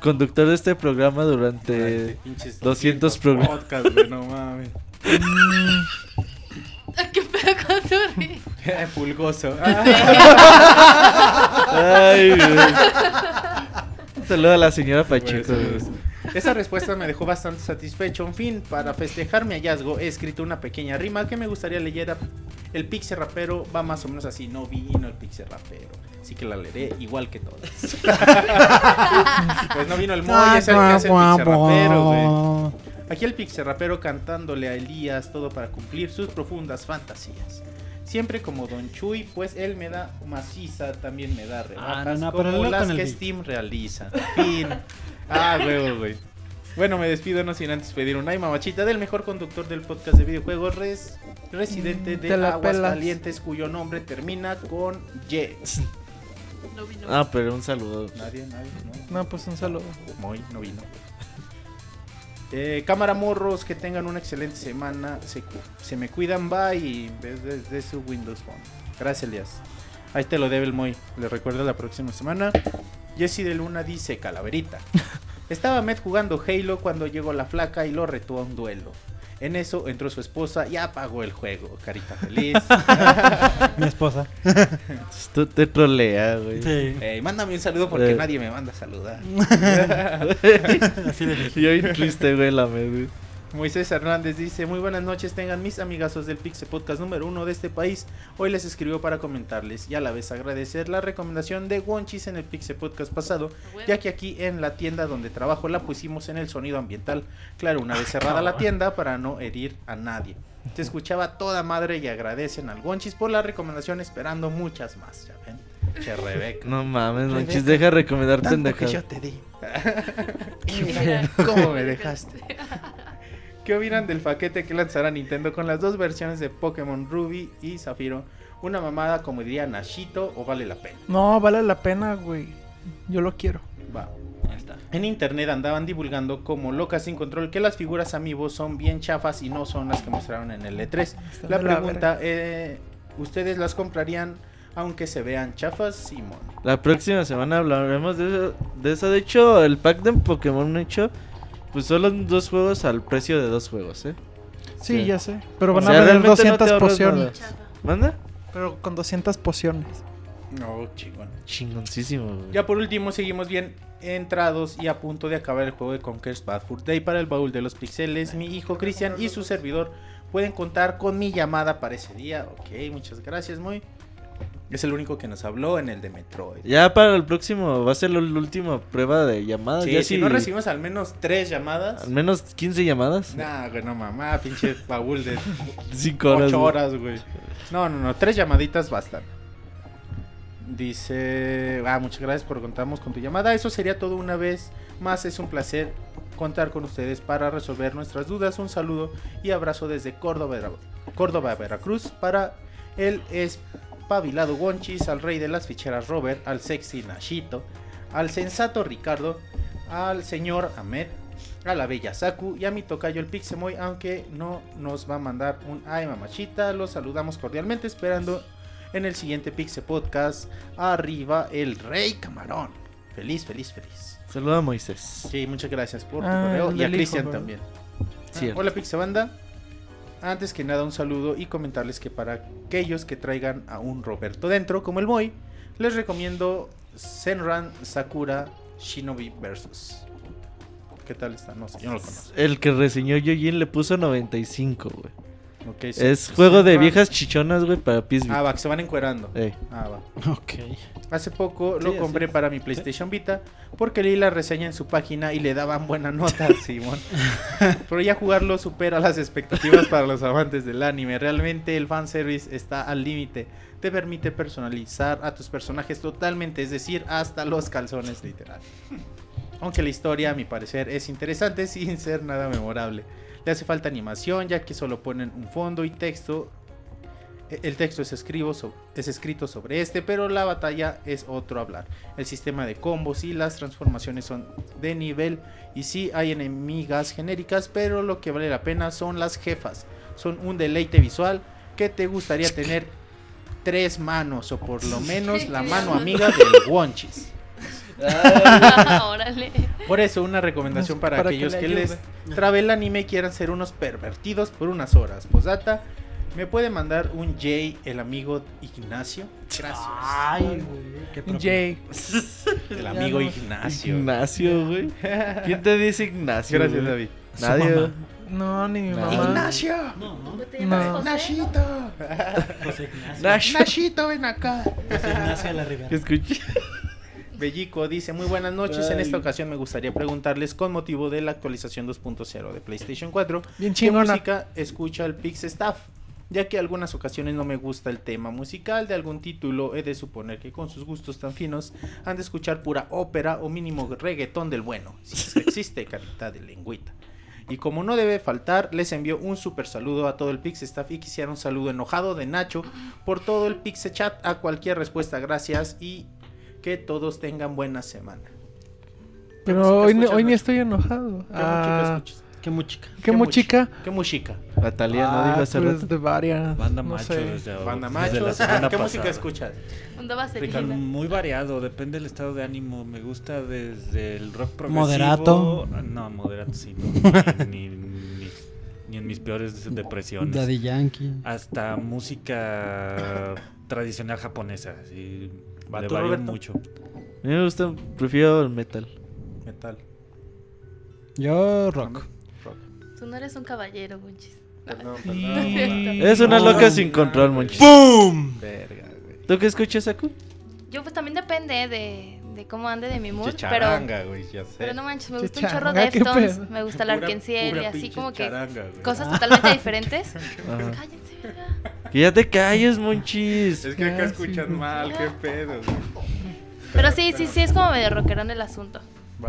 Conductor de este programa durante. Durante pinches 200 programas. podcasts, güey, no mames. <laughs> ¿Qué pedo con tu Pulgoso. Ay, güey. <laughs> Un saludo a la señora Pacheco, Bueno, güey. Esa respuesta me dejó bastante satisfecho. En fin, para festejar mi hallazgo, he escrito una pequeña rima que me gustaría leyera. El pixel rapero va más o menos así. No vino el pixel rapero. Así que la leeré igual que todas. pues no vino el Moy, es el que hace el pixel rapero, güey. Aquí el pixel rapero cantándole a Elías todo para cumplir sus profundas fantasías. Siempre como Don Chuy, pues él me da maciza, también me da rebajas no, no, pero como las que. Steam realiza. Fin. Ah, huevo, güey. Bueno, me despido no sin antes pedir un ay mamachita del mejor conductor del podcast de videojuegos, res- residente de. Aguascalientes, cuyo nombre termina con Y. No vino. Ah, pero un saludo. Nadie, nadie, no. No, pues un saludo. Moy no vino. Eh, cámara morros, que tengan una excelente semana. Se, se me cuidan, bye. Y desde, desde su Windows Phone. Gracias, Elias. Ahí te lo debe el Moy. Le recuerdo la próxima semana. Jesse de Luna dice: Calaverita. <laughs> Estaba Med jugando Halo cuando llegó la flaca y lo retó a un duelo. En eso entró su esposa y apagó el juego. Carita feliz. <laughs> Mi esposa. Tú te trolea, güey. Sí. Mándame un saludo porque Eh. nadie me manda a saludar. <laughs> Así le dije. Y hoy triste, güey, la med, güey. Moisés Hernández dice, muy buenas noches, tengan mis amigazos del Pixel Podcast número uno de este país. Hoy les escribo para comentarles y a la vez agradecer la recomendación de Wonchis en el Pixel Podcast pasado, ya que aquí en la tienda donde trabajo la pusimos en el sonido ambiental. Claro, una vez cerrada la <laughs> tienda para no herir a nadie. Se escuchaba toda madre y agradecen al Wonchis por la recomendación, esperando muchas más. Ya ven, che Rebeca. No mames, Monchis, deja de recomendar Tanto que yo te di. <laughs> <laughs> Cómo me dejaste. ¿Qué opinan del paquete que lanzará Nintendo con las dos versiones de Pokémon Ruby y Zafiro? Una mamada como diría Nashito o vale la pena. No, vale la pena, güey. Yo lo quiero. Va. En internet andaban divulgando como locas sin control que las figuras amigos son bien chafas y no son las que mostraron en el E3. Están La de la pregunta, eh, ¿ustedes las comprarían aunque se vean chafas, Simón? La próxima semana hablaremos de eso. De, eso. de hecho, el pack de Pokémon hecho, pues solo dos juegos al precio de dos juegos, ¿eh? Sí, Sí. ya sé. Pero O van sea, a haber realmente no te 200 ahorras pociones. ¿Manda? Pero con 200 pociones. No, chingón. Chingoncísimo, güey. Ya por último, seguimos bien entrados y a punto de acabar el juego de Conker's Bad Fur Day para el baúl de los pixeles. Mi hijo Cristian y su servidor pueden contar con mi llamada para ese día. Ok, muchas gracias, muy. Es el único que nos habló en el de Metroid. Ya para el próximo va a ser la última prueba de llamadas. Sí, ya si no recibimos al menos tres llamadas. Al menos 15 llamadas. Nah, güey, no mamá, pinche baúl de <laughs> 5 horas. ocho güey. horas, güey. No, no, no, tres llamaditas bastan. Dice, ah, muchas gracias por contarnos con tu llamada. Eso sería todo una vez más. Es un placer contar con ustedes para resolver nuestras dudas. Un saludo y abrazo desde Córdoba, Córdoba Veracruz, para el espabilado Wonchis, al rey de las ficheras Robert, al sexy Nashito, al sensato Ricardo, al señor Ahmed, a la bella Saku y a mi tocayo el Pixemoy, aunque no nos va a mandar un ay mamachita. Los saludamos cordialmente, esperando en el siguiente Pixe Podcast. Arriba el Rey Camarón. Feliz, feliz, feliz. Saluda a Moisés. Sí, muchas gracias por tu Ah, correo y a Cristian también. Hola Pixe Banda. Antes que nada un saludo y comentarles que para aquellos que traigan a un Roberto dentro, como el Moy, les recomiendo Senran Sakura Shinobi Versus. ¿Qué tal está? No sé, yo no lo conozco. El que reseñó Yojin le puso 95, güey. Sí. Es juego de viejas chichonas, güey, para PS Ah, va, que se van encuerando. Ah, va. Ok. Hace poco lo compré para mi PlayStation Vita porque leí la reseña en su página y le daban buena nota, <laughs> Simón. Pero ya jugarlo supera las expectativas para los amantes del anime. Realmente el fanservice está al límite. Te permite personalizar a tus personajes totalmente, es decir, hasta los calzones literal. Aunque la historia, a mi parecer, es interesante <laughs> sin ser nada memorable. Le hace falta animación, ya que solo ponen un fondo y texto e- el texto es, escribo so- es escrito sobre este, pero la batalla es otro hablar. El sistema de combos y las transformaciones son de nivel y sí hay enemigas genéricas, pero lo que vale la pena son las jefas. Son un deleite visual que te gustaría tener tres manos o por lo menos la mano <laughs> amiga del Wonchis. <laughs> Órale. Por eso una recomendación para, Para que aquellos le que, les <laughs> trabe el anime y quieran ser unos pervertidos por unas horas. Posdata, ¿me puede mandar un Jay, el amigo Ignacio? Gracias. Ay, güey. Qué propio. Jay. <laughs> El amigo no. Ignacio. Ignacio, güey. ¿Quién te dice Ignacio? Gracias? David. Su Nadie. No, ni mi No. mamá. Ignacio. No, no. No. Ignacito. José Ignacio. Nash. Ignacito, ven acá. José Ignacio de la Rivera. Escuché. Bellico dice, muy buenas noches. En esta ocasión me gustaría preguntarles con motivo de la actualización 2.0 de PlayStation 4, Bien ¿qué música escucha el Pix Staff? Ya que algunas ocasiones no me gusta el tema musical de algún título, he de suponer que con sus gustos tan finos han de escuchar pura ópera o mínimo reggaetón del bueno, si es que <laughs> existe carita de lengüita. Y como no debe faltar, les envío un super saludo a todo el Pix Staff y quisiera un saludo enojado de Nacho por todo el Pix Chat a cualquier respuesta. Gracias y que todos tengan buena semana. ¿Qué música Pero hoy, hoy ni estoy enojado. ¿Qué música Ah, escuchas? Qué música. ¿Qué ¿Qué música? ¿Qué? Natalia, no Ah, digo hace pues de varias. Banda no macho desde, Banda desde semana ¿Qué música escuchas? Vaselina. Muy variado, depende del estado de ánimo. Me gusta desde el rock progresivo. Moderato. No, moderato sí. no, <laughs> ni, ni- ni en mis peores depresiones. Daddy Yankee. Hasta música tradicional japonesa. Sí, ¿Va le tú, Roberto? mucho. A mí me gusta, prefiero el metal. Metal. Yo rock. Tú no eres un caballero, Bunchis. Perdón, Y- Es una loca sin control, monchis. ¡Boom! Verga, güey. ¿Tú qué escuchas, Aku? Yo pues también depende de, de cómo ande de mi mood, pero, güey, ya sé. pero no manches, me gusta un chorro de ¿qué Deftones, me gusta el Pura- Arkenciel y así como que güey. cosas totalmente <laughs> diferentes. Ajá. Cállense, verga. Que ya te calles, monchis. Es que acá sí, escuchan mal, qué pedo. Pero sí, sí, sí, es como medio rockerón el asunto.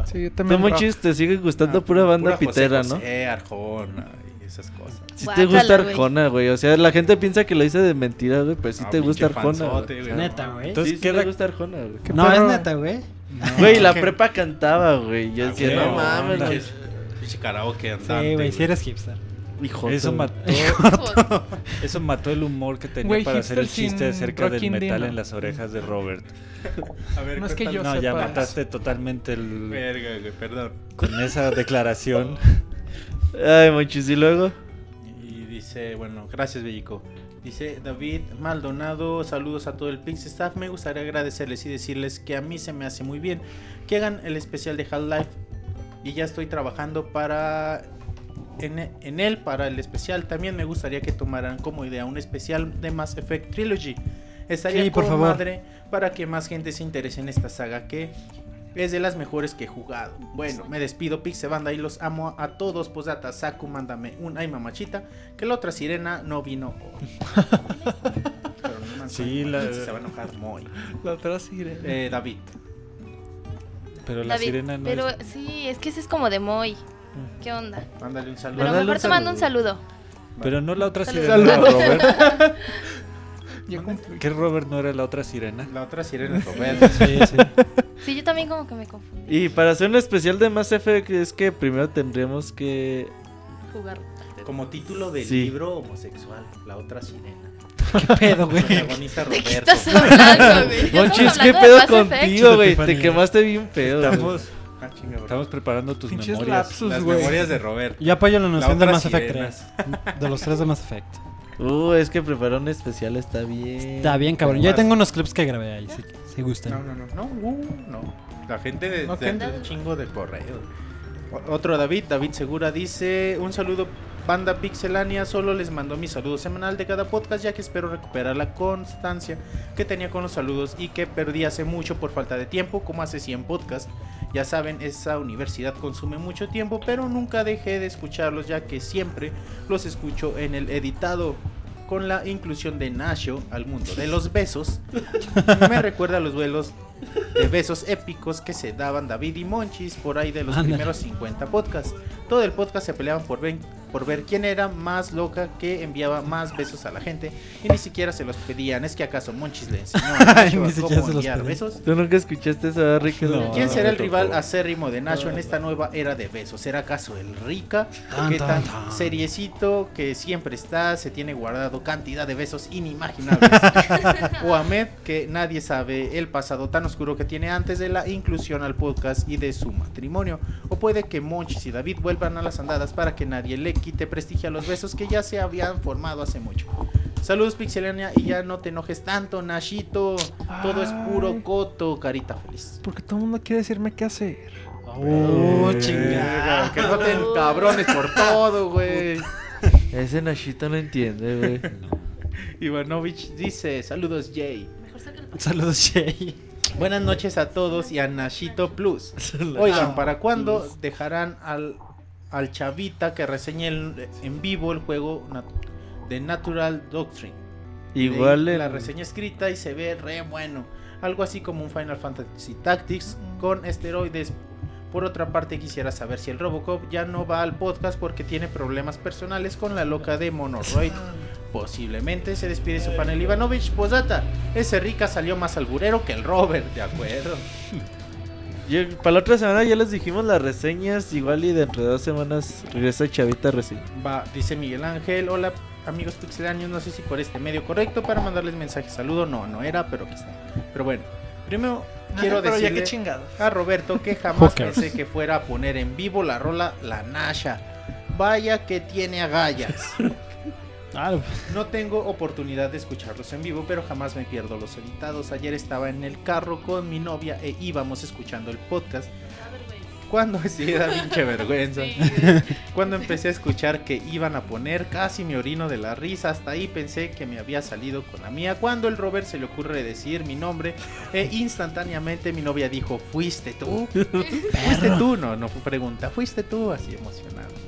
Sí, yo también. monchis, te sigue gustando Ah, pura banda pura José pitera, ¿no? José, Arjona y esas cosas. Si te gusta. Arjona, güey. O sea, la gente piensa que lo hice de mentira, güey, pero sí Ah, te gusta Arjona. güey. Neta, güey. Entonces, sí, sí ¿qué le ra- gusta Arjona, güey. ¿Qué No, es neta, güey. <laughs> Güey, la prepa cantaba, güey. Yo Ah, decía, güey, no mames. Pinche karaoke andante. Sí, güey, si eres hipster. Hijo Eso mató, <laughs> eso mató el humor que tenía para hacer el chiste acerca del metal en las orejas de Robert. <laughs> A ver, No es que yo No, ya mataste totalmente el, Verga, güey, perdón. con esa declaración. Ay, monchis, y luego. Dice, bueno, gracias Bellico. Dice David Maldonado, saludos a todo el Pix Staff. Me gustaría agradecerles y decirles que a mí se me hace muy bien que hagan el especial de Half-Life. Y ya estoy trabajando para en, en él para el especial. También me gustaría que tomaran como idea un especial de Mass Effect Trilogy. Estaría Sí, por por favor. madre para que más gente se interese en esta saga que es de las mejores que he jugado. Bueno, me despido, Pixie Banda, y los amo a todos. Posdata, Saku, mándame un ay mamachita, que la otra sirena no vino hoy. Pero no Sí, la- se va a enojar muy. La otra sirena. Eh, David. Pero la David, sirena no pero es... sí, es que ese es como de Moy. ¿Qué onda? Mándale un saludo. Pero Mándale mejor un te mando un saludo. Pero no la otra sirena. Robert. <laughs> Ya. ¿Qué Robert no era la otra sirena? La otra sirena es Roberto. Sí, sí. Sí, yo también como que me confundí. Y para hacer un especial de Mass Effect es que primero tendríamos que... Jugar. Como título del Sí. libro homosexual, La otra sirena. <laughs> ¿Qué pedo, güey? Protagonista ¿De qué Roberto. estás <laughs> hablando, güey? Ya Monchis, ¿qué pedo contigo, güey? Te quemaste bien pedo. güey. Estamos, Ah, chinga, estamos preparando tus Pinches memorias. lapsus, Las memorias de Roberto. Yo apoyo la noción de Mass Effect sirena. 3. De los tres de Mass Effect. Uh, es que preparar un especial está bien. Está bien, cabrón. Yo ya tengo unos clips que grabé ahí, si, si gustan. No, no, no, no, uh, no. La gente de, de un chingo de correo. O- Otro David, David Segura dice, un saludo banda pixelania, solo les mando mi saludo semanal de cada podcast ya que espero recuperar la constancia que tenía con los saludos y que perdí hace mucho por falta de tiempo, como hace 100 podcasts. Ya saben, esa universidad consume mucho tiempo, pero nunca dejé de escucharlos ya que siempre los escucho en el editado. Con la inclusión de Nasho al mundo de los besos, <laughs> me recuerda a los vuelos de besos épicos que se daban David y Monchis por ahí de los primeros 50 podcasts. Todo el podcast se peleaban por ver, por ver quién era más loca que enviaba más besos a la gente y ni siquiera se los pedían. ¿Es que acaso Monchis le enseñó a <laughs> Nacho cómo enviar besos? ¿Tú nunca escuchaste eso, ¿verdad, Ricardo? No. ¿Quién será el rival acérrimo de Nacho en esta nueva era de besos? ¿Será acaso el Rica? ¿Qué tan. seriecito que siempre está? Se tiene guardado cantidad de besos inimaginables. <laughs> o Ahmed, que nadie sabe el pasado tan oscuro que tiene antes de la inclusión al podcast y de su matrimonio. O puede que Monchis y David vuelvan a las andadas para que nadie le quite prestigio a los besos que ya se habían formado hace mucho. Saludos Pixelania y ya no te enojes tanto, Nashito. Todo es puro coto, carita feliz. Porque todo el mundo quiere decirme qué hacer. Oh, chingada. Que voten <laughs> cabrones por todo, güey. Ese Nashito no entiende, güey. <laughs> Ivanovich dice, saludos Jay. Saludos, Jay. Buenas noches a todos y a Nashito Plus. <laughs> Oigan, ¿para cuándo dejarán al, al chavita que reseñe el- en vivo el juego nat- de Natural Doctrine? Igual en- la reseña escrita y se ve re bueno. Algo así como un Final Fantasy Tactics con esteroides. Por otra parte, quisiera saber si el Robocop ya no va al podcast porque tiene problemas personales con la loca de Monoroid. <laughs> Posiblemente se despide su panel Ivanovich. Posdata, ese Rica salió más alburero que el Robert, de acuerdo. <laughs> Yo- para la otra semana ya les dijimos las reseñas. Igual y dentro de dos semanas regresa Chavita Reci. Va, dice Miguel Ángel. Hola, amigos pixelanios. No sé si por este medio correcto para mandarles mensaje. Saludo. No, no era, pero aquí está. Pero bueno, primero quiero pero ya decirle a Roberto que jamás pensé que fuera a poner en vivo la rola La Nasha. Vaya que tiene agallas. <laughs> Ah, No tengo oportunidad de escucharlos en vivo, pero jamás me pierdo los editados. Ayer estaba en el carro con mi novia e íbamos escuchando el podcast. Cuando <laughs> sí, da pinche vergüenza. Cuando empecé a escuchar que iban a poner, casi me orino de la risa. Hasta ahí pensé que me había salido con la mía. Cuando el Robert se le ocurre decir mi nombre, e instantáneamente mi novia dijo: ¿Fuiste tú? <laughs> ¿Fuiste tú? No, no fue pregunta. ¿Fuiste tú? Así emocionado.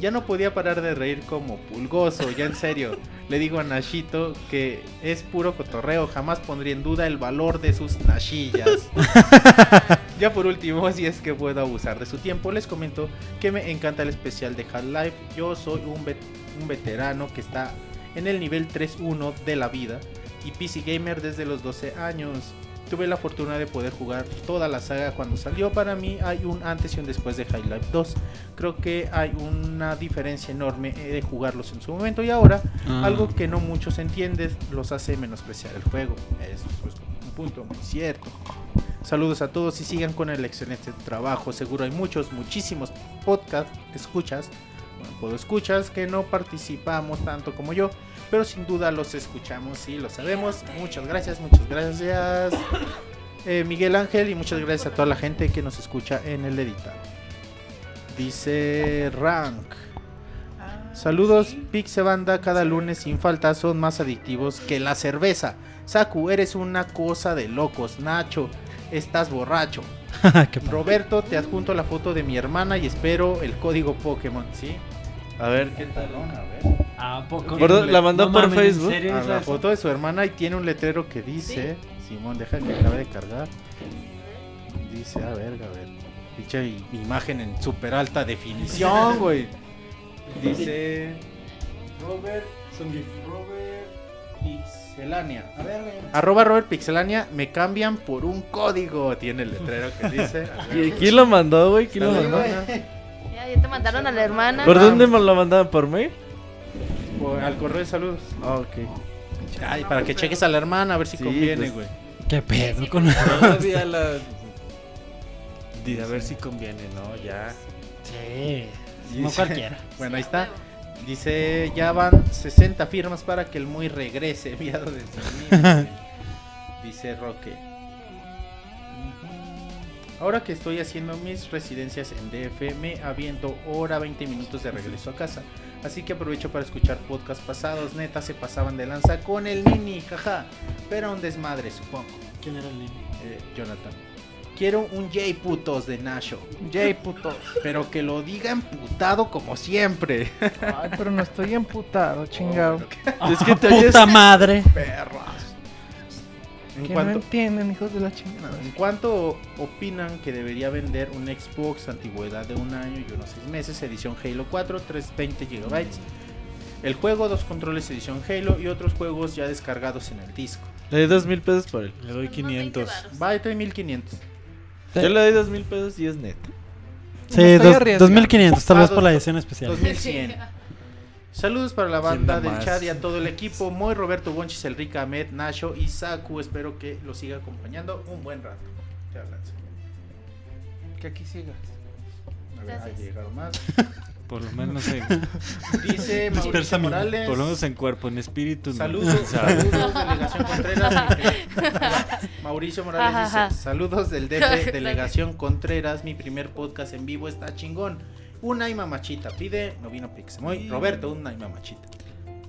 Ya no podía parar de reír como pulgoso, ya en serio. Le digo a Nashito que es puro cotorreo, jamás pondría en duda el valor de sus nashillas. <laughs> ya por último, si es que puedo abusar de su tiempo, les comento que me encanta el especial de Half-Life. Yo soy un, vet- un veterano que está en el nivel 3.1 de la vida y PC Gamer desde los 12 años. Tuve la fortuna de poder jugar toda la saga cuando salió. Para mí hay un antes y un después de Half-Life 2. Creo que hay una diferencia enorme eh, de jugarlos en su momento y ahora Ah. algo que no muchos entienden los hace menospreciar el juego. Es un punto muy cierto. Saludos a todos y sigan con el excelente trabajo. Seguro hay muchos, muchísimos podcast escuchas, bueno, puedo escuchas que no participamos tanto como yo, pero sin duda los escuchamos y lo sabemos. Muchas gracias, muchas gracias. <coughs> eh, Miguel Ángel y muchas gracias a toda la gente que nos escucha en el editado. Dice Rank. Saludos, Pixe Banda, cada lunes sin falta son más adictivos que la cerveza. Saku, eres una cosa de locos. Nacho, estás borracho. <laughs> Roberto, te adjunto la foto de mi hermana y espero el código Pokémon, ¿sí? A ver, ¿qué tal? A ver. ¿A poco? Gordo, la mandó No por mames, ¿en Facebook. serio A es la foto de su hermana y tiene un letrero que dice. Simón, deja que acabe de cargar. Dice, a ver, a ver. Dicha imagen en super alta definición, <laughs> güey. Dice. Robert. Robert Pixelania. A ver, güey. Arroba Robert Pixelania, me cambian por un código. Tiene el letrero que dice. ¿Qui- ¿Quién lo mandó, güey? ¿Quién lo mandó? Ya, ya te mandaron a la hermana. ¿Por dónde me lo mandaban? ¿Por mail? Por- al correo de saludos. Ah, ok. Ay, para que cheques a la hermana a ver si Sí, conviene, pues. güey. ¿Qué pedo con Todavía la. Di- A ver si conviene, ¿no? Ya. Sí. Dice- No cualquiera. <laughs> Bueno, ahí está. Dice, ya van 60 firmas para que el muy regrese, <laughs> enviado desde mí. Dice Roque. Ahora que estoy haciendo mis residencias en DF, me aviento hora 20 minutos de regreso a casa. Así que aprovecho para escuchar podcasts pasados. Neta, se pasaban de lanza con el Nini, jaja. Pero un desmadre, supongo. ¿Quién era el niño? Eh, Jonathan. Quiero un J putos de Nacho. <laughs> J putos. Pero que lo diga emputado como siempre. Ay, pero no estoy emputado, chingado. Es que te ¡Puta madre! Perras. En Que no cuanto, entienden, hijos de la chingada. ¿En cuánto opinan que debería vender un Xbox antigüedad de un año y unos seis meses, edición Halo 4, 320 GB? El juego, dos controles edición Halo y otros juegos ya descargados en el disco. Le doy dos mil pesos por él. Le doy 500. Va, de 1500. Yo le doy dos mil pesos y es neta. Sí, Me estoy dos- arriesgando. 2500, tal Ah, vez por la edición especial. 2100. <laughs> Saludos para la ¿Quién banda da del chat y a todo el equipo. Moy, Roberto Bonchis, Enrique Ahmed, Nacho y Saku. Espero que lo siga acompañando un buen rato. Que aquí sigas. A ver, llegaron más. <laughs> Por lo menos en, Dice <laughs> Mauricio. Morales. por lo menos en cuerpo, en espíritu. no. Saludos, <laughs> delegación Contreras. mi- Mauricio Morales Ajá, dice: ajá. Saludos del DF, delegación Contreras. Mi primer podcast en vivo está chingón. Una y mamachita. Pide, no vino Pixemoy. Roberto, una y mamachita.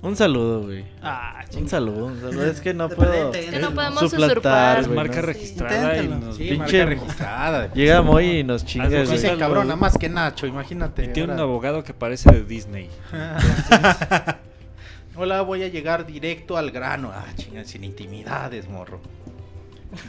Un saludo, güey. Ah, Un saludo, un saludo. Es que no puedo repente, Es que no podemos suplantar, usurpar. Marca registrada y nos Sí, Pinche- marca registrada. Llega Moy y nos chinga. Dice cabrona más que Nacho, imagínate. Y tiene un abogado que parece de Disney. <laughs> Hola, voy a llegar directo al grano. Ah, chinga, sin intimidades, morro.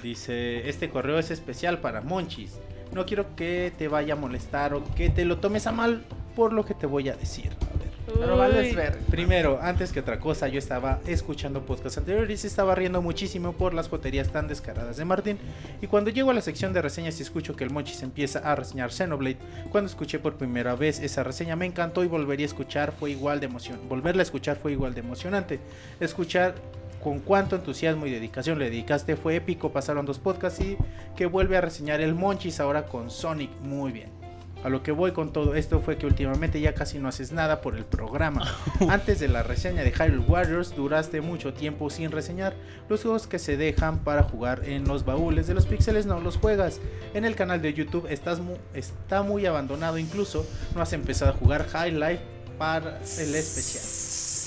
Dice, este correo es especial para Monchis. No quiero que te vaya a molestar o que te lo tomes a mal por lo que te voy a decir. A ver. Pero vales ver. Primero, antes que otra cosa, yo estaba escuchando podcasts anteriores y estaba riendo muchísimo por las joterías tan descaradas de Martín. Y cuando llego a la sección de reseñas y escucho que el Monchis empieza a reseñar Xenoblade, cuando escuché por primera vez esa reseña me encantó y volvería a escuchar fue igual de emoción. Volverla a escuchar fue igual de emocionante. Escuchar con cuánto entusiasmo y dedicación le dedicaste fue épico. Pasaron dos podcasts y que vuelve a reseñar el Monchis ahora con Sonic. Muy bien. A lo que voy con todo esto fue que últimamente ya casi no haces nada por el programa. <laughs> Antes de la reseña de Hyrule Warriors duraste mucho tiempo sin reseñar. Los juegos que se dejan para jugar en los baúles de los píxeles no los juegas. En el canal de YouTube estás mu- está muy abandonado incluso. No has empezado a jugar High Life para el especial.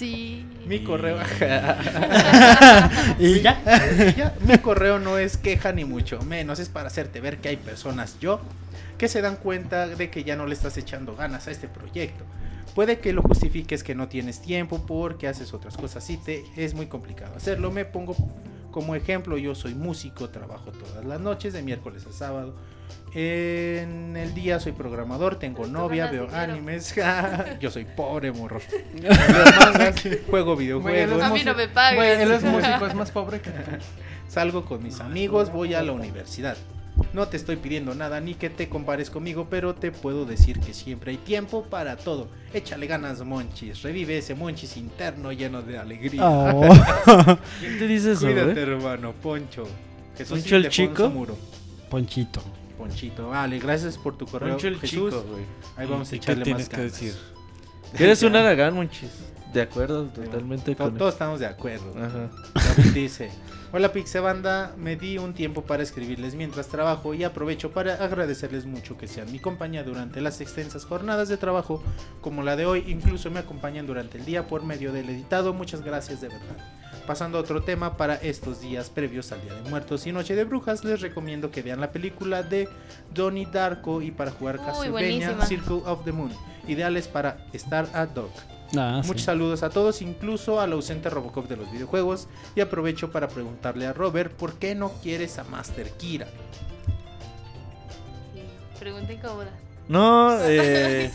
Sí. Mi correo... <laughs> ¿Y ya? Y ya, mi correo no es queja ni mucho menos, es para hacerte ver que hay personas, yo, que se dan cuenta de que ya no le estás echando ganas a este proyecto. Puede que lo justifiques que no tienes tiempo porque haces otras cosas y te es muy complicado hacerlo. Me pongo como ejemplo, yo soy músico, trabajo todas las noches de miércoles a sábado. En el día soy programador, tengo novia, veo dinero. animes. <laughs> yo soy pobre, morro. <laughs> Mangas, juego videojuegos. A mí no me pagas. Güey, él es músico, es <laughs> más pobre que. Salgo con mis amigos, voy a la universidad. No te estoy pidiendo nada ni que te compares conmigo, pero te puedo decir que siempre hay tiempo para todo. Échale ganas, Monchis. Revive ese Monchis interno lleno de alegría. Oh. ¿Quién te dice eso, Cuídate, güey? hermano, Poncho. Jesús ¿Poncho el chico? Muro. Ponchito. Ponchito, vale, gracias por tu correo. Poncho el Jesús. chico, güey. Ahí vamos a ¿Y qué echarle tienes más que ganas. decir? <laughs> Eres un Aragán, monchis. De acuerdo, totalmente To- con Todos estamos de acuerdo. Ajá. David dice, Hola Pixebanda, me di un tiempo para escribirles mientras trabajo y aprovecho para agradecerles mucho que sean mi compañía durante las extensas jornadas de trabajo como la de hoy, incluso me acompañan durante el día por medio del editado, muchas gracias de verdad. Pasando a otro tema para estos días previos al Día de Muertos y Noche de Brujas, les recomiendo que vean la película de Donnie Darko y para jugar Uy, Castlevania buenísima. Circle of the Moon, ideales para estar ad hoc. Ah, sí. Muchos saludos a todos, incluso al ausente Robocop de los videojuegos. Y aprovecho para preguntarle a Robert por qué no quieres a Master Kira. Pregunta incómoda. No, <laughs> eh,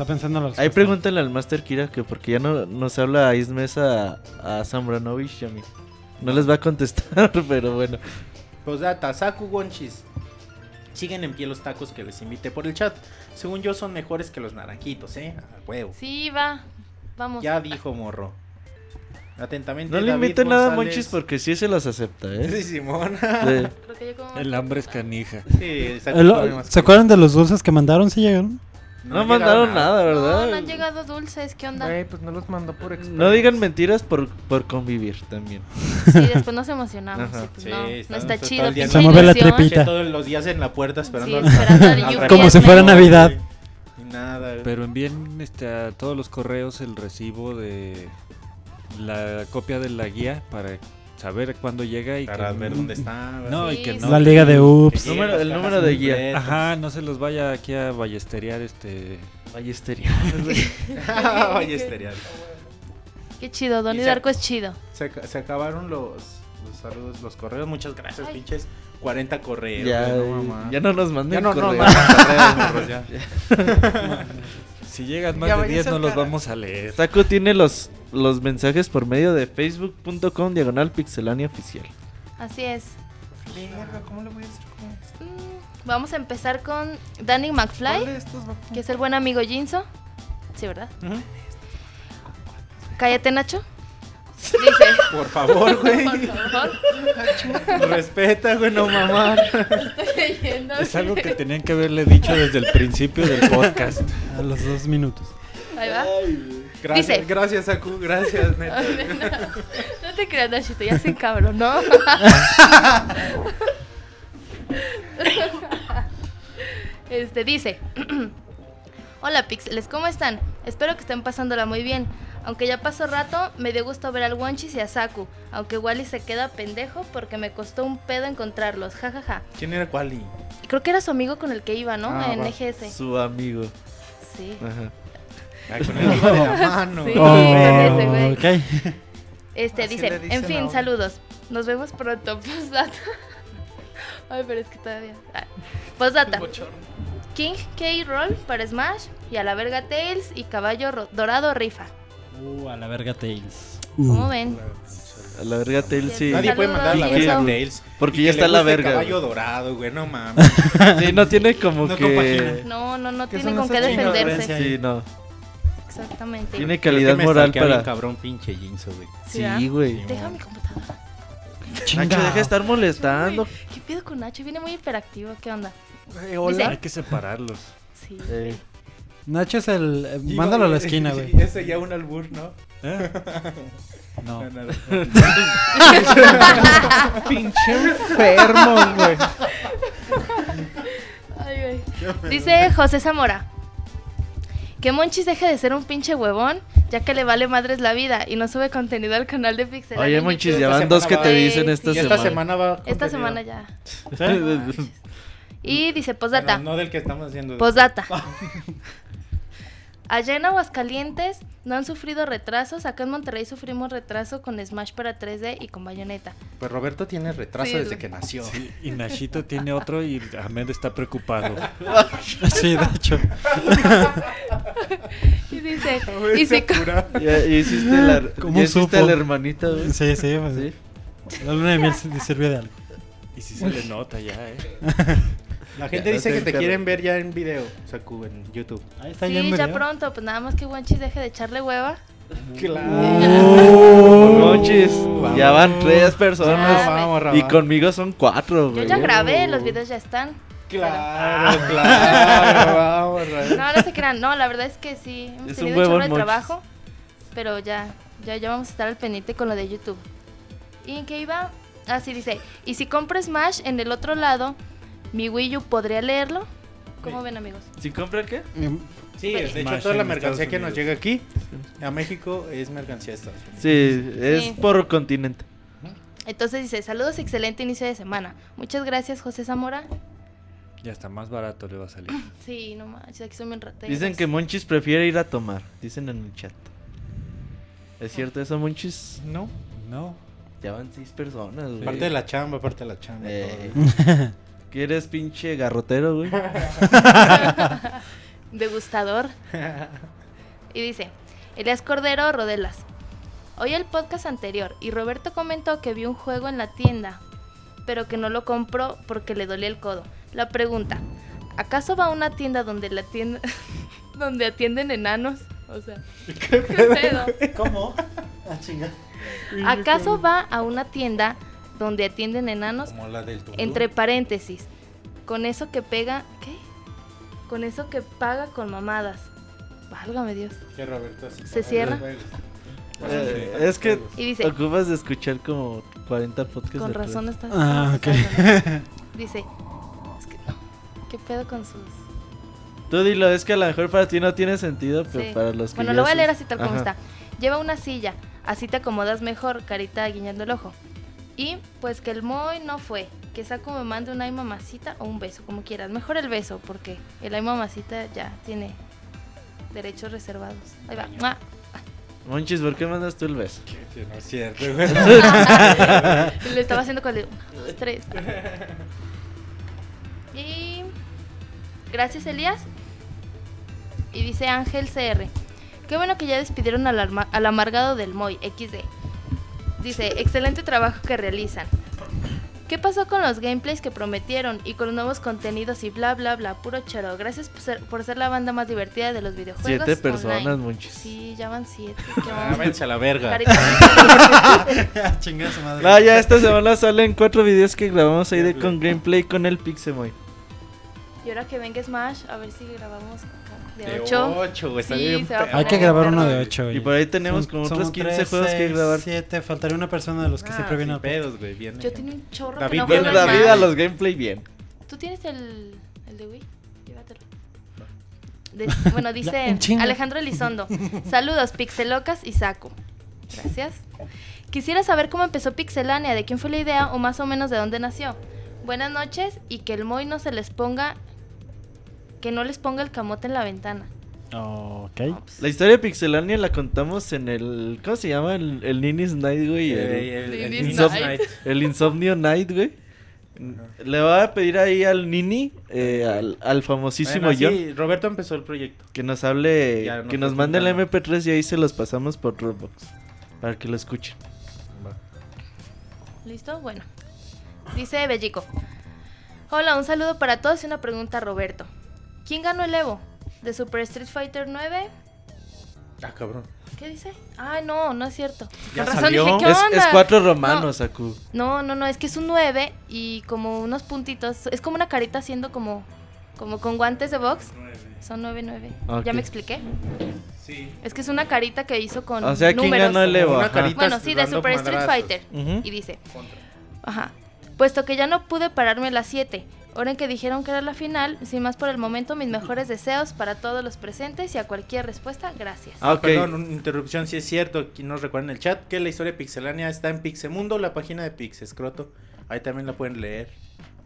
Está pensando en la ahí pregúntale al Master Kira que porque ya no nos habla Ismes a, a Sambranovich y a mí. No les va a contestar, <laughs> pero bueno. Posdata, Saku Gonchis. Siguen en pie los tacos que les invité por el chat. Según yo, son mejores que los naranjitos, ¿eh? A huevo. Sí, va. Vamos. Ya dijo morro. Atentamente. No le inviten nada a. Monchis porque sí se los acepta, Sí, ¿eh? Simón. Sí. Creo que yo como El hambre es canija. Sí, El- ¿Se acuerdan de los dulces que mandaron? ¿Sí llegaron? No, mandaron nada, No, ¿verdad? no han llegado dulces. ¿Qué onda? Güey, pues no los mandó por express. No digan mentiras por, por convivir también. Sí, después nos emocionamos. Y pues Sí, no, está- no está chido. Se mueve la tripita. Todos los días en la puerta esperando. Sí, esperando al al. Como si fuera Navidad. Nada. Pero envíen este, a todos los correos el recibo de la copia de la guía para saber cuándo llega y para que ver dónde está. No, y que no. La liga de Ups. Número- el número de guía. Ajá, no se los vaya aquí a ballesterear este Ballestería. Oye, <laughs> <laughs> estaría. Qué chido. Se- Darko es chido. Se, ac- se acabaron los, los saludos, los correos. Muchas gracias, Ay. pinches. 40 correos. ya, güey, no, mamá. ya no nos manden Ya no, no, correos, <laughs> ya. Si llegan más Ya de vaya 10 a no los vamos a leer. Saco tiene los, los mensajes por medio de facebook.com diagonal pixelania oficial. Así es. Verga, ¿cómo le voy a hacer con esto? Mm, Vamos a empezar con Danny ¿Cuál McFly, de estos va a- que es el buen amigo Jinso. Sí, ¿verdad? Ujú. Cállate, Nacho. <laughs> Dice. Por favor, güey. Por favor. Respeta, güey, no mamá. Estoy leyendo. Es algo que tenían que haberle dicho desde el principio del podcast. A los dos minutos. Ahí va. Gracias, Dice. gracias, Aku. Gracias, <laughs> neta. No te creas, Nachito, ya se cabrón, ¿no? Este dice: <clears throat> Hola Pixeles, ¿cómo están? Espero que estén pasándola muy bien. Aunque ya pasó rato, me dio gusto ver al Wonchis y a Saku. Aunque Wally se queda pendejo porque me costó un pedo encontrarlos, jajaja. ¿Quién era Quali? Creo que era su amigo con el que iba, ¿no? Ah, en. EGS. Su amigo. Sí. Ajá. Ay, con el hijo de la <laughs> mano. Sí. Oh, ese ok. Este Así dice, en fin, ahora. saludos. Nos vemos pronto. <laughs> Postdata. Ay, pero es que todavía. Ah. Postdata. King K. Roll para Smash y a la verga Tails y Caballo Dorado Rifa. Uh, a la verga Tails. ¿Cómo ven? A la verga Tails sí. Nadie puede mandar a la verga. Tails. Porque ya está la verga. caballo dorado, güey, no <laughs> mames. Sí, no tiene como No que. compagina. No, no, no ¿Qué tiene con qué defenderse. Sí, no. Exactamente. Tiene calidad me moral para. cabrón, pinche Jinso, güey. Sí. Sí, güey. Deja mi computadora. Nacho, deja de estar molestando. ¿Qué pido con Nacho? Viene muy hiperactivo. ¿Qué onda? Eh, hola. Hay que separarlos. Sí. Eh, Nacho es el. eh, mándalo a la esquina, <laughs> güey. Ese ya un albur, ¿no? ¿Eh? <laughs> No. No, no, <laughs> Pinche enfermo, güey. Ay, güey. Dice José Zamora. Que Monchis deje de ser un pinche huevón, ya que le vale madres la vida y no sube contenido al canal de Pixel. Oye, Monchis, ya van dos que te dicen Sí, esta semana. esta semana va. Esta semana ya. <laughs> Y dice, posdata. Bueno, no del que estamos haciendo. Posdata. <laughs> Allá en Aguascalientes no han sufrido retrasos. Acá en Monterrey sufrimos retraso con Smash para 3D y con Bayonetta. Pues Roberto tiene retraso Sí, desde que nació. Y <laughs> Nachito tiene otro y Ahmed está preocupado. <laughs> Sí, hecho. Y dice, <laughs> y co- Ya, hiciste la, ¿Cómo ya hiciste supo? a la hermanita. Sí, sí, pues, Sí. La luna de miel se- sirvió de algo. Y si se le nota ya, ¿eh? La gente Ya, dice no que te quieren ver ya en video, Saku, en YouTube. Ahí está ya en sí, ya pronto, pues nada más que Wanchis deje de echarle hueva. Claro. Vamos. ya van tres personas. Ya, vamos, Y conmigo son cuatro, Yo ya grabé, los videos ya están. Claro, claro, <laughs> vamos, Rabá. No, no se crean, no, la verdad es que sí, hemos Es tenido un chorro de trabajo, pero ya, ya, ya vamos a estar al pendiente con lo de YouTube. ¿Y en qué iba? Ah, sí, dice. Y si compro Smash en el otro lado, mi Wii U podría leerlo. ¿Cómo ven, amigos? ¿Si compra qué? Sí, de hecho toda la mercancía que nos llega aquí a México es mercancía de Estados Unidos. Sí, es Sí. por continente. Entonces dice, saludos, excelente inicio de semana. Muchas gracias, José Zamora. Ya está más barato le va a salir. <clears throat> Sí, no manches, aquí son bien rateros. Dicen que Monchis prefiere ir a tomar. Dicen en el chat. ¿Es cierto eso, Monchis? No, No. Ya van seis personas, güey. parte de la chamba, parte de la chamba. Eh. <laughs> ¿Que eres pinche garrotero, güey? <laughs> Degustador. <laughs> Y dice, Elias Cordero Rodelas. Oí el podcast anterior y Roberto comentó que vio un juego en la tienda, pero que no lo compró porque le dolía el codo. La pregunta, ¿acaso va a una tienda donde la tienda <laughs> donde atienden enanos? O sea, ¿qué pedo? ¿Cómo? Ah. ¿Acaso va a una tienda donde atienden enanos? Como la del Tundú. Entre paréntesis, con eso que pega, ¿qué? Con eso que paga con mamadas. Válgame Dios. Que Roberto ¿Se cierra? Eh, es que Y dice, ocupas de escuchar como 40 podcasts. con de razón está. Ah, ok. <laughs> Dice, es que no. ¿Qué pedo con sus.? Tú dilo, es que a lo mejor para ti no tiene sentido, pero Sí. para los que Bueno, ya lo voy a leer así tal como Ajá. está. Lleva una silla, así te acomodas mejor, carita guiñando el ojo. Y pues que el Moy no fue, que Saco me mande una ay mamacita o un beso, como quieras. Mejor el beso, porque el ay mamacita ya tiene derechos reservados. Ahí va. ¡Mua! Monchis, ¿por qué mandas tú el beso? Que no es cierto, güey. <laughs> Le estaba haciendo con el uno, dos, tres. Y gracias Elías. Y dice Ángel CR. Qué bueno que ya despidieron al, al amargado del Moy XD. Dice, excelente trabajo que realizan. ¿Qué pasó con los gameplays que prometieron y con los nuevos contenidos y bla bla bla? Puro choro. Gracias por ser, por ser la banda más divertida de los videojuegos. Siete personas. Monchis. Sí, ya van siete. <laughs> ¿Qué Ah, a la verga. Carita- <laughs> Chinga su madre. No, ya esta semana salen cuatro videos que grabamos ahí de con gameplay con el Pixemoy. Y ahora que venga Smash, a ver si grabamos de De 8. 8, güey. está Sí, bien se va a perro. Hay que grabar uno de 8. Y por ahí tenemos como otros 15 juegos que grabar. 7, faltaría una persona de los que Ah, siempre viene sin al pedos, güey. Bien. Yo tenía un chorro David que no Bien, juego Bueno, David Smash. a los gameplay bien. ¿Tú tienes el, el de Wii? Llévatelo. De- <laughs> bueno, dice. Alejandro Elizondo. Saludos, Pixelocas y Saco. Gracias. Quisiera saber cómo empezó Pixelania, de quién fue la idea o más o menos de dónde nació. Buenas noches y que el Moy no se les ponga. Que no les ponga el camote en la ventana. Ok. La historia de Pixelania la contamos en el. ¿Cómo se llama? El, el Ninis Night, güey. El, el- el Night. El Insomnio Night, güey. Le voy a pedir ahí al Nini, eh, al, al famosísimo Bueno, John, sí, Roberto empezó el proyecto. que nos hable, que nos mande el contando. MP3 y ahí se los pasamos por Dropbox. Para que lo escuchen. ¿Listo? Bueno. Dice Bellico. Hola, un saludo para todos y una pregunta a Roberto. ¿Quién ganó el Evo? ¿De Super Street Fighter 9? Ah, cabrón. ¿Qué dice? Ah, no, no es cierto. Ya Con razón salió. dije, ¿qué Es, onda? es cuatro romanos, Aku. No, no, no, es que es un 9 y como unos puntitos. Es como una carita haciendo como, como con guantes de box. Son 9, 9. Ok. ¿Ya me expliqué? Sí. Es que es una carita que hizo con O sea, ¿quién números. ganó el Evo? Una Ajá. carita Bueno, sí, de Super Street. Fighter. Y dice, ajá, puesto que ya no pude pararme a las 7, ahora en que dijeron que era la final, sin más por el momento, mis mejores deseos para todos los presentes y a cualquier respuesta, gracias. Ah, ok. Perdón, una interrupción, si es cierto, aquí nos recuerdan en el chat que la historia de Pixelania está en Pixemundo, la página de Pixescroto. Ahí también la pueden leer.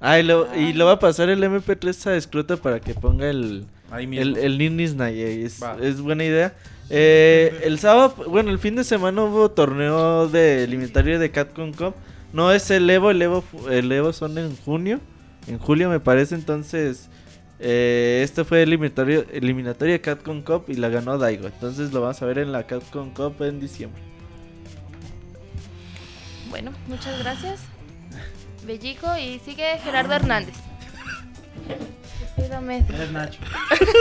Ah, y lo, y lo va a pasar el MP3 a Escroto para que ponga el, Ahí mismo. el, el Ninis Es, es buena idea. Eh, <laughs> el sábado, bueno, el fin de semana hubo torneo de eliminatorio de Capcom Cup. No es el Evo, el Evo, el Evo son en junio. En julio me parece, entonces... Eh, este fue el eliminatorio, de Capcom Cup y la ganó Daigo. Entonces lo vamos a ver en la Capcom Cup en diciembre. Bueno, muchas gracias. Bellico y sigue Gerardo Hernández. Espérame. Es Nacho.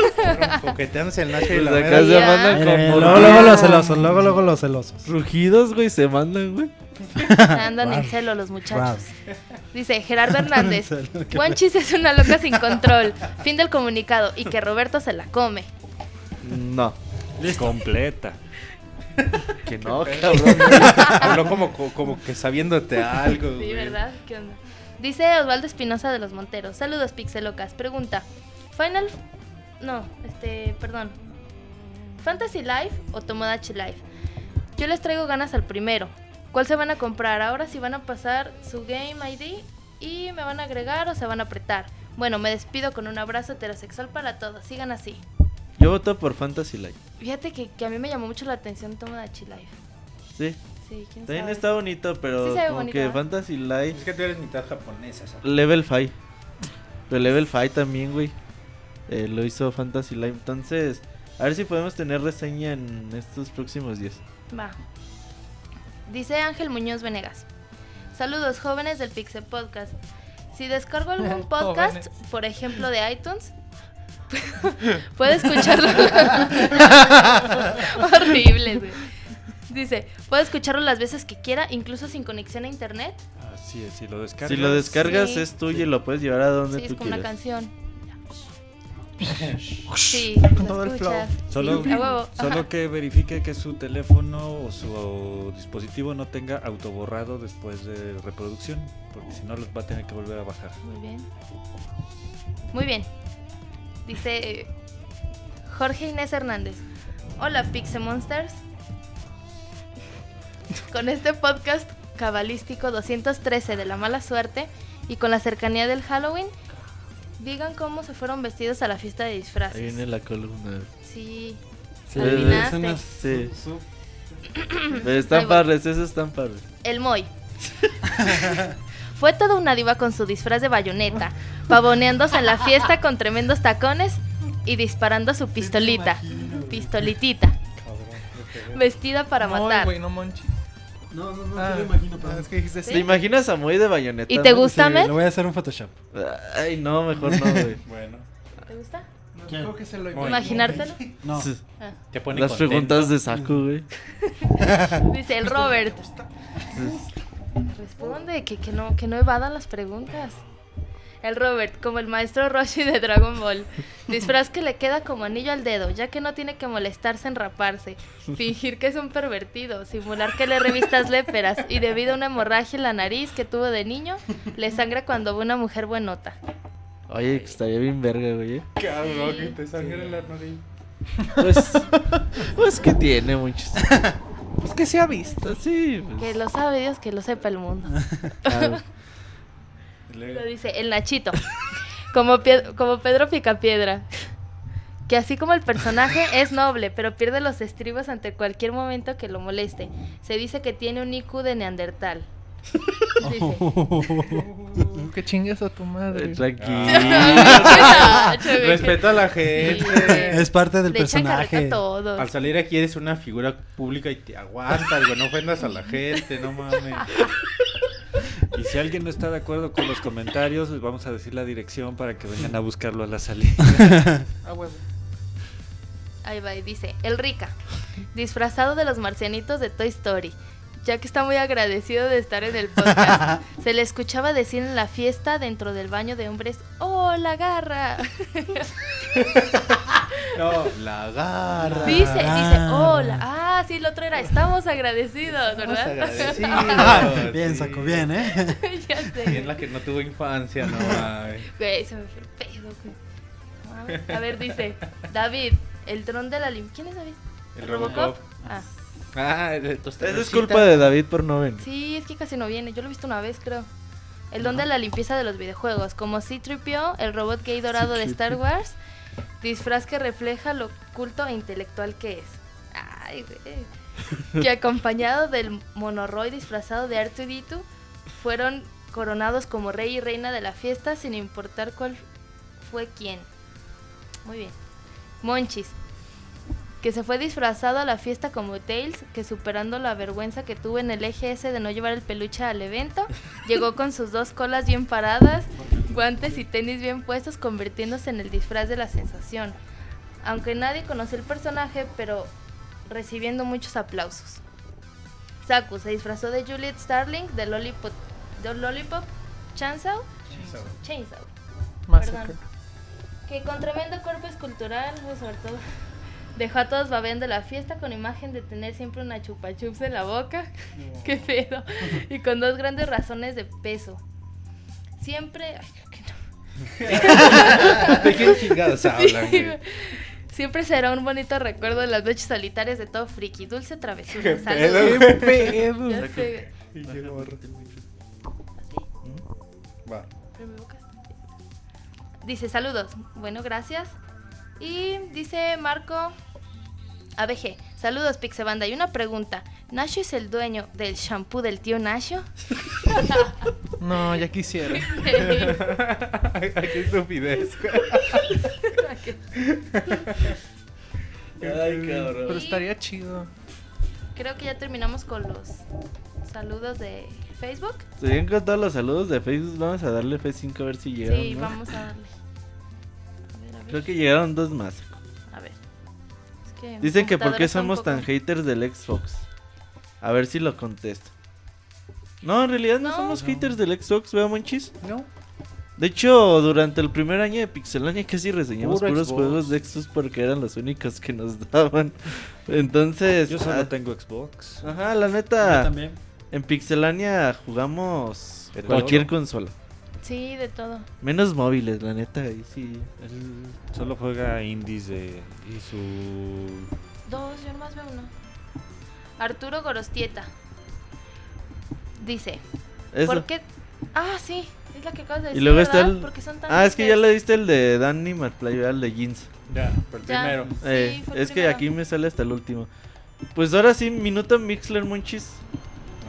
<laughs> Coqueteándose el Nacho y Pues la acá se mandan como luego, luego los celosos, luego, luego los celosos. rugidos, güey, se mandan, güey. <laughs> Andan en celo los muchachos. Wow. Dice Gerardo Hernández. Juanchis es una loca sin control. Fin del comunicado. Y que Roberto se la come. No. Completa. <laughs> Que no, cabrón. <laughs> Habló como, co- como que sabiéndote algo, Sí, güey. ¿verdad? ¿Qué onda? Dice Osvaldo Espinosa de los Monteros. Saludos, Pixelocas. Pregunta: ¿Final. No, este, perdón. ¿Fantasy Life o Tomodachi Life? Yo les traigo ganas al primero. ¿Cuál se van a comprar? Ahora si van a pasar su Game ID y me van a agregar o se van a apretar. Bueno, me despido con un abrazo heterosexual para todos. Sigan así. Yo voto por Fantasy Life. Fíjate que, que a mí me llamó mucho la atención Tomodachi Life. Sí. Sí, quién También sabe. está bonito, pero Sí se ve como bonito, que ¿eh? Fantasy Life. Es que tú eres mitad japonesa, ¿sabes? Level 5. Pero Level 5 también, güey. Eh, lo hizo Fantasy Life. Entonces, a ver si podemos tener reseña en estos próximos días. Va. Dice Ángel Muñoz Venegas. Saludos jóvenes del Pixel Podcast. Si descargo algún <laughs> podcast, Jóvenes. por ejemplo de iTunes, <laughs> puede escucharlo. <laughs> Horrible, güey. Dice, puede escucharlo las veces que quiera, incluso sin conexión a internet. Así es, si lo descargas. Si lo descargas Sí. es tuyo y lo puedes llevar a donde Sí, es tú como una quieras. canción. Sí, Con todo el escuchas. Solo, Sí, solo que verifique que su teléfono o su dispositivo no tenga autoborrado después de reproducción, porque si no los va a tener que volver a bajar. Muy bien. Muy bien. Dice eh, Jorge Inés Hernández. Hola Pixel Monsters. Con este podcast cabalístico 213 de la mala suerte y con la cercanía del Halloween, digan cómo se fueron vestidos a la fiesta de Ahí disfraces. viene la columna. Sí. Sí, es unas- Sí. <clears throat> Ahí están padres, esos están padres. El Moy. <laughs> Fue toda una diva con su disfraz de bayoneta, pavoneándose en la fiesta con tremendos tacones y disparando su pistolita. Pistolitita. Vestida para No, matar. güey, no manches. No, no, no, Ah, sí lo imagino, pero es que dijiste ¿Te sí. imaginas a Moy de bayoneta? ¿Y te gusta, Sí, lo voy a hacer un Photoshop. Ay, no, mejor no, güey. <laughs> Bueno, ¿Te gusta? No, ¿Quién? creo que se lo Muy Imaginártelo. <laughs> No. Ah. te pone Las contento. preguntas de saco, güey. <laughs> Dice el Robert. Responde, que, que no, que no evadan las preguntas. El Robert, como el maestro Roshi de Dragon Ball. <laughs> Disfraz que le queda como anillo al dedo, ya que no tiene que molestarse en raparse. Fingir que es un pervertido, simular que le revistas léperas y debido a una hemorragia en la nariz que tuvo de niño, le sangra cuando ve una mujer buenota. Oye, que estaría bien verga, güey. Cabrón, que te sangre la nariz. Pues, pues que tiene muchos. Pues que se ha visto. Sí, pues, Que lo sabe Dios, que lo sepa el mundo. claro. Lo dice el Nachito. Como, como Pedro Picapiedra. Que así como el personaje es noble, pero pierde los estribos ante cualquier momento que lo moleste. Se dice que tiene un IQ de Neandertal. Dice. <laughs> Que chingues a tu madre. Tranquilo. Respeta a la gente. Es parte del Le personaje. a todos. Al salir aquí eres una figura pública y te aguantas, güey. No ofendas a la gente, no mames. <laughs> Y si alguien no está de acuerdo con los comentarios, les vamos a decir la dirección para que vengan a buscarlo a la salida. <laughs> Ah, huevo. Ahí va, y dice, el Rica, disfrazado de los marcianitos de Toy Story, ya que está muy agradecido de estar en el podcast. <laughs> Se le escuchaba decir en la fiesta dentro del baño de hombres, ¡Oh, la garra! <laughs> No, la garra. Dice, dice, garra. hola. Ah, sí, el otro era, estamos agradecidos, Estamos ¿verdad? agradecidos, <laughs> Bien, sí. sacó bien, ¿eh? ya Bien sé. la que no tuvo infancia, no. Güey, se me fue el pedo, güey. A ver, dice, David, el dron de la lim... ¿Quién es David? El Robocop. Ah, Ah, de tus Esa es culpa de David por no venir. sí, es que casi no viene. Yo lo he visto una vez, creo. El don de la limpieza de los videojuegos, como C-3PO, el robot gay dorado de Star Wars, disfraz que refleja lo culto e intelectual que es. Ay, güey. <laughs> Que acompañado del monoroy disfrazado de R2D2, fueron coronados como rey y reina de la fiesta sin importar cuál fue quién. Muy bien. Monchis, que se fue disfrazado a la fiesta como Tails, que superando la vergüenza que tuvo en el eje ese de no llevar el peluche al evento, <laughs> llegó con sus dos colas bien paradas, guantes y tenis bien puestos, convirtiéndose en el disfraz de la sensación. Aunque nadie conoció el personaje, pero recibiendo muchos aplausos. Saku se disfrazó de Juliet Starling de Lollipop, de Lollipop Chainsaw, Chainsaw, Massacre. que con tremendo cuerpo escultural, pues, sobre todo, Dejó a todos babeando la fiesta con imagen de tener siempre una chupa chups en la boca. <laughs> Qué pedo. Y con dos grandes razones de peso. Siempre. Ay, creo que no. <laughs> ¿De qué chingados hablan? Siempre será un bonito recuerdo de las noches solitarias de todo friki. Dulce travesura. ¿Qué pedo? Ya sé. Pinche morro. Va. Pero mi boca está- Dice saludos. Bueno, gracias. Y dice Marco ABG. Saludos, Pixebanda. Y una pregunta. ¿Nacho es el dueño del shampoo del tío Nacho? <laughs> No, ya quisiera. <laughs> Qué estupidez. Ay, cabrón. Pero estaría chido. Creo que ya terminamos con los saludos de Facebook. Se bien con todos los saludos de Facebook. Vamos a darle F5 a ver si llegaron. Sí, ¿no? vamos a darle. Creo que llegaron dos más. A ver. Es que mi Dicen que por qué somos poco- tan haters del Xbox. A ver si lo contesto. No, en realidad no, No. somos haters del Xbox, vea monchis. No. De hecho, durante el primer año de Pixelania casi reseñamos Puro puros Xbox. juegos de Xbox porque eran los únicos que nos daban. <laughs> Entonces, Yo solo ah, tengo Xbox. ajá, la Yo neta, también. en Pixelania jugamos cualquier consola. Sí, de todo. Menos móviles, la neta, ahí sí. Él solo juega indies de, y su... Dos, yo nomás veo uno. Arturo Gorostieta. Dice, Eso. ¿por qué? Ah, sí, es la que acabas de Y decir, luego está ¿verdad? el... ¿Por qué son tan Ah, es que ya le diste el de Danny Marplay, el de Jeans. Ya, por el Ya. primero. Sí, Eh, fue el es que primero. aquí me sale hasta el último. Pues ahora sí, minuto Mixler, monchis.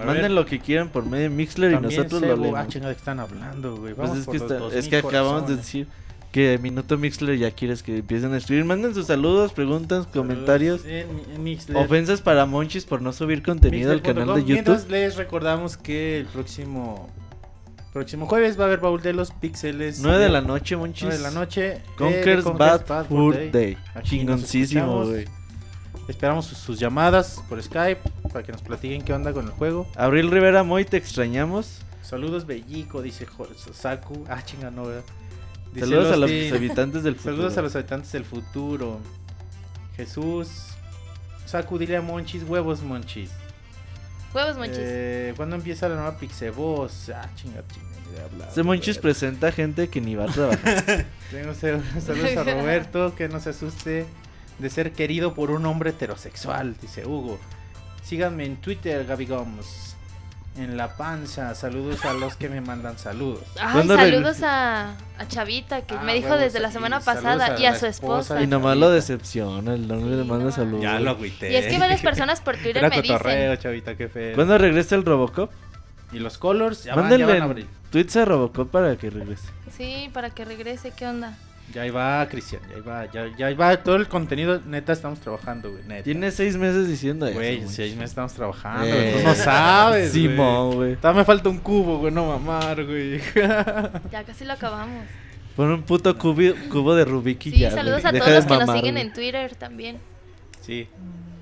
A Manden ver. lo que quieran por medio de Mixler y También nosotros lo Sebo, leemos. Ah, chingada, ¿de qué están hablando, güey? Pues es que, está- 2000 es que acabamos de decir que Minuto Mixler ya quieres que empiecen a escribir. Manden sus saludos, preguntas, comentarios, En, en Mixler. ofensas para Monchis por no subir contenido al canal de Mixler.com. Mientras YouTube. les recordamos que el próximo próximo jueves va a haber baúl de los píxeles. 9 de la noche, Monchis. 9 de la noche. eh, Conker's de Bad Fur Day. Aquí nos Chingoncísimo, güey. Esperamos sus, sus llamadas por Skype para que nos platiquen qué onda con el juego. Abril Rivera Moy, te extrañamos. Saludos Bellico, dice Saku. Ah, chinga, no, ¿verdad? Dice Saludos a los <laughs> habitantes del futuro. Saludos a los habitantes del futuro. Jesús. Saku, dile a Monchis, huevos Monchis. Huevos monchis. Eh, ¿Cuándo empieza la nueva Pixeboss? Ah, chinga, chinga, ni de hablar. Ese Monchis presenta gente que ni va a trabajar. <laughs> Tengo saludos a <laughs> Roberto, que no se asuste de ser querido por un hombre heterosexual, dice Hugo. Síganme en Twitter, Gaby Gomes. En la panza, saludos a los que me mandan saludos. Ay, ¿cuándo saludos a, a Chavita, que Ah, me dijo desde la semana pasada, a y a su esposa esposa. y nomás lo decepciona, el nombre Sí, le manda no. saludos. Ya lo agüité. Y es que varias <laughs> personas por Twitter Era me cotorreo, dicen. chavita, qué feo. ¿Cuándo regresa el Robocop? Y los colors ya van, ya van a abrir. tweets a Robocop para que regrese. Sí, para que regrese, ¿qué onda? Ya ahí va, Cristian, ya ahí va, ya, ya ahí va. Todo el contenido, neta, estamos trabajando, güey, neta. Tiene seis meses diciendo eso. Güey, seis meses estamos trabajando, Eh, güey, tú no sabes, güey. Simón, güey. Todavía me falta un cubo, güey, no mamar, güey. <laughs> Ya casi lo acabamos. Pon un puto cubo, cubo de Rubik y Sí, ya. saludos güey. a Deja todos los que nos siguen güey. en Twitter también. sí.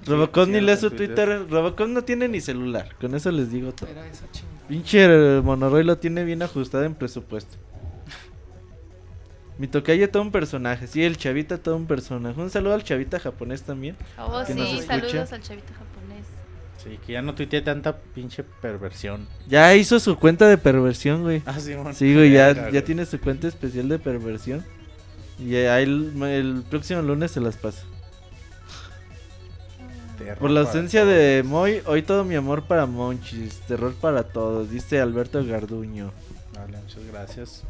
Robocop Sí, ni síganos lee su Twitter. Twitter. Robocop no tiene ni celular. Con eso les digo todo. Era esa chinga. Pinche eh, Monoroy lo tiene bien ajustado en presupuesto. Mi tocayo todo un personaje. Sí, el chavita todo un personaje. Un saludo al chavita japonés también. Oh, Que sí, saludos al Chavita japonés. Sí, que ya no tuiteé tanta pinche perversión. Ya hizo su cuenta de perversión, güey. Ah, sí, bueno. Sí, güey, ya, ya tiene su cuenta especial de perversión. Y ahí el, el próximo lunes se las pasa. Terror Por la ausencia de Moy, hoy todo mi amor para Monchis. Terror para todos, dice Alberto Garduño. Vale, muchas gracias.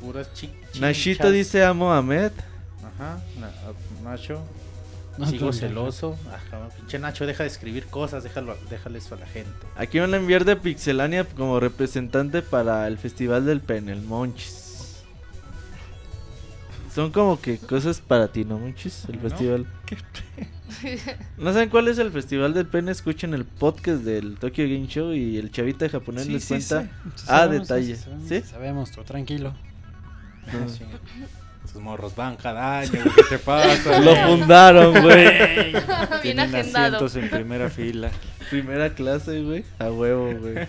Puras chi Nashito dice amo a Ahmed. Ajá, Na- a- Nacho. No, Sigo celoso. Ajá, pinche Nacho, deja de escribir cosas, déjalo, déjale eso a la gente. Aquí van a enviar de Pixelania como representante para el Festival del Pen, el Monchis. Son como que cosas para ti, ¿no, Monchis? El ¿No? festival. <laughs> ¿No saben cuál es el Festival del Pen? Escuchen el podcast del Tokyo Game Show y el chavita japonés Sí, les sí, cuenta. sí. Sí Ah, sabemos, detalle. sí sabemos, ¿Sí? Sabemos, tú tranquilo. Sí. Sus morros van cada año, ¿qué te pasa? Lo fundaron, güey. Bien Tienen agendado. asientos en primera fila. Primera clase, güey. A huevo, güey.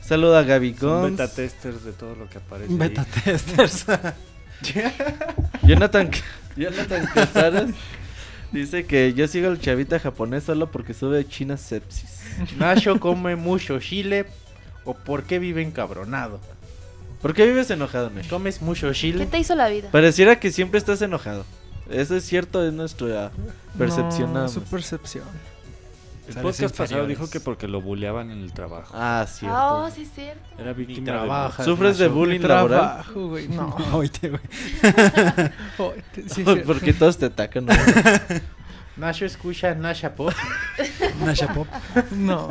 Saludo a Gaby Son beta testers de todo lo que aparece. ahí. Beta testers. <laughs> Jonathan, Jonathan Casares Dice que yo sigo al chavita japonés solo porque sube China sepsis. Nacho come mucho chile o por qué vive encabronado. ¿Por qué vives enojado, Nash? ¿Comes mucho ¿Qué chile? te hizo la vida? Pareciera que siempre estás enojado. Eso es cierto, es nuestra percepción No, su percepción. El podcast pasado dijo que porque lo buleaban en el trabajo. Ah, cierto. Oh, sí, es cierto. Era víctima de... trabajas. ¿Sufres de bullying laboral? Trabajo, güey. No. <laughs> Oíte, güey. <laughs> Sí. Porque todos te atacan. ¿no? <laughs> Nacho escucha Nasha Pop. Nasha Pop. No.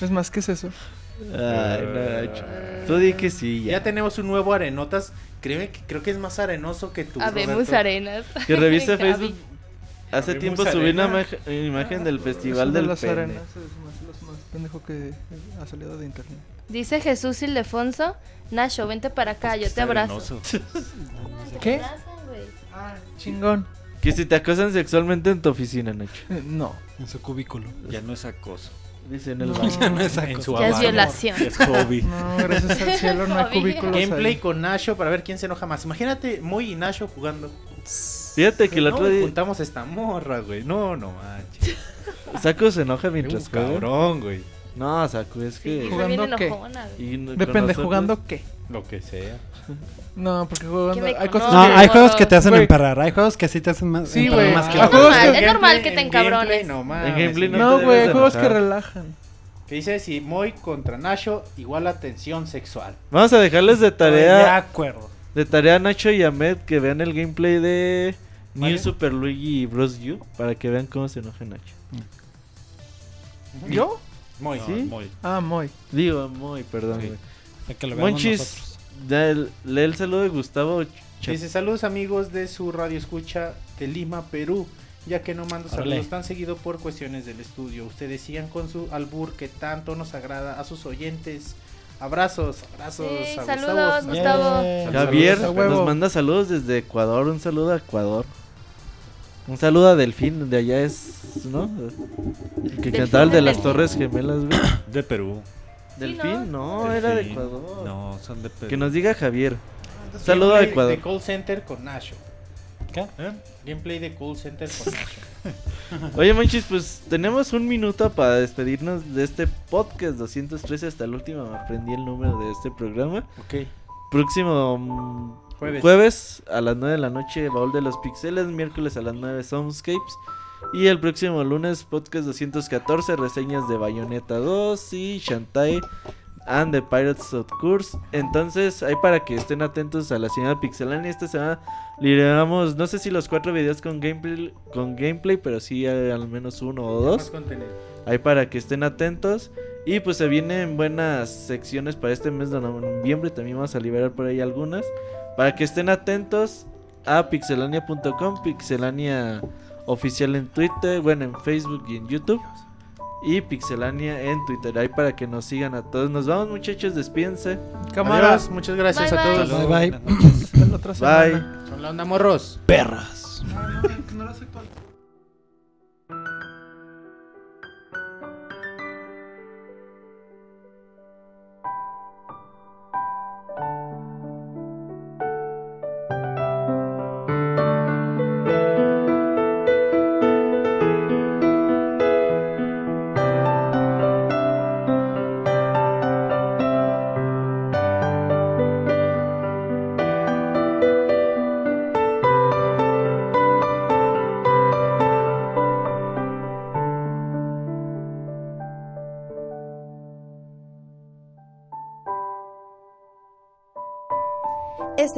Es más, ¿qué es eso? Ay, Nacho. Tú di que sí, Ya ya. tenemos un nuevo arenotas. Créeme que creo que es más arenoso que tú. Habemos Roberto. arenas. Que revise. <laughs> Facebook. Hace Habemos tiempo subí una arena. imagen, imagen del festival de del las pene. arenas es más, lo más pendejo que ha salido de internet. Dice Jesús Ildefonso. Nacho, vente para acá, yo te abrazo. <laughs> ¿Qué? Güey. Chingón. Que si te acosan sexualmente en tu oficina, Nacho. Eh, <laughs> no. En su cubículo. Ya no es acoso. Dice en el No. baño. Ya no es En su Ya es violación. Es hobby. No, gracias al cielo no hay cubículos Gameplay ahí. con Nacho para ver quién se enoja más. Imagínate Moy y Nacho jugando. Fíjate que el no, otro día juntamos esta morra, güey. No, no manches. Saco se enoja mientras juega. cabrón, güey. No, Saco, es que. Sí, ¿Jugando qué? y no- Depende, nosotros- ¿jugando qué? Lo que sea. No, porque jugando. me Hay cosas. No, que. hay juegos que te hacen Güey. emperrar. Hay juegos que sí te hacen más, Sí, emperrar güey. más que otros. juegos normal, que- es normal que te encabrones. gameplay, no no No, güey, de juegos que relajan. Que dice si Moy contra Nacho igual a tensión sexual. Vamos a dejarles de De tarea. acuerdo. De tarea a Nacho y Ahmed que vean el gameplay de New Mario. Super Luigi Bros. U para que vean cómo se enoja Nacho. ¿Yo? Moy. No, ¿Sí? muy. Ah, muy. Digo, muy, perdón. Sí. Para que lo veamos Monchis, nosotros. lee el saludo de Gustavo. Ch- Dice saludos amigos de su radio escucha de Lima, Perú. Ya que no mando Órale. saludos tan seguido por cuestiones del estudio. Ustedes sigan con su albur que tanto nos agrada a sus oyentes. Abrazos, abrazos. Sí, a saludos, Gustavo. Gustavo. Yeah. Javier Saludos nos manda saludos desde Ecuador. Un saludo a Ecuador. Un saludo a Delfín, de allá es, ¿no? El que cantaba el de las. Torres Gemelas, güey. De Perú. Delfín, no, Delfín. era de Ecuador. No, son de Perú. Que nos diga Javier. Saludo a Gameplay Ecuador. De call center con Nacho. ¿Qué? ¿Eh? Gameplay de call center con Nacho. <laughs> Oye, Manchis, pues tenemos un minuto para despedirnos de este podcast 213 hasta el último. Me aprendí el número de este programa. ok. Próximo Jueves. jueves a las 9 de la noche, Baúl de los Pixeles. Miércoles a las 9, Soundscapes. Y el próximo lunes, podcast 214, reseñas de Bayonetta 2 y Shantae and the Pirates of Curse. Entonces, ahí para que estén atentos a la señora Pixelania. Esta semana liberamos, no sé si los cuatro videos con gameplay, con gameplay pero sí hay al menos uno o dos. Ahí para que estén atentos. Y pues se vienen buenas secciones para este mes de noviembre. También vamos a liberar por ahí algunas. Para que estén atentos a pixelania.com, pixelania oficial en Twitter, bueno, en Facebook y en YouTube. Y pixelania en Twitter. Ahí para que nos sigan a todos. Nos vamos muchachos, despídense. Cámara. Adiós, muchas gracias Bye, a bye. todos. Bye, bye. Hasta la otra semana. Bye. Son la onda morros. Perras. No, no, no